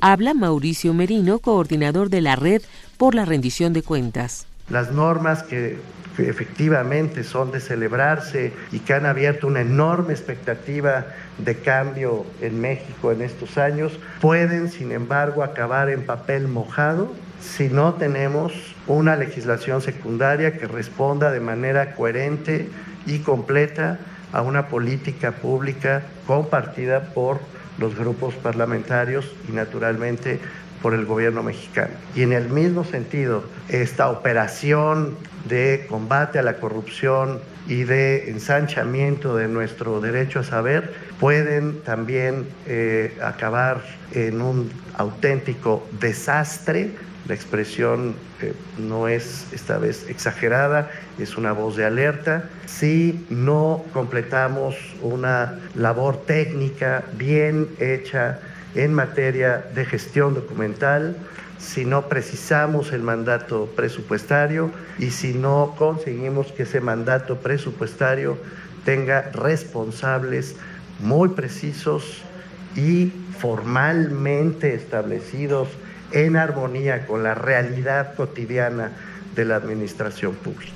Habla Mauricio Merino, coordinador de la Red por la Rendición de Cuentas. Las normas que, efectivamente son de celebrarse y que han abierto una enorme expectativa de cambio en México en estos años, pueden, sin embargo, acabar en papel mojado si no tenemos una legislación secundaria que responda de manera coherente y completa a una política pública compartida por los grupos parlamentarios y naturalmente por el gobierno mexicano. Y en el mismo sentido, esta operación de combate a la corrupción y de ensanchamiento de nuestro derecho a saber pueden también eh, acabar en un auténtico desastre la expresión eh, no es esta vez exagerada, es una voz de alerta. Si no completamos una labor técnica bien hecha en materia de gestión documental, si no precisamos el mandato presupuestario y si no conseguimos que ese mandato presupuestario tenga responsables muy precisos y formalmente establecidos en armonía con la realidad cotidiana de la administración pública.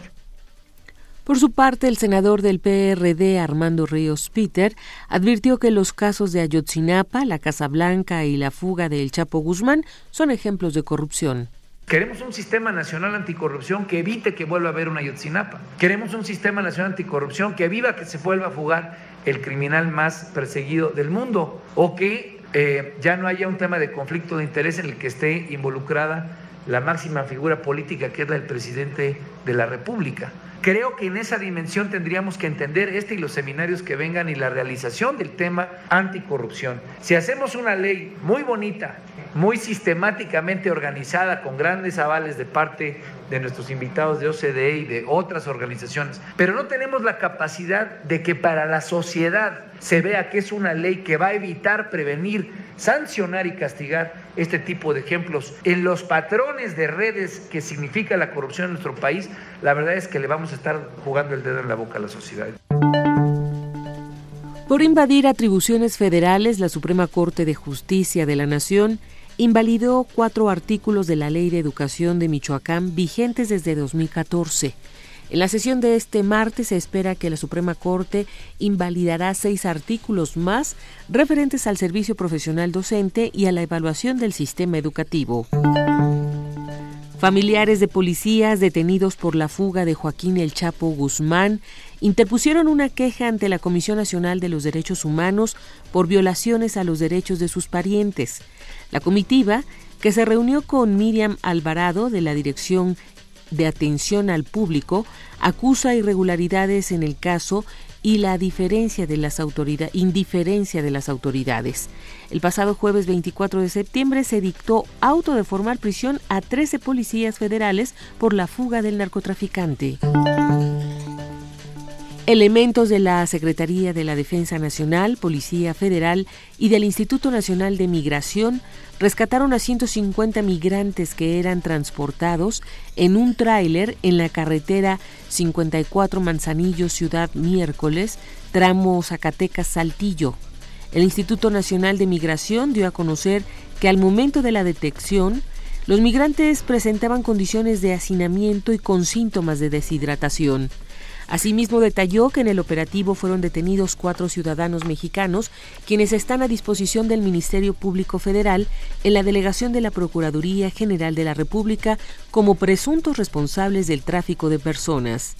Por su parte, el senador del PRD, Armando Ríos Peter, advirtió que los casos de Ayotzinapa, la Casa Blanca y la fuga del Chapo Guzmán son ejemplos de corrupción. Queremos un sistema nacional anticorrupción que evite que vuelva a haber una Ayotzinapa. Queremos un sistema nacional anticorrupción que viva que se vuelva a fugar el criminal más perseguido del mundo o que eh, ya no haya un tema de conflicto de interés en el que esté involucrada la máxima figura política que es la del presidente de la República. Creo que en esa dimensión tendríamos que entender este y los seminarios que vengan y la realización del tema anticorrupción. Si hacemos una ley muy bonita, muy sistemáticamente organizada, con grandes avales de parte de nuestros invitados de OCDE y de otras organizaciones, pero no tenemos la capacidad de que para la sociedad se vea que es una ley que va a evitar, prevenir, sancionar y castigar este tipo de ejemplos en los patrones de redes que significa la corrupción en nuestro país, la verdad es que le vamos a estar jugando el dedo en la boca a la sociedad. Por invadir atribuciones federales, la Suprema Corte de Justicia de la Nación invalidó cuatro artículos de la Ley de Educación de Michoacán vigentes desde 2014. En la sesión de este martes se espera que la Suprema Corte invalidará seis artículos más referentes al servicio profesional docente y a la evaluación del sistema educativo. Familiares de policías detenidos por la fuga de Joaquín El Chapo Guzmán interpusieron una queja ante la Comisión Nacional de los Derechos Humanos por violaciones a los derechos de sus parientes. La comitiva, que se reunió con Miriam Alvarado de la Dirección de Atención al Público, acusa irregularidades en el caso y la diferencia de las indiferencia de las autoridades. El pasado jueves 24 de septiembre se dictó auto de formar prisión a 13 policías federales por la fuga del narcotraficante. Elementos de la Secretaría de la Defensa Nacional, Policía Federal y del Instituto Nacional de Migración rescataron a 150 migrantes que eran transportados en un tráiler en la carretera 54 Manzanillo Ciudad Miércoles, tramo Zacatecas-Saltillo. El Instituto Nacional de Migración dio a conocer que al momento de la detección, los migrantes presentaban condiciones de hacinamiento y con síntomas de deshidratación. Asimismo, detalló que en el operativo fueron detenidos cuatro ciudadanos mexicanos, quienes están a disposición del Ministerio Público Federal en la delegación de la Procuraduría General de la República como presuntos responsables del tráfico de personas.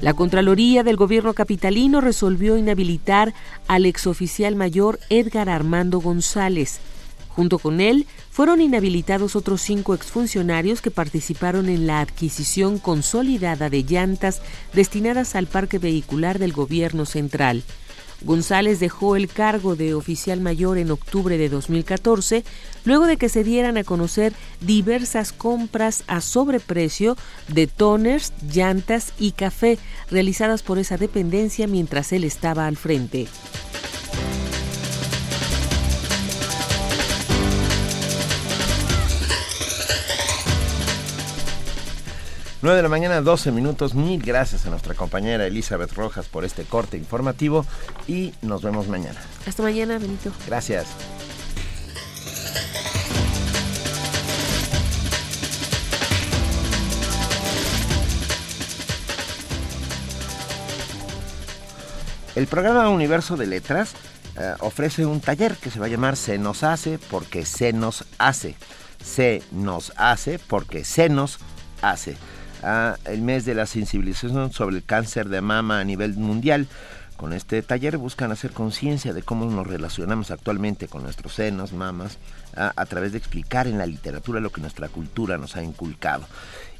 La Contraloría del Gobierno capitalino resolvió inhabilitar al exoficial mayor Edgar Armando González. Junto con él, fueron inhabilitados otros cinco exfuncionarios que participaron en la adquisición consolidada de llantas destinadas al parque vehicular del Gobierno central. González dejó el cargo de oficial mayor en octubre de 2014, luego de que se dieran a conocer diversas compras a sobreprecio de toners, llantas y café realizadas por esa dependencia mientras él estaba al frente. 9 de la mañana, 12 minutos. Mil gracias a nuestra compañera Elizabeth Rojas por este corte informativo y nos vemos mañana. Hasta mañana, Benito. Gracias. El programa Universo de Letras eh, ofrece un taller que se va a llamar Se nos hace porque se nos hace. Se nos hace porque se nos hace el mes de la sensibilización sobre el cáncer de mama a nivel mundial. Con este taller buscan hacer conciencia de cómo nos relacionamos actualmente con nuestros senos, mamas, a, través de explicar en la literatura lo que nuestra cultura nos ha inculcado.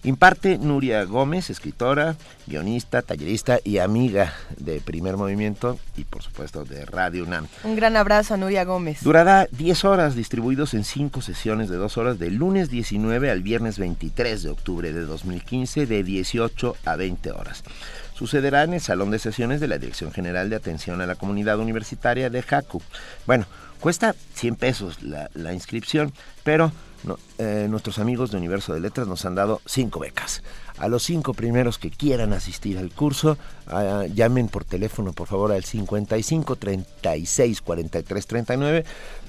Imparte Nuria Gómez, escritora, guionista, tallerista y amiga de Primer Movimiento y por supuesto de Radio UNAM. Un gran abrazo a Nuria Gómez. Durará 10 horas distribuidos en 5 sesiones de 2 horas de lunes 19 al viernes 23 de octubre de 2015 de 18 a 20 horas. Sucederá en el Salón de Sesiones de la Dirección General de Atención a la Comunidad Universitaria de JACU. Bueno, cuesta 100 pesos la, la inscripción, pero eh, nuestros amigos de Universo de Letras nos han dado cinco becas. A los cinco primeros que quieran asistir al curso, ah, llamen por teléfono, por favor, al 55 36 43 39.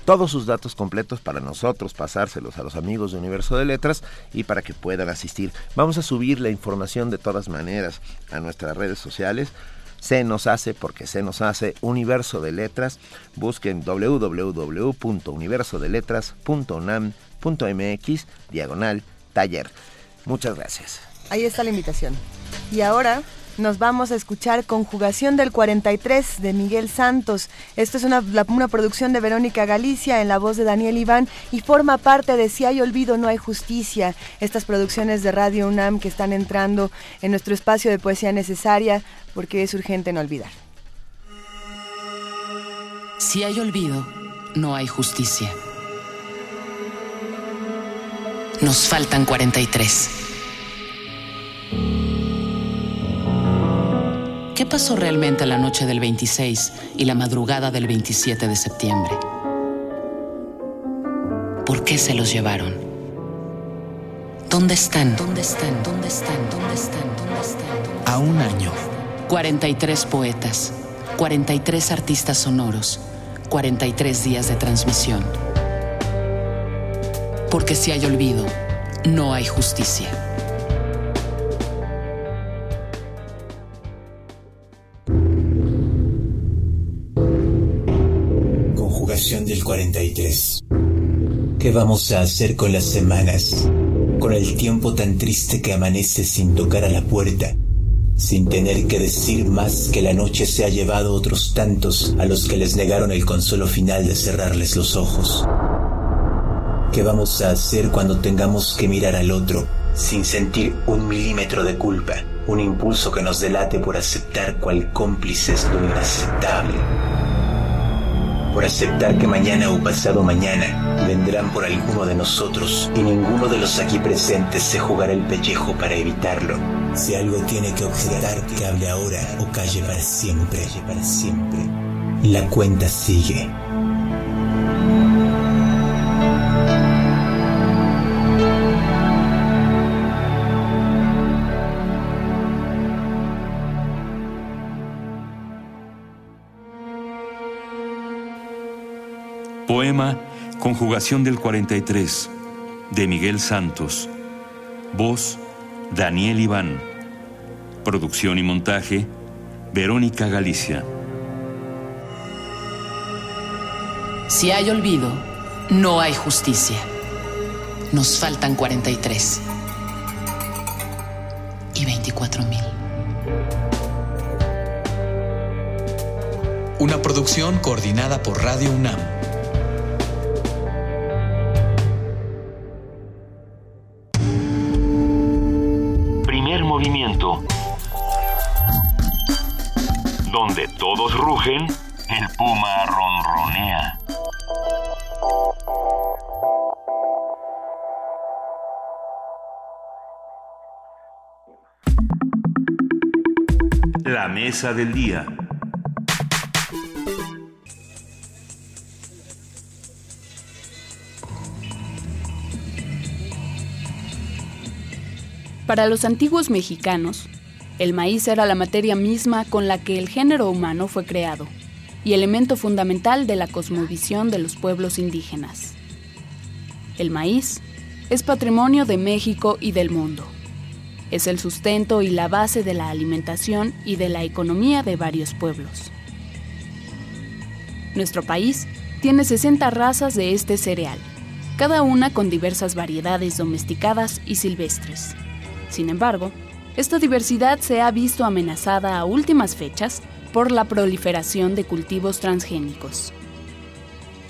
Todos sus datos completos para nosotros pasárselos a los amigos de Universo de Letras y para que puedan asistir. Vamos a subir la información de todas maneras a nuestras redes sociales se nos hace porque se nos hace Universo de Letras. Busquen www.universodeletras.unam mx diagonal taller. Muchas gracias. Ahí está la invitación. Y ahora nos vamos a escuchar Conjugación del 43 de Miguel Santos. Esto es una, una, producción de Verónica Galicia en la voz de Daniel Iván y forma parte de Si hay olvido, no hay justicia. Estas producciones de Radio UNAM que están entrando en nuestro espacio de poesía necesaria porque es urgente no olvidar. Si hay olvido, no hay justicia. Nos faltan 43. ¿Qué pasó realmente la noche del 26 y la madrugada del 27 de septiembre? ¿Por qué se los llevaron? ¿Dónde están? ¿Dónde están? ¿Dónde están? ¿Dónde están? ¿Dónde están? A un año. 43 poetas, 43 artistas sonoros, 43 días de transmisión porque si hay olvido, no hay justicia. Conjugación del 43. ¿Qué vamos a hacer con las semanas? Con el tiempo tan triste que amanece sin tocar a la puerta, sin tener que decir más que la noche se ha llevado otros tantos a los que les negaron el consuelo final de cerrarles los ojos. ¿Qué vamos a hacer cuando tengamos que mirar al otro sin sentir un milímetro de culpa? Un impulso que nos delate por aceptar cual cómplices lo inaceptable. Por aceptar que mañana o pasado mañana vendrán por alguno de nosotros y ninguno de los aquí presentes se jugará el pellejo para evitarlo. Si algo tiene que objetar, que hable ahora o calle para siempre. Para siempre. La cuenta sigue. Poema Conjugación del 43 de Miguel Santos. Voz Daniel Iván. Producción y montaje, Verónica Galicia. Si hay olvido, no hay justicia. Nos faltan 43 y 24 mil. Una producción coordinada por Radio UNAM. Todos rugen, el puma ronronea. La mesa del día. Para los antiguos mexicanos, el maíz era la materia misma con la que el género humano fue creado y elemento fundamental de la cosmovisión de los pueblos indígenas. El maíz es patrimonio de México y del mundo. Es el sustento y la base de la alimentación y de la economía de varios pueblos. Nuestro país tiene 60 razas de este cereal, cada una con diversas variedades domesticadas y silvestres. Sin embargo, esta diversidad se ha visto amenazada a últimas fechas por la proliferación de cultivos transgénicos.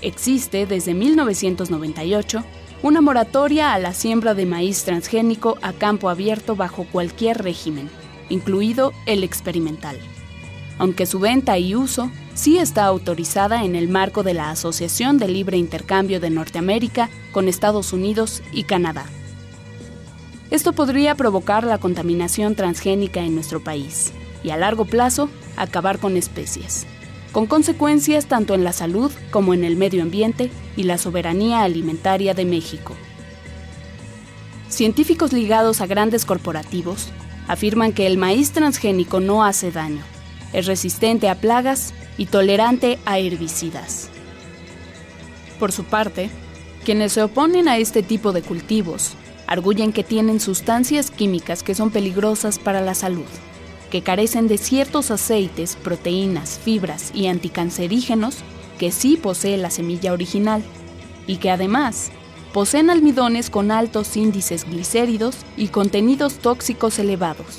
Existe desde 1998 una moratoria a la siembra de maíz transgénico a campo abierto bajo cualquier régimen, incluido el experimental, aunque su venta y uso sí está autorizada en el marco de la Asociación de Libre Intercambio de Norteamérica con Estados Unidos y Canadá. Esto podría provocar la contaminación transgénica en nuestro país y a largo plazo acabar con especies, con consecuencias tanto en la salud como en el medio ambiente y la soberanía alimentaria de México. Científicos ligados a grandes corporativos afirman que el maíz transgénico no hace daño, es resistente a plagas y tolerante a herbicidas. Por su parte, quienes se oponen a este tipo de cultivos arguyen que tienen sustancias químicas que son peligrosas para la salud, que carecen de ciertos aceites, proteínas, fibras y anticancerígenos que sí posee la semilla original, y que además poseen almidones con altos índices glicéridos y contenidos tóxicos elevados.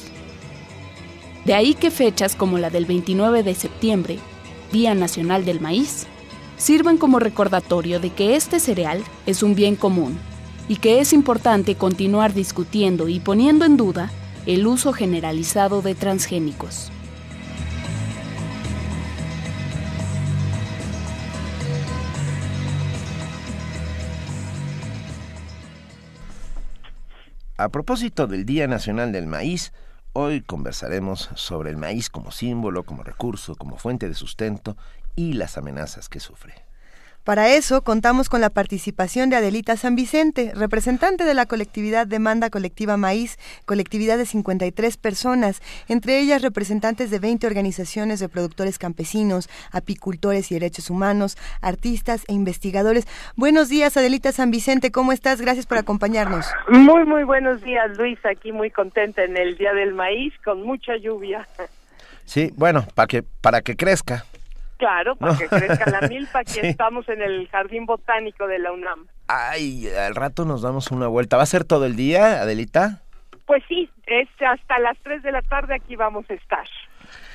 De ahí que fechas como la del 29 de septiembre, Día Nacional del Maíz, sirven como recordatorio de que este cereal es un bien común y que es importante continuar discutiendo y poniendo en duda el uso generalizado de transgénicos. A propósito del Día Nacional del Maíz, hoy conversaremos sobre el maíz como símbolo, como recurso, como fuente de sustento y las amenazas que sufre. Para eso contamos con la participación de Adelita San Vicente, representante de la colectividad Demanda Colectiva Maíz, colectividad de 53 personas, entre ellas representantes de 20 organizaciones de productores campesinos, apicultores y derechos humanos, artistas e investigadores. Buenos días, Adelita San Vicente, ¿cómo estás? Gracias por acompañarnos. Muy, muy buenos días, Luis, aquí muy contenta en el Día del Maíz, con mucha lluvia. Sí, bueno, para que, para que crezca. Claro, para que crezca la milpa, aquí estamos en el Jardín Botánico de la UNAM. Ay, al rato nos damos una vuelta. ¿Va a ser todo el día, Adelita? Pues sí, es hasta las 3 de la tarde aquí vamos a estar.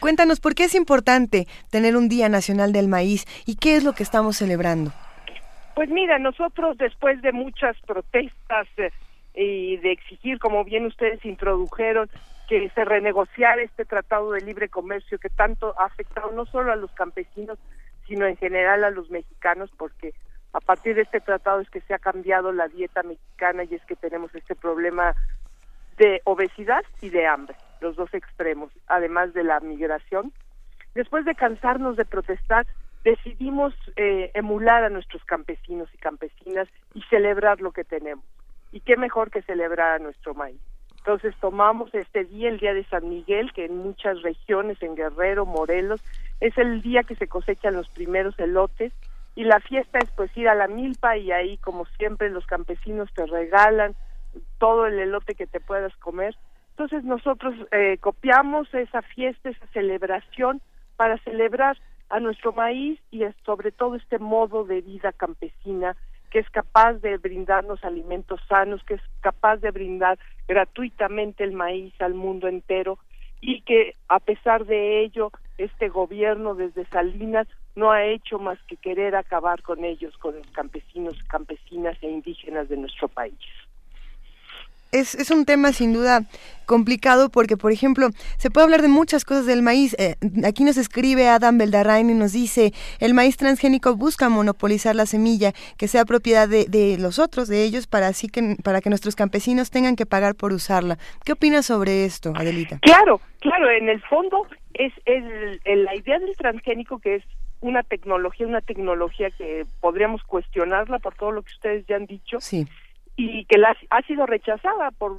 Cuéntanos, ¿por qué es importante tener un Día Nacional del Maíz y qué es lo que estamos celebrando? Pues mira, nosotros después de muchas protestas eh, y de exigir, como bien ustedes introdujeron, que se renegociara este tratado de libre comercio que tanto ha afectado no solo a los campesinos, sino en general a los mexicanos, porque a partir de este tratado es que se ha cambiado la dieta mexicana y es que tenemos este problema de obesidad y de hambre, los dos extremos, además de la migración. Después de cansarnos de protestar, decidimos eh, emular a nuestros campesinos y campesinas y celebrar lo que tenemos. Y qué mejor que celebrar a nuestro maíz. Entonces tomamos este día, el día de San Miguel, que en muchas regiones, en Guerrero, Morelos, es el día que se cosechan los primeros elotes y la fiesta es pues ir a la milpa y ahí como siempre los campesinos te regalan todo el elote que te puedas comer. Entonces nosotros eh, copiamos esa fiesta, esa celebración para celebrar a nuestro maíz y sobre todo este modo de vida campesina que es capaz de brindarnos alimentos sanos, que es capaz de brindar gratuitamente el maíz al mundo entero y que a pesar de ello este gobierno desde Salinas no ha hecho más que querer acabar con ellos, con los campesinos, campesinas e indígenas de nuestro país es, es, un tema sin duda complicado porque, por ejemplo, se puede hablar de muchas cosas del maíz. Eh, aquí nos escribe Adam Beldarrain y nos dice, el maíz transgénico busca monopolizar la semilla que sea propiedad de, de, los otros, de ellos, para, así que, para que nuestros campesinos tengan que pagar por usarla. ¿Qué opinas sobre esto, Adelita? Claro, claro, en el fondo es el, la idea del transgénico que es una tecnología, una tecnología que podríamos cuestionarla por todo lo que ustedes ya han dicho. Sí y que la, ha sido rechazada por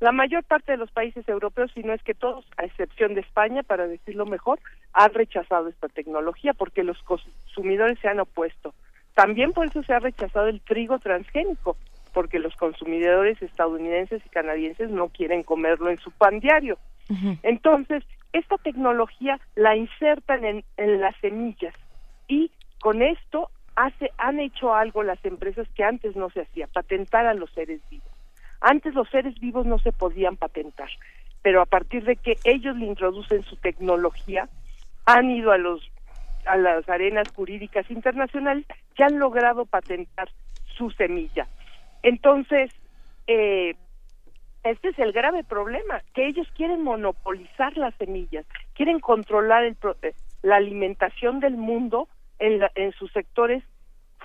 la mayor parte de los países europeos, si no es que todos, a excepción de España, para decirlo mejor, han rechazado esta tecnología porque los consumidores se han opuesto. También por eso se ha rechazado el trigo transgénico, porque los consumidores estadounidenses y canadienses no quieren comerlo en su pan diario. Entonces, esta tecnología la insertan en, en las semillas y con esto hace, han hecho algo las empresas que antes no se hacía, patentar a los seres vivos. Antes los seres vivos no se podían patentar, pero a partir de que ellos le introducen su tecnología, han ido a los a las arenas jurídicas internacionales que han logrado patentar su semilla. Entonces, eh, este es el grave problema, que ellos quieren monopolizar las semillas, quieren controlar el, eh, la alimentación del mundo en, sus sectores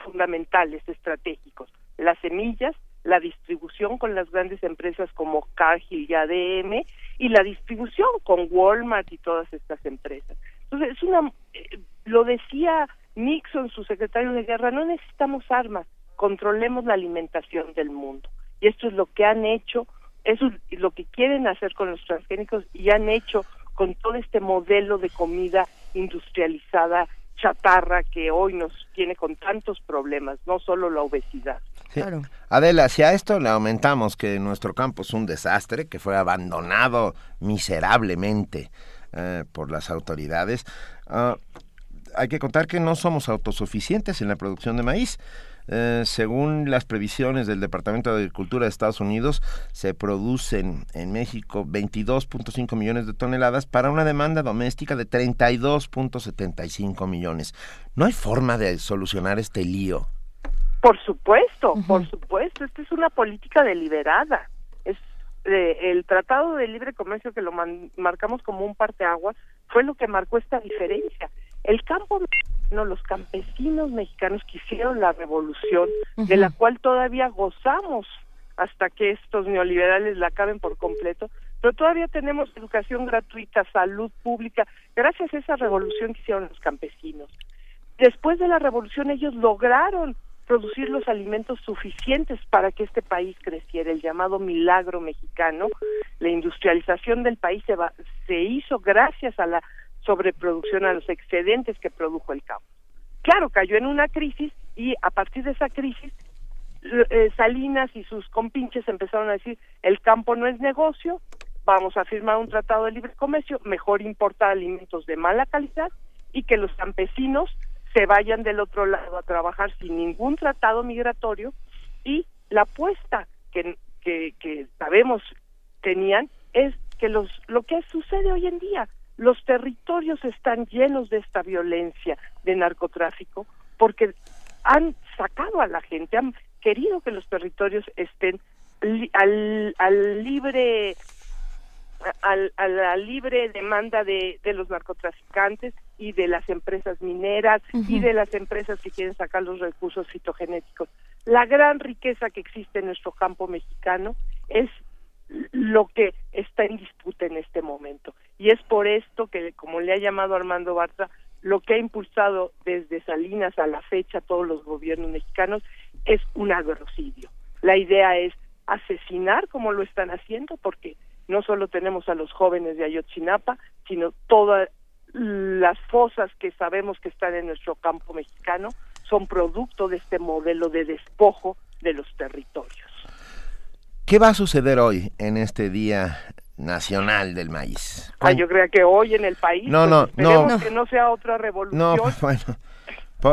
fundamentales, estratégicos, las semillas, la distribución con las grandes empresas como Cargill y ADM y la distribución con Walmart y todas estas empresas. Entonces, es una, eh, lo decía Nixon, su secretario de guerra, no necesitamos armas, controlemos la alimentación del mundo. Y esto es lo que han hecho, eso es lo que quieren hacer con los transgénicos y han hecho con todo este modelo de comida industrializada chatarra que hoy nos tiene con tantos problemas, no solo la obesidad. Claro. Adela, si a esto le aumentamos que nuestro campo es un desastre, que fue abandonado miserablemente eh, por las autoridades, ah, hay que contar que no somos autosuficientes en la producción de maíz. Eh, según las previsiones del Departamento de Agricultura de Estados Unidos, se producen en México 22.5 millones de toneladas para una demanda doméstica de 32.75 millones. ¿No hay forma de solucionar este lío? Por supuesto, por supuesto. Esta es una política deliberada. Es eh, el Tratado de Libre Comercio que lo marcamos como un parteaguas fue lo que marcó esta diferencia. El campo no los campesinos mexicanos que hicieron la revolución, de la cual todavía gozamos hasta que estos neoliberales la acaben por completo, pero todavía tenemos educación gratuita, salud pública, gracias a esa revolución que hicieron los campesinos. Después de la revolución ellos lograron producir los alimentos suficientes para que este país creciera, el llamado milagro mexicano. La industrialización del país se, se hizo gracias a la sobreproducción, a los excedentes que produjo el campo. Claro, cayó en una crisis y a partir de esa crisis eh, Salinas y sus compinches empezaron a decir el campo no es negocio, vamos a firmar un tratado de libre comercio, mejor importar alimentos de mala calidad y que los campesinos se vayan del otro lado a trabajar sin ningún tratado migratorio y la apuesta que, que, que sabemos tenían es que los lo que sucede hoy en día los territorios están llenos de esta violencia de narcotráfico porque han sacado a la gente, han querido que los territorios estén al, al, libre al, a la libre demanda de, de, los narcotraficantes y de las empresas mineras y de las empresas que quieren sacar los recursos fitogenéticos. La gran riqueza que existe en nuestro campo mexicano es lo que está en disputa en este momento. Y es por esto que, como le ha llamado Armando Bartra, lo que ha impulsado desde Salinas a la fecha todos los gobiernos mexicanos es un agrocidio. La idea es asesinar como lo están haciendo, porque no solo tenemos a los jóvenes de Ayotzinapa, sino todas las fosas que sabemos que están en nuestro campo mexicano son producto de este modelo de despojo de los territorios. ¿Qué va a suceder hoy en este Día Nacional del Maíz? Ah, yo creo que hoy en el país. No, no, pues, no. que no sea otra revolución. No, bueno.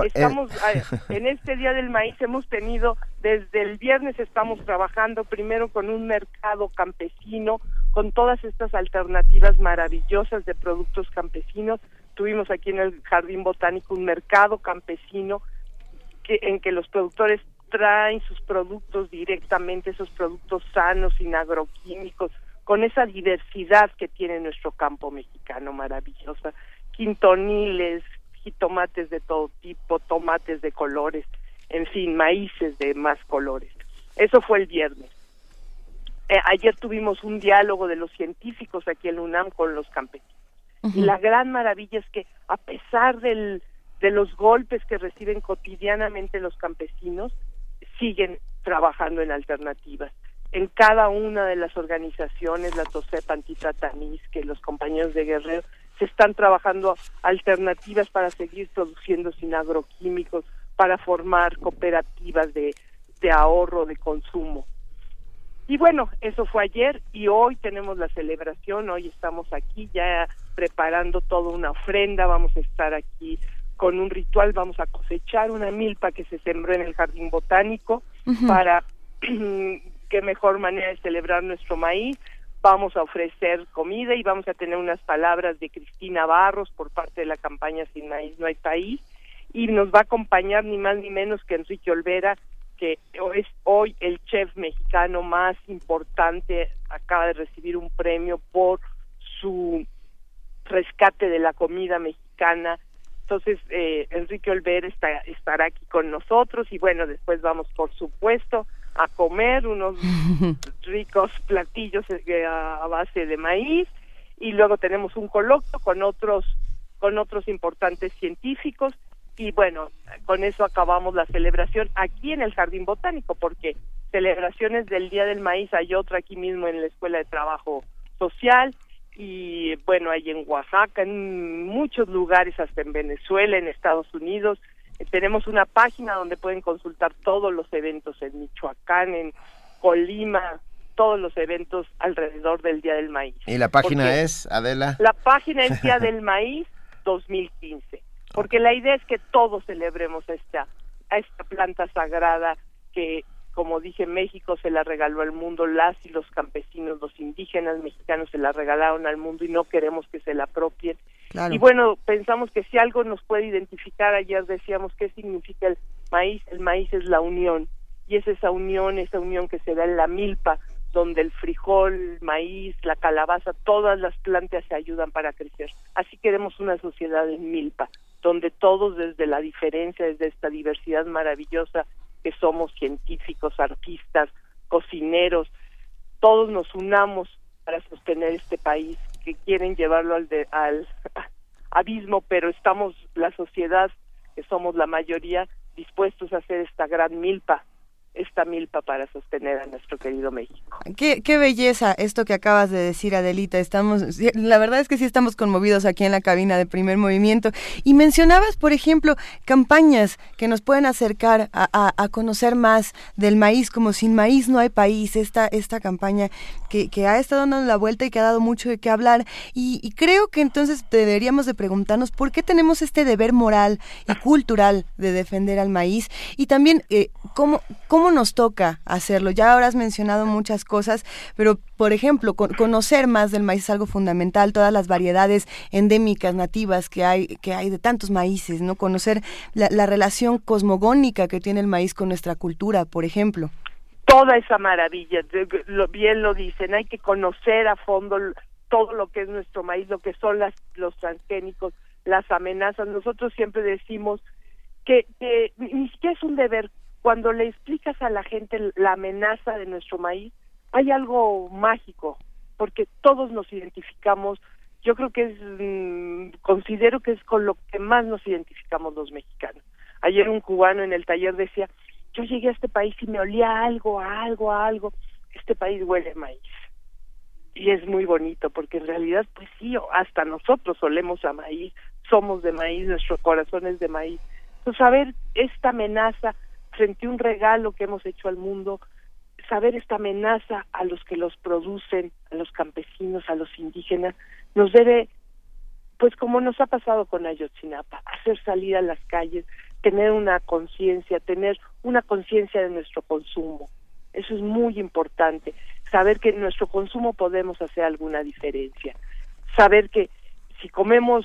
Estamos en este Día del Maíz hemos tenido desde el viernes estamos trabajando primero con un mercado campesino con todas estas alternativas maravillosas de productos campesinos. Tuvimos aquí en el Jardín Botánico un mercado campesino que, en que los productores traen sus productos directamente, esos productos sanos, sin agroquímicos, con esa diversidad que tiene nuestro campo mexicano maravillosa, quintoniles, jitomates de todo tipo, tomates de colores, en fin, maíces de más colores. Eso fue el viernes. Eh, ayer tuvimos un diálogo de los científicos aquí en UNAM con los campesinos. Y la gran maravilla es que a pesar del, de los golpes que reciben cotidianamente los campesinos, siguen trabajando en alternativas. En cada una de las organizaciones, la TOSEP, Antitratanis, que los compañeros de Guerrero se están trabajando alternativas para seguir produciendo sin agroquímicos, para formar cooperativas de, de ahorro, de consumo. Y bueno, eso fue ayer y hoy tenemos la celebración, hoy estamos aquí ya preparando toda una ofrenda, vamos a estar aquí con un ritual, vamos a cosechar una milpa que se sembró en el jardín botánico para qué mejor manera de celebrar nuestro maíz, vamos a ofrecer comida y vamos a tener unas palabras de Cristina Barros por parte de la campaña Sin Maíz No hay País. Y nos va a acompañar ni más ni menos que Enrique Olvera, que es hoy el chef mexicano más importante, acaba de recibir un premio por su rescate de la comida mexicana. Entonces, eh, Enrique Olvera está, estará aquí con nosotros y bueno, después vamos, por supuesto, a comer unos ricos platillos eh, a, base de maíz y luego tenemos un coloquio con otros con otros importantes científicos y bueno, con eso acabamos la celebración aquí en el Jardín Botánico porque celebraciones del Día del Maíz hay otra aquí mismo en la Escuela de Trabajo Social y bueno, hay en Oaxaca, en muchos lugares, hasta en Venezuela, en Estados Unidos, tenemos una página donde pueden consultar todos los eventos en Michoacán, en Colima, todos los eventos alrededor del Día del Maíz. ¿Y la página es, Adela? La página es Día del Maíz 2015, porque la idea es que todos celebremos esta, a esta planta sagrada que como dije, México se la regaló al mundo, las y los campesinos, los indígenas mexicanos se la regalaron al mundo y no queremos que se la apropien. Y bueno, pensamos que si algo nos puede identificar, ayer decíamos qué significa el maíz, el maíz es la unión, y es esa unión, esa unión que se da en la milpa, donde el frijol, el maíz, la calabaza, todas las plantas se ayudan para crecer. Así queremos una sociedad en milpa, donde todos desde la diferencia, desde esta diversidad maravillosa, que somos científicos, artistas, cocineros, todos nos unamos para sostener este país, que quieren llevarlo al, al abismo, pero estamos, la sociedad, que somos la mayoría, dispuestos a hacer esta gran milpa esta milpa para sostener a nuestro querido México. Qué, qué belleza esto que acabas de decir, Adelita. Estamos, la verdad es que sí estamos conmovidos aquí en la cabina de primer movimiento. Y mencionabas, por ejemplo, campañas que nos pueden acercar a, a, conocer más del maíz, como sin maíz no hay país, esta, esta campaña que, ha estado dando la vuelta y que ha dado mucho de qué hablar. Y, creo que entonces deberíamos de preguntarnos por qué tenemos este deber moral y cultural de defender al maíz y también eh, cómo ¿Cómo nos toca hacerlo? Ya ahora has mencionado muchas cosas, pero por ejemplo, conocer más del maíz es algo fundamental, todas las variedades endémicas, nativas que hay, que hay de tantos maíces, ¿no? Conocer la, relación cosmogónica que tiene el maíz con nuestra cultura, por ejemplo toda esa maravilla, lo, bien lo dicen, hay que conocer a fondo todo lo que es nuestro maíz, lo que son las, los transgénicos, las amenazas. Nosotros siempre decimos que, que ni siquiera es un deber cuando le explicas a la gente la amenaza de nuestro maíz, hay algo mágico, porque todos nos identificamos, yo creo que es, mm, considero que es con lo que más nos identificamos los mexicanos. Ayer un cubano en el taller decía, yo llegué a este país y me olía algo, algo, algo, este país huele a maíz. Y es muy bonito, porque en realidad, pues sí, hasta nosotros olemos a maíz, somos de maíz, nuestro corazón es de maíz. Entonces, a ver, esta amenaza frente a un regalo que hemos hecho al mundo, saber esta amenaza a los que los producen, a los campesinos, a los indígenas, nos debe, pues como nos ha pasado con Ayotzinapa, hacer salir a las calles, tener una conciencia, tener una conciencia de nuestro consumo. Eso es muy importante, saber que en nuestro consumo podemos hacer alguna diferencia, saber que si comemos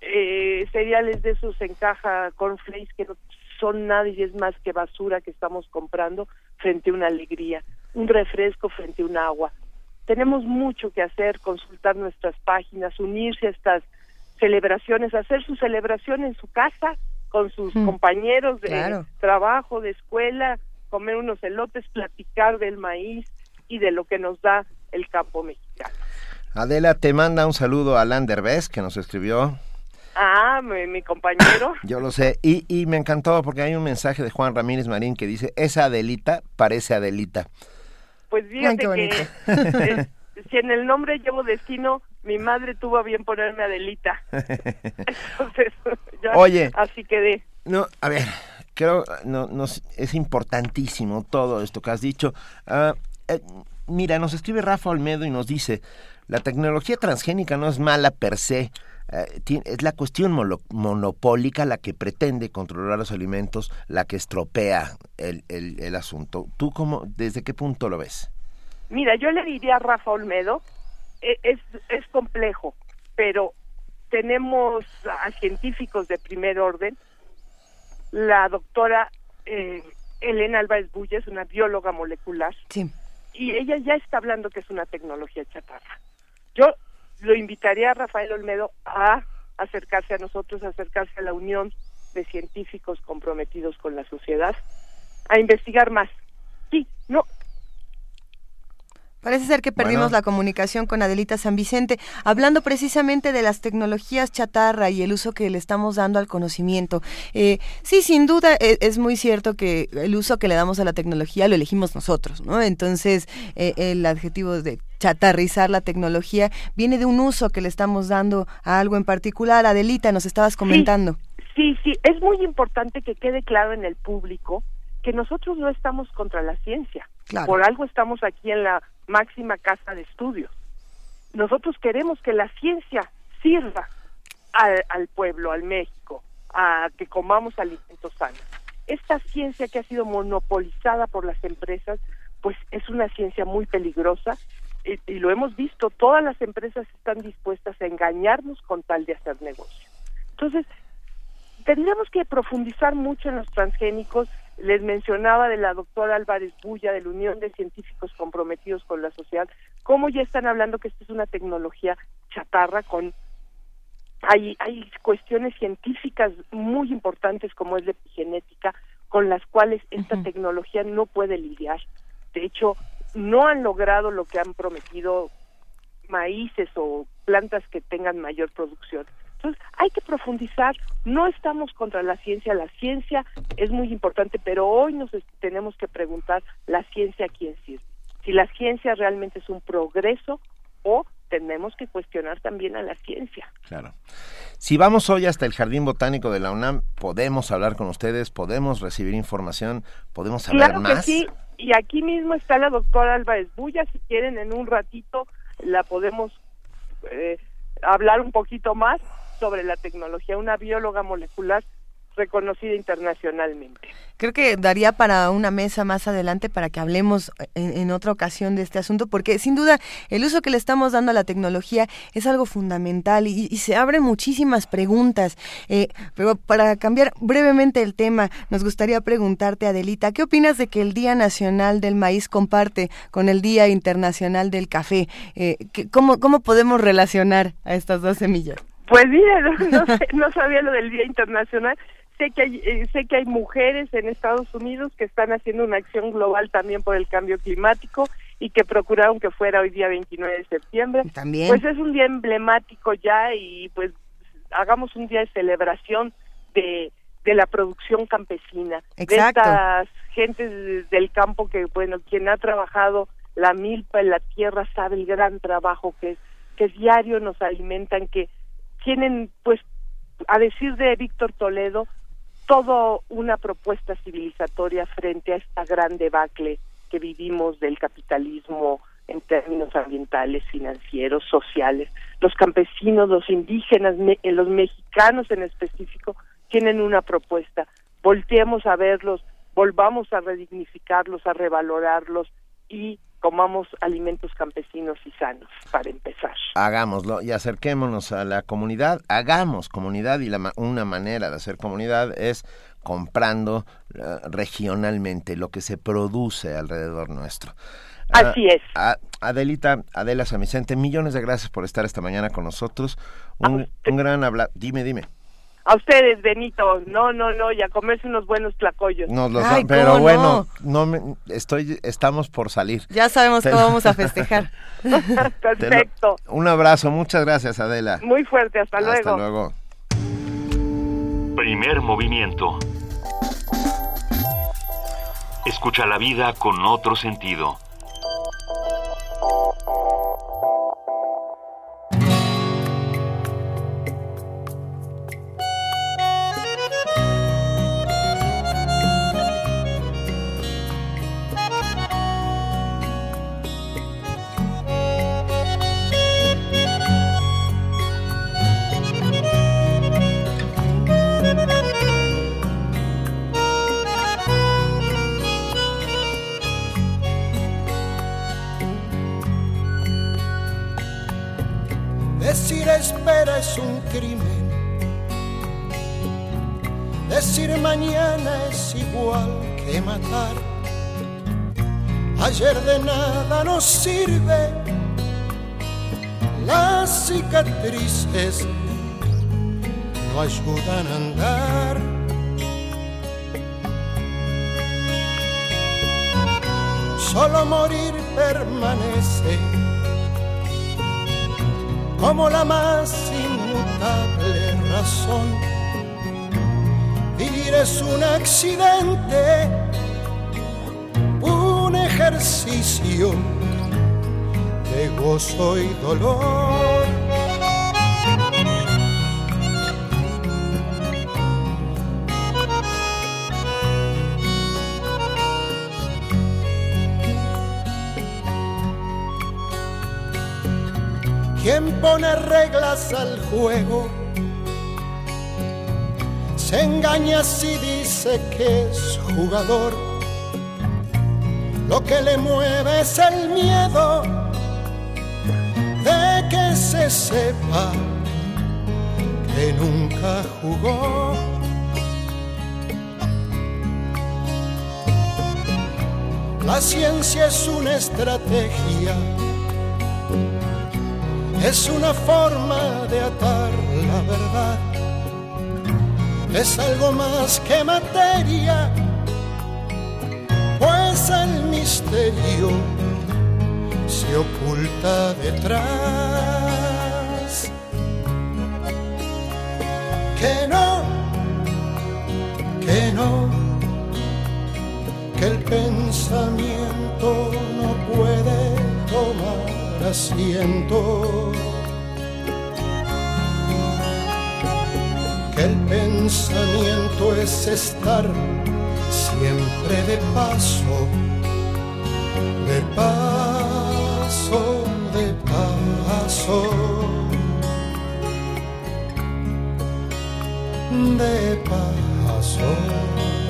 eh, cereales de esos en caja cornflakes que no son nada y es más que basura que estamos comprando frente a una alegría, un refresco frente a un agua. Tenemos mucho que hacer, consultar nuestras páginas, unirse a estas celebraciones, hacer su celebración en su casa con sus Mm. compañeros de Claro. trabajo, de escuela, comer unos elotes, platicar del maíz y de lo que nos da el campo mexicano. Adela, te manda un saludo a Alan Derbez, que nos escribió. Ah, mi, mi compañero. Yo lo sé. Y, y me encantó porque hay un mensaje de Juan Ramírez Marín que dice, esa Adelita parece Adelita. Pues Ay, fíjate que bonito. eh, si en el nombre llevo destino, mi madre tuvo a bien ponerme Adelita. Entonces, ya Oye. así quedé. No, a ver, creo no, nos, es importantísimo todo esto que has dicho. Ah, eh, mira, nos escribe Rafa Olmedo y nos dice, la tecnología transgénica no es mala per se, eh, es la cuestión monopólica la que pretende controlar los alimentos, la que estropea el, el, el asunto. ¿Tú cómo, desde qué punto lo ves? Mira, yo le diría a Rafa Olmedo, e- es, es complejo, pero tenemos a científicos de primer orden. La doctora eh, Elena Álvarez Bulla es una bióloga molecular. Sí. y ella ya está hablando que es una tecnología chatarra. Yo lo invitaría a Rafael Olmedo a acercarse a nosotros, a acercarse a la unión de científicos comprometidos con la sociedad, a investigar más. Sí, no, Parece ser que perdimos Bueno. la comunicación con Adelita San Vicente, hablando precisamente de las tecnologías chatarra y el uso que le estamos dando al conocimiento. Eh, sí, sin duda e- es, muy cierto que el uso que le damos a la tecnología lo elegimos nosotros, ¿no? Entonces, eh, el adjetivo de chatarrizar la tecnología viene de un uso que le estamos dando a algo en particular. Adelita, nos estabas comentando. sí, sí, es muy importante que quede claro en el público que nosotros no estamos contra la ciencia. Claro. Por algo estamos aquí en la máxima casa de estudios. Nosotros queremos que la ciencia sirva al, al pueblo, al México, a que comamos alimentos sanos. Esta ciencia que ha sido monopolizada por las empresas, pues es una ciencia muy peligrosa y, y lo hemos visto, todas las empresas están dispuestas a engañarnos con tal de hacer negocio. Entonces, tendríamos que profundizar mucho en los transgénicos. Les mencionaba de la doctora Álvarez Bulla, de la Unión de Científicos Comprometidos con la Sociedad, cómo ya están hablando que esta es una tecnología chatarra con... Hay, hay cuestiones científicas muy importantes como es la epigenética, con las cuales esta tecnología no puede lidiar. De hecho, no han logrado lo que han prometido maíces o plantas que tengan mayor producción. Entonces, hay que profundizar. No estamos contra la ciencia. La ciencia es muy importante, pero hoy nos tenemos que preguntar, ¿la ciencia a quién sirve? Si la ciencia realmente es un progreso o tenemos que cuestionar también a la ciencia. Claro. Si vamos hoy hasta el Jardín Botánico de la UNAM, podemos hablar con ustedes, podemos recibir información, podemos saber Claro que más. sí, y aquí mismo está la doctora Álvarez Bulla, si quieren en un ratito la podemos eh, hablar un poquito más sobre la tecnología, una bióloga molecular reconocida internacionalmente. Creo que daría para una mesa más adelante para que hablemos en, otra ocasión de este asunto, porque sin duda el uso que le estamos dando a la tecnología es algo fundamental y, se abren muchísimas preguntas. Eh, pero para cambiar brevemente el tema, nos gustaría preguntarte, Adelita, ¿qué opinas de que el Día Nacional del Maíz comparte con el Día Internacional del Café? Eh, ¿qué- cómo, ¿Cómo podemos relacionar a estas dos semillas? Pues mira, no, no sé- no sabía lo del Día Internacional. Sé que hay, eh, sé que hay mujeres en Estados Unidos que están haciendo una acción global también por el cambio climático y que procuraron que fuera hoy día 29 de septiembre. También. Pues es un día emblemático ya y pues hagamos un día de celebración de, de la producción campesina, Exacto. de estas gentes del campo que, bueno, quien ha trabajado la milpa en la tierra sabe el gran trabajo que es, que diario nos alimentan, que tienen, pues, a decir de Víctor Toledo, todo una propuesta civilizatoria frente a esta gran debacle que vivimos del capitalismo en términos ambientales, financieros, sociales. Los campesinos, los indígenas, eh, los mexicanos en específico, tienen una propuesta. Volteemos a verlos, volvamos a redignificarlos, a revalorarlos y comamos alimentos campesinos y sanos, para empezar. Hagámoslo y acerquémonos a la comunidad, hagamos comunidad y la, una manera de hacer comunidad es comprando eh, regionalmente lo que se produce alrededor nuestro. Así es. Adelita, Adela San Vicente, millones de gracias por estar esta mañana con nosotros. Un, un gran habla. Dime, dime. A ustedes, Benito. No, no, no, y a comerse unos buenos tlacoyos. Nos los pero bueno, no, me, estoy, estamos por salir. Ya sabemos cómo vamos a festejar. Perfecto. un abrazo, muchas gracias, Adela. Muy fuerte, hasta luego. Hasta luego. Primer movimiento. Escucha la vida con otro sentido. Espera es un crimen. Decir mañana es igual que matar. Ayer de nada nos sirve. Las cicatrices no ayudan a andar. Solo morir permanece como la más inmutable razón. Vivir es un accidente, un ejercicio de gozo y dolor. Quien pone reglas al juego se engaña si dice que es jugador. Lo que le mueve es el miedo de que se sepa que nunca jugó. La ciencia es una estrategia es una forma de atar la verdad. Es algo más que materia, pues el misterio se oculta detrás. Que no, que no, que el pensamiento no puede tomar asiento. Que el pensamiento es estar siempre de paso, de paso, de paso. De paso.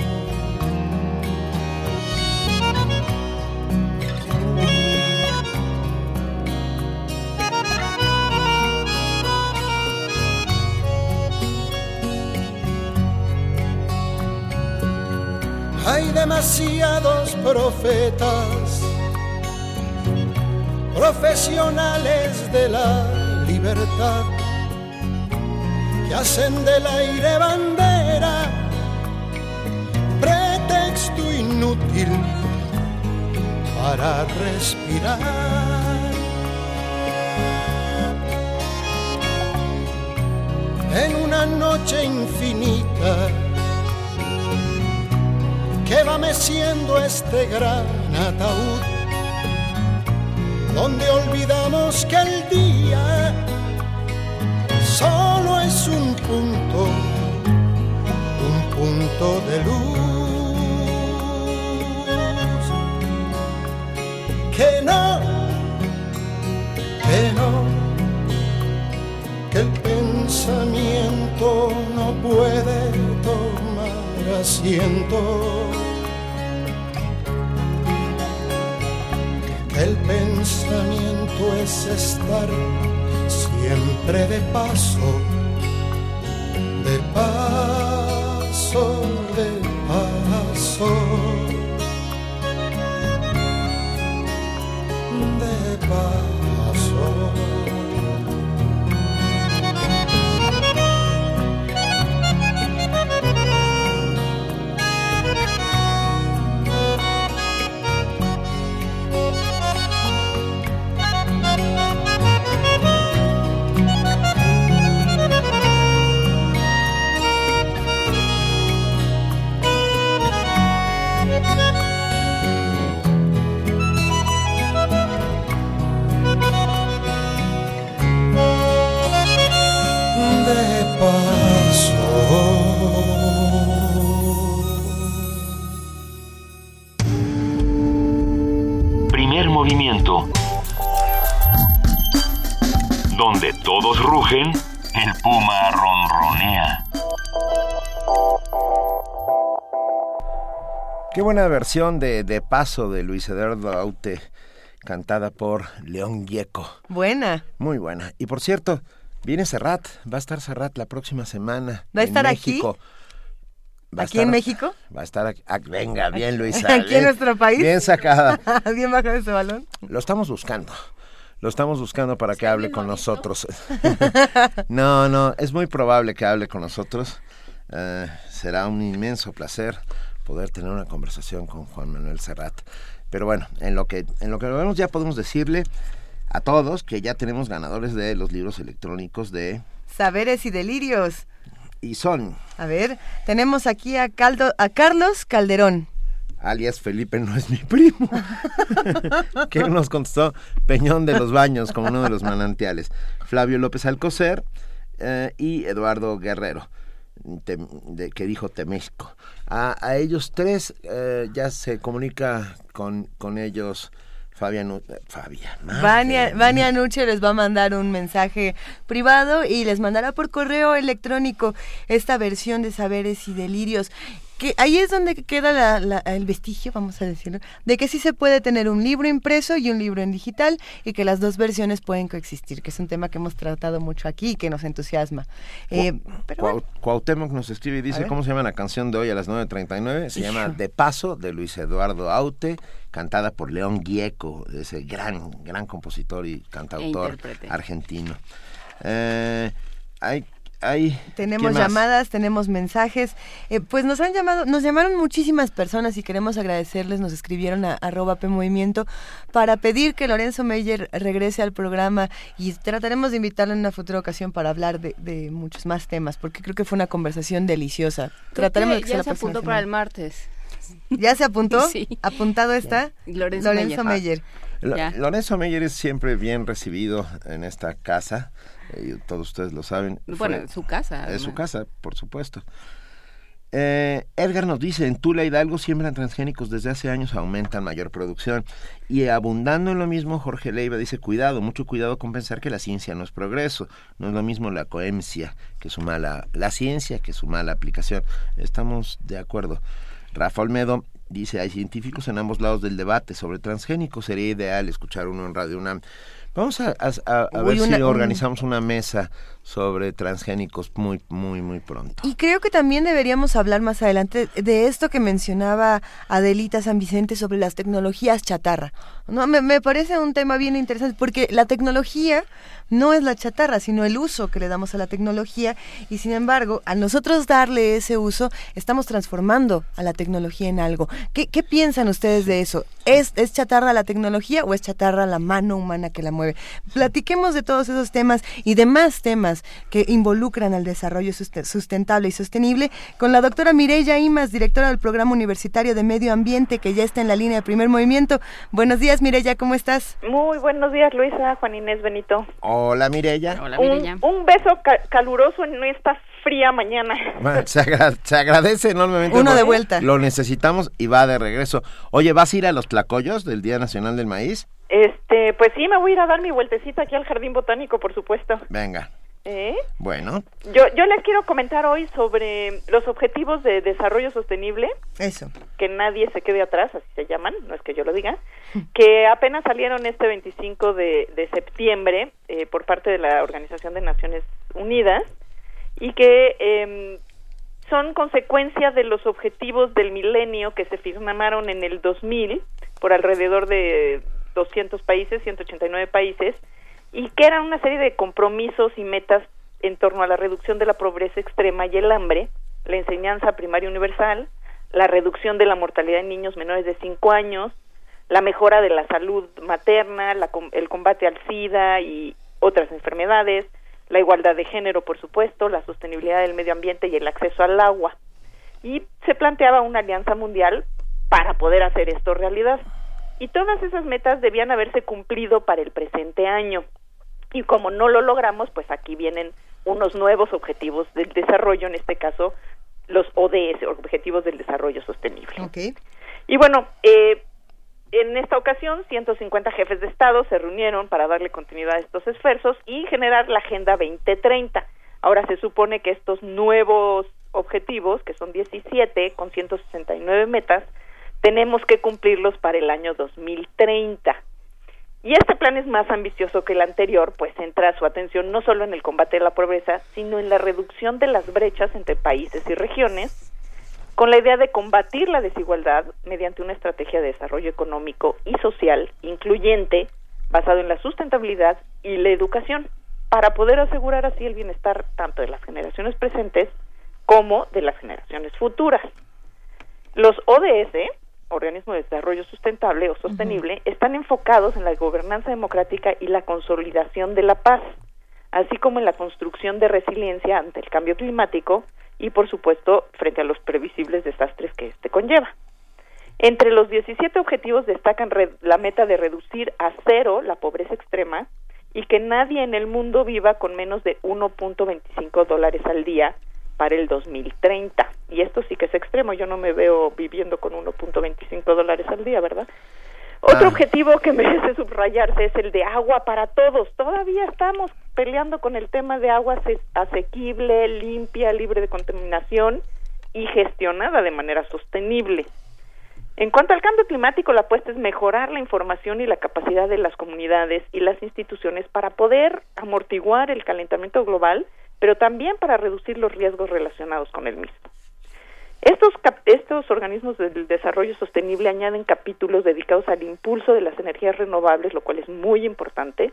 Hay demasiados profetas, profesionales de la libertad, que hacen del aire bandera, pretexto inútil para respirar. En una noche infinita, que va meciendo este gran ataúd, donde olvidamos que el día solo es un punto, un punto de luz. Que no, que no, que el pensamiento no puede tomar siento. El pensamiento es estar siempre de paso, de paso, buena versión de De Paso de Luis Eduardo Aute, cantada por León Gieco. Buena. Muy buena. Y por cierto, viene Serrat, va a estar Serrat la próxima semana. ¿Va a en estar aquí? México. Va a ¿Aquí en México? Va a estar aquí. ah, venga, bien Luisa. ¿Aquí en nuestro país? Bien sacada. bien bajado ese balón. Lo estamos buscando. Lo estamos buscando para que hable con nosotros. no, no, es muy probable que hable con nosotros. Eh, será un inmenso placer poder tener una conversación con Juan Manuel Serrat. Pero bueno, en lo que en lo que lo vemos ya podemos decirle a todos que ya tenemos ganadores de los libros electrónicos de Saberes y delirios. y son A ver, tenemos aquí a, Caldo, a Carlos Calderón. alias Felipe no es mi primo, que nos contestó Peñón de los Baños como uno de los manantiales, Flavio López Alcocer eh, y Eduardo Guerrero, tem- de- que dijo Temesco. A, a ellos tres eh, ya se comunica con, con ellos Fabián, eh, Fabián, Vania. Vania Nuche les va a mandar un mensaje privado y les mandará por correo electrónico esta versión de Saberes y Delirios. Que ahí es donde queda la- la- el vestigio, vamos a decirlo, de que sí se puede tener un libro impreso y un libro en digital y que las dos versiones pueden coexistir, que es un tema que hemos tratado mucho aquí y que nos entusiasma. Eh, pero Cuau- Cuauhtémoc nos escribe y A dice. ¿cómo se llama la canción de hoy a las 9.39? Se llama. De Paso, de Luis Eduardo Aute, cantada por León Gieco, ese gran, gran compositor y cantautor intérprete. argentino. Eh, hay, hay, Tenemos llamadas, tenemos mensajes. Eh, pues nos han llamado, nos llamaron muchísimas personas y queremos agradecerles. Nos escribieron a arroba P Movimiento para pedir que Lorenzo Meyer regrese al programa y trataremos de invitarlo en una futura ocasión para hablar de, de muchos más temas, porque creo que fue una conversación deliciosa. Creo Trataremos que de que ya la se apuntó para el martes. ¿Ya se apuntó? Sí. ¿Apuntado está? Lorenzo Meyer. Meyer. Lo- Ya. Lorenzo Meyer es siempre bien recibido en esta casa, eh, todos ustedes lo saben. Bueno, en su casa, Es su casa, por supuesto. Eh, Edgar nos dice, en Tula Hidalgo siembran transgénicos desde hace años, aumentan mayor producción. Y abundando en lo mismo, Jorge Leiva dice, cuidado, mucho cuidado con pensar que la ciencia no es progreso. No es lo mismo la coherencia que su mala, la ciencia que su mala aplicación. Estamos de acuerdo. Rafa Olmedo dice, hay científicos en ambos lados del debate sobre transgénicos, sería ideal escuchar uno en Radio UNAM. Vamos a, a- ver si organizamos una mesa sobre transgénicos muy, muy, muy pronto. Y creo que también deberíamos hablar más adelante de esto que mencionaba Adelita San Vicente sobre las tecnologías chatarra. No, me, me parece un tema bien interesante porque la tecnología no es la chatarra, sino el uso que le damos a la tecnología y sin embargo, al nosotros darle ese uso, estamos transformando a la tecnología en algo. ¿Qué, qué piensan ustedes de eso? ¿Es, ¿Es chatarra la tecnología o es chatarra la mano humana que la mueve? Platiquemos de todos esos temas y de más temas que involucran al desarrollo suste- sustentable y sostenible con la doctora Mireya Imas, directora del Programa Universitario de Medio Ambiente, que ya está en la línea de primer movimiento. Buenos días, Mireya, ¿cómo estás? Muy buenos días, Luisa, Juan Inés Benito. Hola Mirella. un, un beso ca- caluroso en esta fría mañana. Bueno, se, agra- se agradece enormemente. Uno de vuelta. Lo necesitamos y va de regreso. Oye, ¿vas a ir a los tlacoyos del Día Nacional del Maíz? Este, pues sí, me voy a ir a dar mi vueltecita aquí al Jardín Botánico, por supuesto. Venga. ¿Eh? Bueno. Yo, yo les quiero comentar hoy sobre los objetivos de desarrollo sostenible. Eso. Que nadie se quede atrás, así se llaman, no es que yo lo diga, que apenas salieron este 25 de, de septiembre eh, por parte de la Organización de Naciones Unidas y que eh, son consecuencia de los objetivos del milenio que se firmaron en el 2000 por alrededor de 200 países, 189 países, y que eran una serie de compromisos y metas en torno a la reducción de la pobreza extrema y el hambre, la enseñanza primaria universal, la reducción de la mortalidad en niños menores de 5 años, la mejora de la salud materna, la, el combate al SIDA y otras enfermedades, la igualdad de género, por supuesto, la sostenibilidad del medio ambiente y el acceso al agua. Y se planteaba una alianza mundial para poder hacer esto realidad. Y todas esas metas debían haberse cumplido para el presente año y como no lo logramos, pues aquí vienen unos nuevos objetivos del desarrollo, en este caso los ODS, Objetivos del Desarrollo Sostenible. Y bueno, eh, en esta ocasión 150 jefes de Estado se reunieron para darle continuidad a estos esfuerzos y generar la Agenda 2030. Ahora se supone que estos nuevos objetivos, que son 17 con 169 metas, tenemos que cumplirlos para el año 2030. Y este plan es más ambicioso que el anterior, pues centra su atención no solo en el combate a la pobreza, sino en la reducción de las brechas entre países y regiones, con la idea de combatir la desigualdad mediante una estrategia de desarrollo económico y social incluyente, basado en la sustentabilidad y la educación, para poder asegurar así el bienestar tanto de las generaciones presentes como de las generaciones futuras. Los ODS, organismo de desarrollo sustentable o sostenible, están enfocados en la gobernanza democrática y la consolidación de la paz, así como en la construcción de resiliencia ante el cambio climático y, por supuesto, frente a los previsibles desastres que este conlleva. Entre los 17 objetivos destacan la meta de reducir a cero la pobreza extrema y que nadie en el mundo viva con menos de 1.25 dólares al día para el 2030. Y esto sí que es extremo, yo no me veo viviendo con 1.25 dólares al día, ¿verdad? Otro ah. objetivo que merece subrayarse es el de agua para todos. Todavía estamos peleando con el tema de agua asequible, limpia, libre de contaminación y gestionada de manera sostenible. En cuanto al cambio climático, la apuesta es mejorar la información y la capacidad de las comunidades y las instituciones para poder amortiguar el calentamiento global pero también para reducir los riesgos relacionados con el mismo. Estos, estos organismos del desarrollo sostenible añaden capítulos dedicados al impulso de las energías renovables, lo cual es muy importante,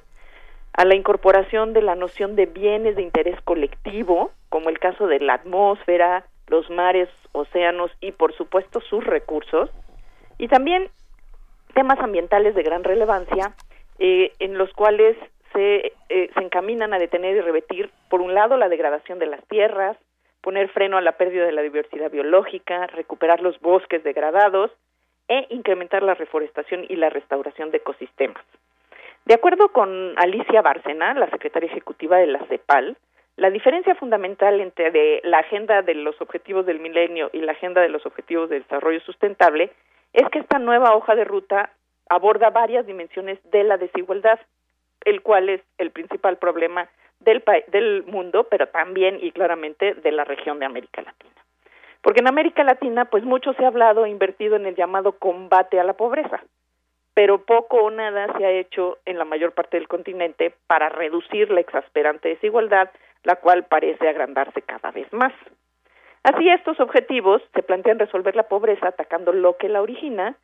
a la incorporación de la noción de bienes de interés colectivo, como el caso de la atmósfera, los mares, océanos y por supuesto sus recursos, y también temas ambientales de gran relevancia, eh, en los cuales se, eh, se encaminan a detener y revertir, por un lado, la degradación de las tierras, poner freno a la pérdida de la diversidad biológica, recuperar los bosques degradados e incrementar la reforestación y la restauración de ecosistemas. De acuerdo con Alicia Bárcena, la secretaria ejecutiva de la CEPAL, la diferencia fundamental entre la agenda de los objetivos del milenio y la agenda de los objetivos de desarrollo sustentable es que esta nueva hoja de ruta aborda varias dimensiones de la desigualdad, el cual es el principal problema del, del mundo, pero también y claramente de la región de América Latina. Porque en América Latina, pues mucho se ha hablado e invertido en el llamado combate a la pobreza, pero poco o nada se ha hecho en la mayor parte del continente para reducir la exasperante desigualdad, la cual parece agrandarse cada vez más. Así, estos objetivos se plantean resolver la pobreza atacando lo que la origina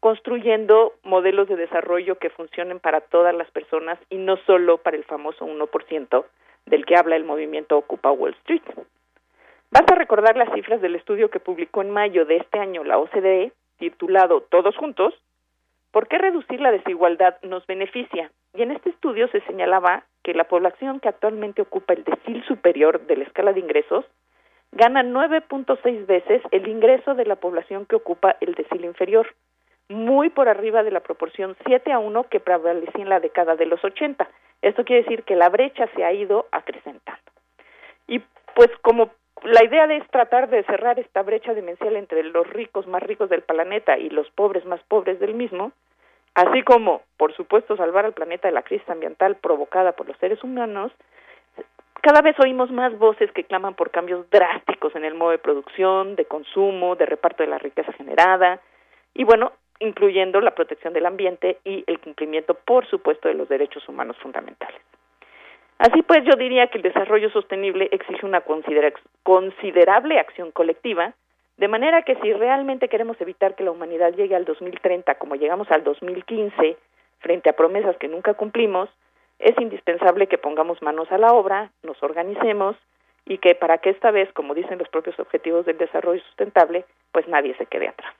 construyendo modelos de desarrollo que funcionen para todas las personas y no solo para el famoso 1% del que habla el movimiento Ocupa Wall Street. Basta recordar las cifras del estudio que publicó en mayo de este año la OCDE, titulado Todos juntos, ¿por qué reducir la desigualdad nos beneficia? Y en este estudio se señalaba que la población que actualmente ocupa el decil superior de la escala de ingresos gana 9.6 veces el ingreso de la población que ocupa el decil inferior, muy por arriba de la proporción 7 a 1 que prevalecía en la década de los 80. Esto quiere decir que la brecha se ha ido acrecentando. Y pues como la idea es tratar de cerrar esta brecha demencial entre los ricos más ricos del planeta y los pobres más pobres del mismo, así como, por supuesto, salvar al planeta de la crisis ambiental provocada por los seres humanos, cada vez oímos más voces que claman por cambios drásticos en el modo de producción, de consumo, de reparto de la riqueza generada y bueno, incluyendo la protección del ambiente y el cumplimiento, por supuesto, de los derechos humanos fundamentales. Así pues, yo diría que el desarrollo sostenible exige una considerable acción colectiva, de manera que si realmente queremos evitar que la humanidad llegue al 2030 como llegamos al 2015, frente a promesas que nunca cumplimos, es indispensable que pongamos manos a la obra, nos organicemos y que para que esta vez, como dicen los propios objetivos del desarrollo sustentable, pues nadie se quede atrás.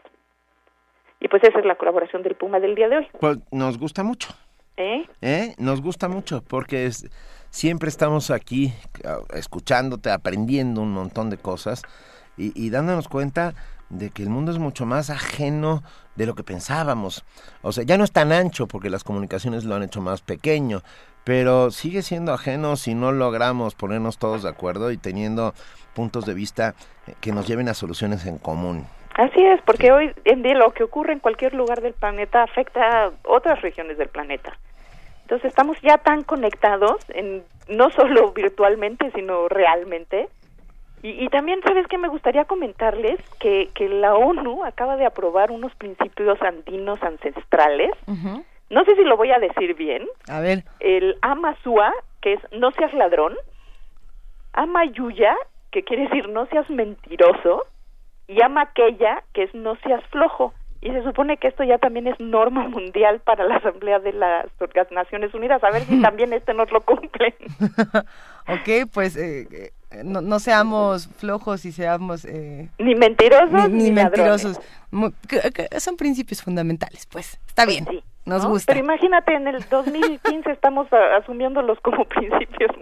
Y pues esa es la colaboración del Puma del día de hoy. Pues nos gusta mucho. ¿Eh? ¿Eh? Nos gusta mucho porque es, siempre estamos aquí escuchándote, aprendiendo un montón de cosas y, y dándonos cuenta de que el mundo es mucho más ajeno de lo que pensábamos. O sea, ya no es tan ancho porque las comunicaciones lo han hecho más pequeño, pero sigue siendo ajeno si no logramos ponernos todos de acuerdo y teniendo puntos de vista que nos lleven a soluciones en común. Así es, porque hoy en día lo que ocurre en cualquier lugar del planeta afecta a otras regiones del planeta. Entonces estamos ya tan conectados, en, no solo virtualmente, sino realmente. Y, y también, ¿sabes qué? Me gustaría comentarles que, que la ONU acaba de aprobar unos principios andinos ancestrales. No sé si lo voy a decir bien. A ver. El Amasua, que es no seas ladrón. Amayuya, que quiere decir no seas mentiroso y ama aquella que es no seas flojo. Y se supone que esto ya también es norma mundial para la Asamblea de las Naciones Unidas. A ver si también este nos lo cumplen. ok, pues eh, eh, no, no, seamos flojos y seamos... Eh, ni mentirosos ni, ni mentirosos. son principios fundamentales, pues. Está pues bien. Sí. Nos ¿no? gusta. Pero imagínate, en el 2015 estamos asumiéndolos como principios,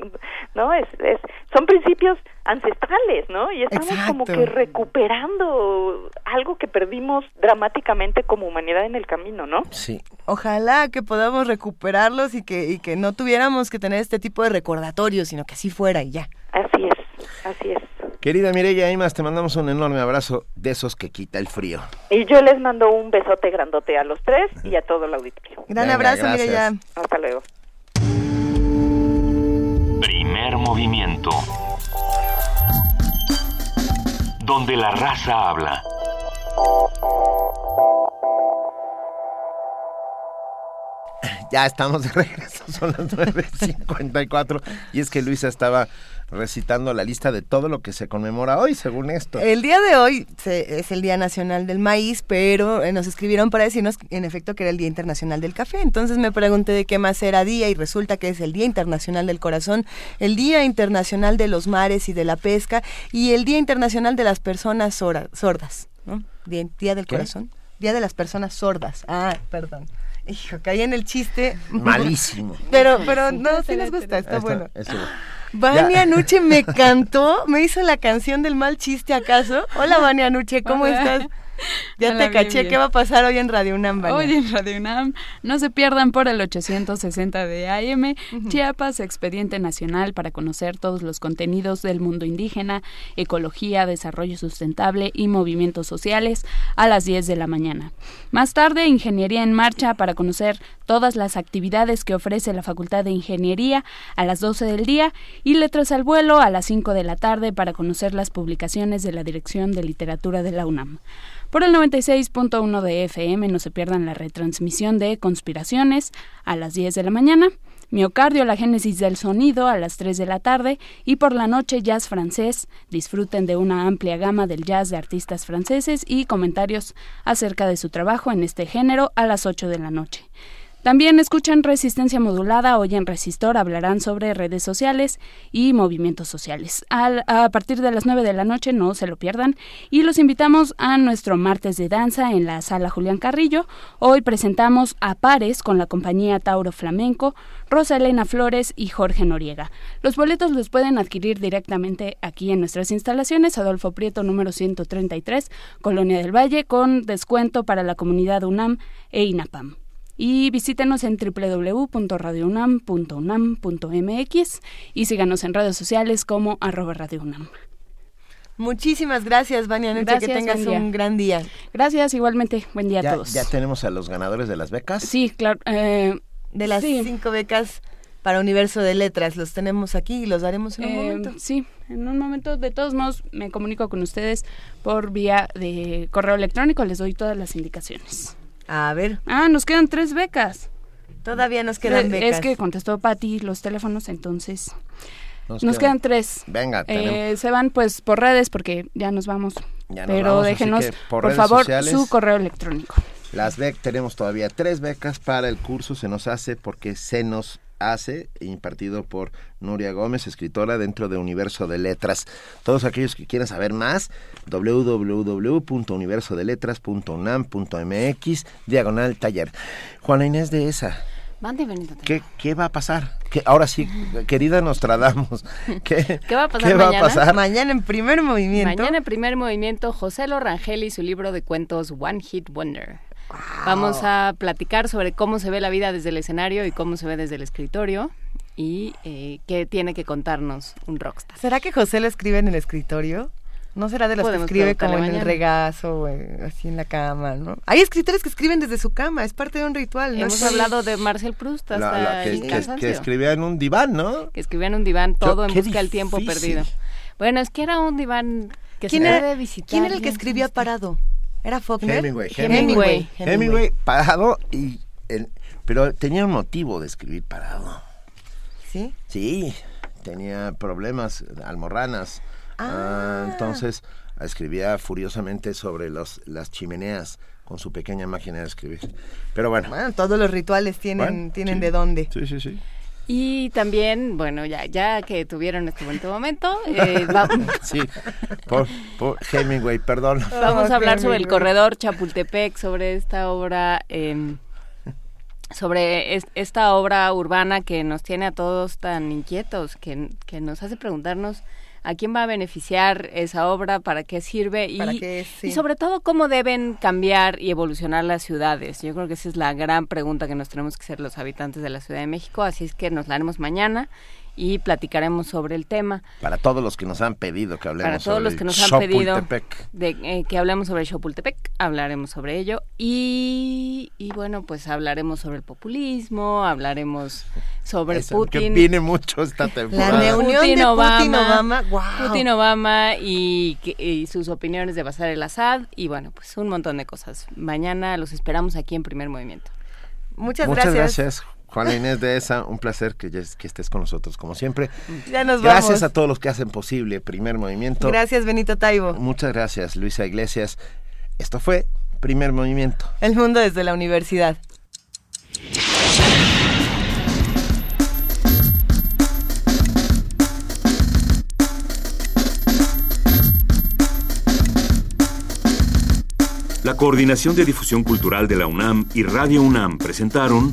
¿no? Es, es, son principios ancestrales, ¿no? Y estamos Exacto. como que recuperando algo que perdimos dramáticamente como humanidad en el camino, ¿no? Sí. Ojalá que podamos recuperarlos y que, y que no tuviéramos que tener este tipo de recordatorios, sino que así fuera y ya. Así es, así es. Querida Mireya Imas, te mandamos un enorme abrazo de esos que quita el frío. Y yo les mando un besote grandote a los tres y a todo el auditorio. Gran Venga, abrazo, gracias. Mireya. Hasta luego. Primer movimiento. Donde la raza habla. Ya estamos de regreso, son las 9.54 y es que Luisa estaba recitando la lista de todo lo que se conmemora hoy, según esto. El día de hoy se, es el Día Nacional del Maíz, pero eh, nos escribieron para decirnos en efecto que era el Día Internacional del Café. Entonces me pregunté de qué más era día y resulta que es el Día Internacional del Corazón, el Día Internacional de los Mares y de la Pesca y el Día Internacional de las Personas sordas, ¿no? Día, día del ¿Qué? Corazón. Día de las Personas Sordas. Ah, perdón. Hijo, caí en el chiste. Malísimo. Pero, pero no, sí nos gusta, está, Está- bueno. eso. Vania. Nuche me cantó, me hizo la canción del mal chiste acaso. Hola Vania Nuche, ¿cómo Hola. estás? Ya Hola, te caché, bien. ¿qué va a pasar hoy en Radio UNAM, Vania? Hoy en Radio UNAM, no se pierdan por el 860 de AM, Chiapas, Expediente Nacional para conocer todos los contenidos del mundo indígena, ecología, desarrollo sustentable y movimientos sociales a las 10 de la mañana. Más tarde, Ingeniería en Marcha para conocer todas las actividades que ofrece la Facultad de Ingeniería a las 12 del día y Letras al Vuelo a las 5 de la tarde para conocer las publicaciones de la Dirección de Literatura de la UNAM. Por el 96.1 de FM no se pierdan la retransmisión de Conspiraciones a las 10 de la mañana, Miocardio, la génesis del sonido a las 3 de la tarde y por la noche jazz francés. Disfruten de una amplia gama del jazz de artistas franceses y comentarios acerca de su trabajo en este género a las 8 de la noche. También escuchan Resistencia Modulada, hoy en Resistor hablarán sobre redes sociales y movimientos sociales. Al- a partir de las 9 de la noche, no se lo pierdan, y los invitamos a nuestro martes de danza en la sala Julián Carrillo. Hoy presentamos a pares con la compañía Tauro Flamenco, Rosa Elena Flores y Jorge Noriega. Los boletos los pueden adquirir directamente aquí en nuestras instalaciones, Adolfo Prieto número 133, Colonia del Valle, con descuento para la comunidad UNAM e INAPAM y visítenos en www.radiounam.unam.mx y síganos en redes sociales como arroba Radio UNAM. Muchísimas gracias, Vania que tengas un gran día. Gracias, igualmente. Buen día a todos. ya tenemos a los ganadores de las becas. Sí, claro. eh, De las sí. cinco becas para Universo de Letras. Los tenemos aquí y los daremos en un Eh, momento. Sí, en un momento. De todos modos, me comunico con ustedes por vía de correo electrónico. Les doy todas las indicaciones. A ver. Ah, nos quedan tres becas. Todavía nos quedan Eh, becas. Es que contestó Patti los teléfonos, entonces Nos nos, quedan- quedan, tres. Venga, Eh, se van pues por redes porque ya nos vamos. Ya nos Pero vamos, déjenos, por favor, sociales. su correo electrónico. Las becas, tenemos todavía tres becas para el curso Se nos hace porque se nos hace, impartido por Nuria Gómez, escritora dentro de Universo de Letras. Todos aquellos que quieran saber más, www.universodeletras.unam.mx, diagonal taller. Juana Inés de esa. ¿qué, qué va a pasar? ¿Qué, ahora sí, querida Nostradamus, ¿qué, ¿Qué va a pasar qué va a mañana? pasar? Mañana en primer movimiento. Mañana en primer movimiento, José Lorangel y su libro de cuentos One Hit Wonder. Vamos a platicar sobre cómo se ve la vida desde el escenario y cómo se ve desde el escritorio y eh, qué tiene que contarnos un rockstar. ¿Será que José lo escribe en el escritorio? ¿No será de los Podemos que escribe como en el regazo o así en la cama, ¿no? Hay escritores que escriben desde su cama, es parte de un ritual. ¿no? Hemos hablado de Marcel Proust hasta La- la- que, el que- escribía en un diván, ¿no? que escribía en un diván todo en busca del tiempo perdido. Bueno, es que era un diván que ¿Quién se era- debe visitar. ¿Quién era el que escribía parado? ¿Era Faulkner? Hemingway, Hemingway. Hemingway, parado y el- pero tenía un motivo de escribir parado. ¿Sí? Sí, tenía problemas, almorranas. Ah, entonces escribía furiosamente sobre los, las chimeneas con su pequeña máquina de escribir. Pero bueno. Bueno, todos los rituales tienen, Bueno, tienen sí. de dónde. Sí, sí, sí. Y también, bueno, ya, ya que tuvieron este bonito momento, eh, va- Sí, por, por Hemingway, perdón. Vamos a hablar sobre el corredor Chapultepec, sobre esta obra, eh, sobre es- esta obra urbana que nos tiene a todos tan inquietos, que, que nos hace preguntarnos a quién va a beneficiar esa obra, para qué sirve y, ¿Para qué es? Sí. y sobre todo cómo deben cambiar y evolucionar las ciudades. Yo creo que esa es la gran pregunta que nos tenemos que hacer los habitantes de la Ciudad de México, así es que nos la haremos mañana y platicaremos sobre el tema. Para todos los que nos han pedido que hablemos Para todos sobre los que nos el han pedido de, eh, que hablemos sobre Chapultepec, hablaremos sobre ello. Y, y bueno, pues hablaremos sobre el populismo, hablaremos sobre Eso, que Putin. viene mucho esta temporada. reunión Putin, de Obama, Putin-Obama, guau. Putin, Obama y, que- y sus opiniones de Bashar el Assad. Y bueno, pues un montón de cosas. Mañana los esperamos aquí en Primer Movimiento. Muchas, Muchas gracias. gracias, Juana Inés de esa. Un placer que, ya- que estés con nosotros, como siempre. Ya nos gracias vamos. a todos los que hacen posible Primer Movimiento. Gracias, Benito Taibo. Muchas gracias, Luisa Iglesias. Esto fue Primer Movimiento. El mundo desde la universidad. La Coordinación de Difusión Cultural de la UNAM y Radio UNAM presentaron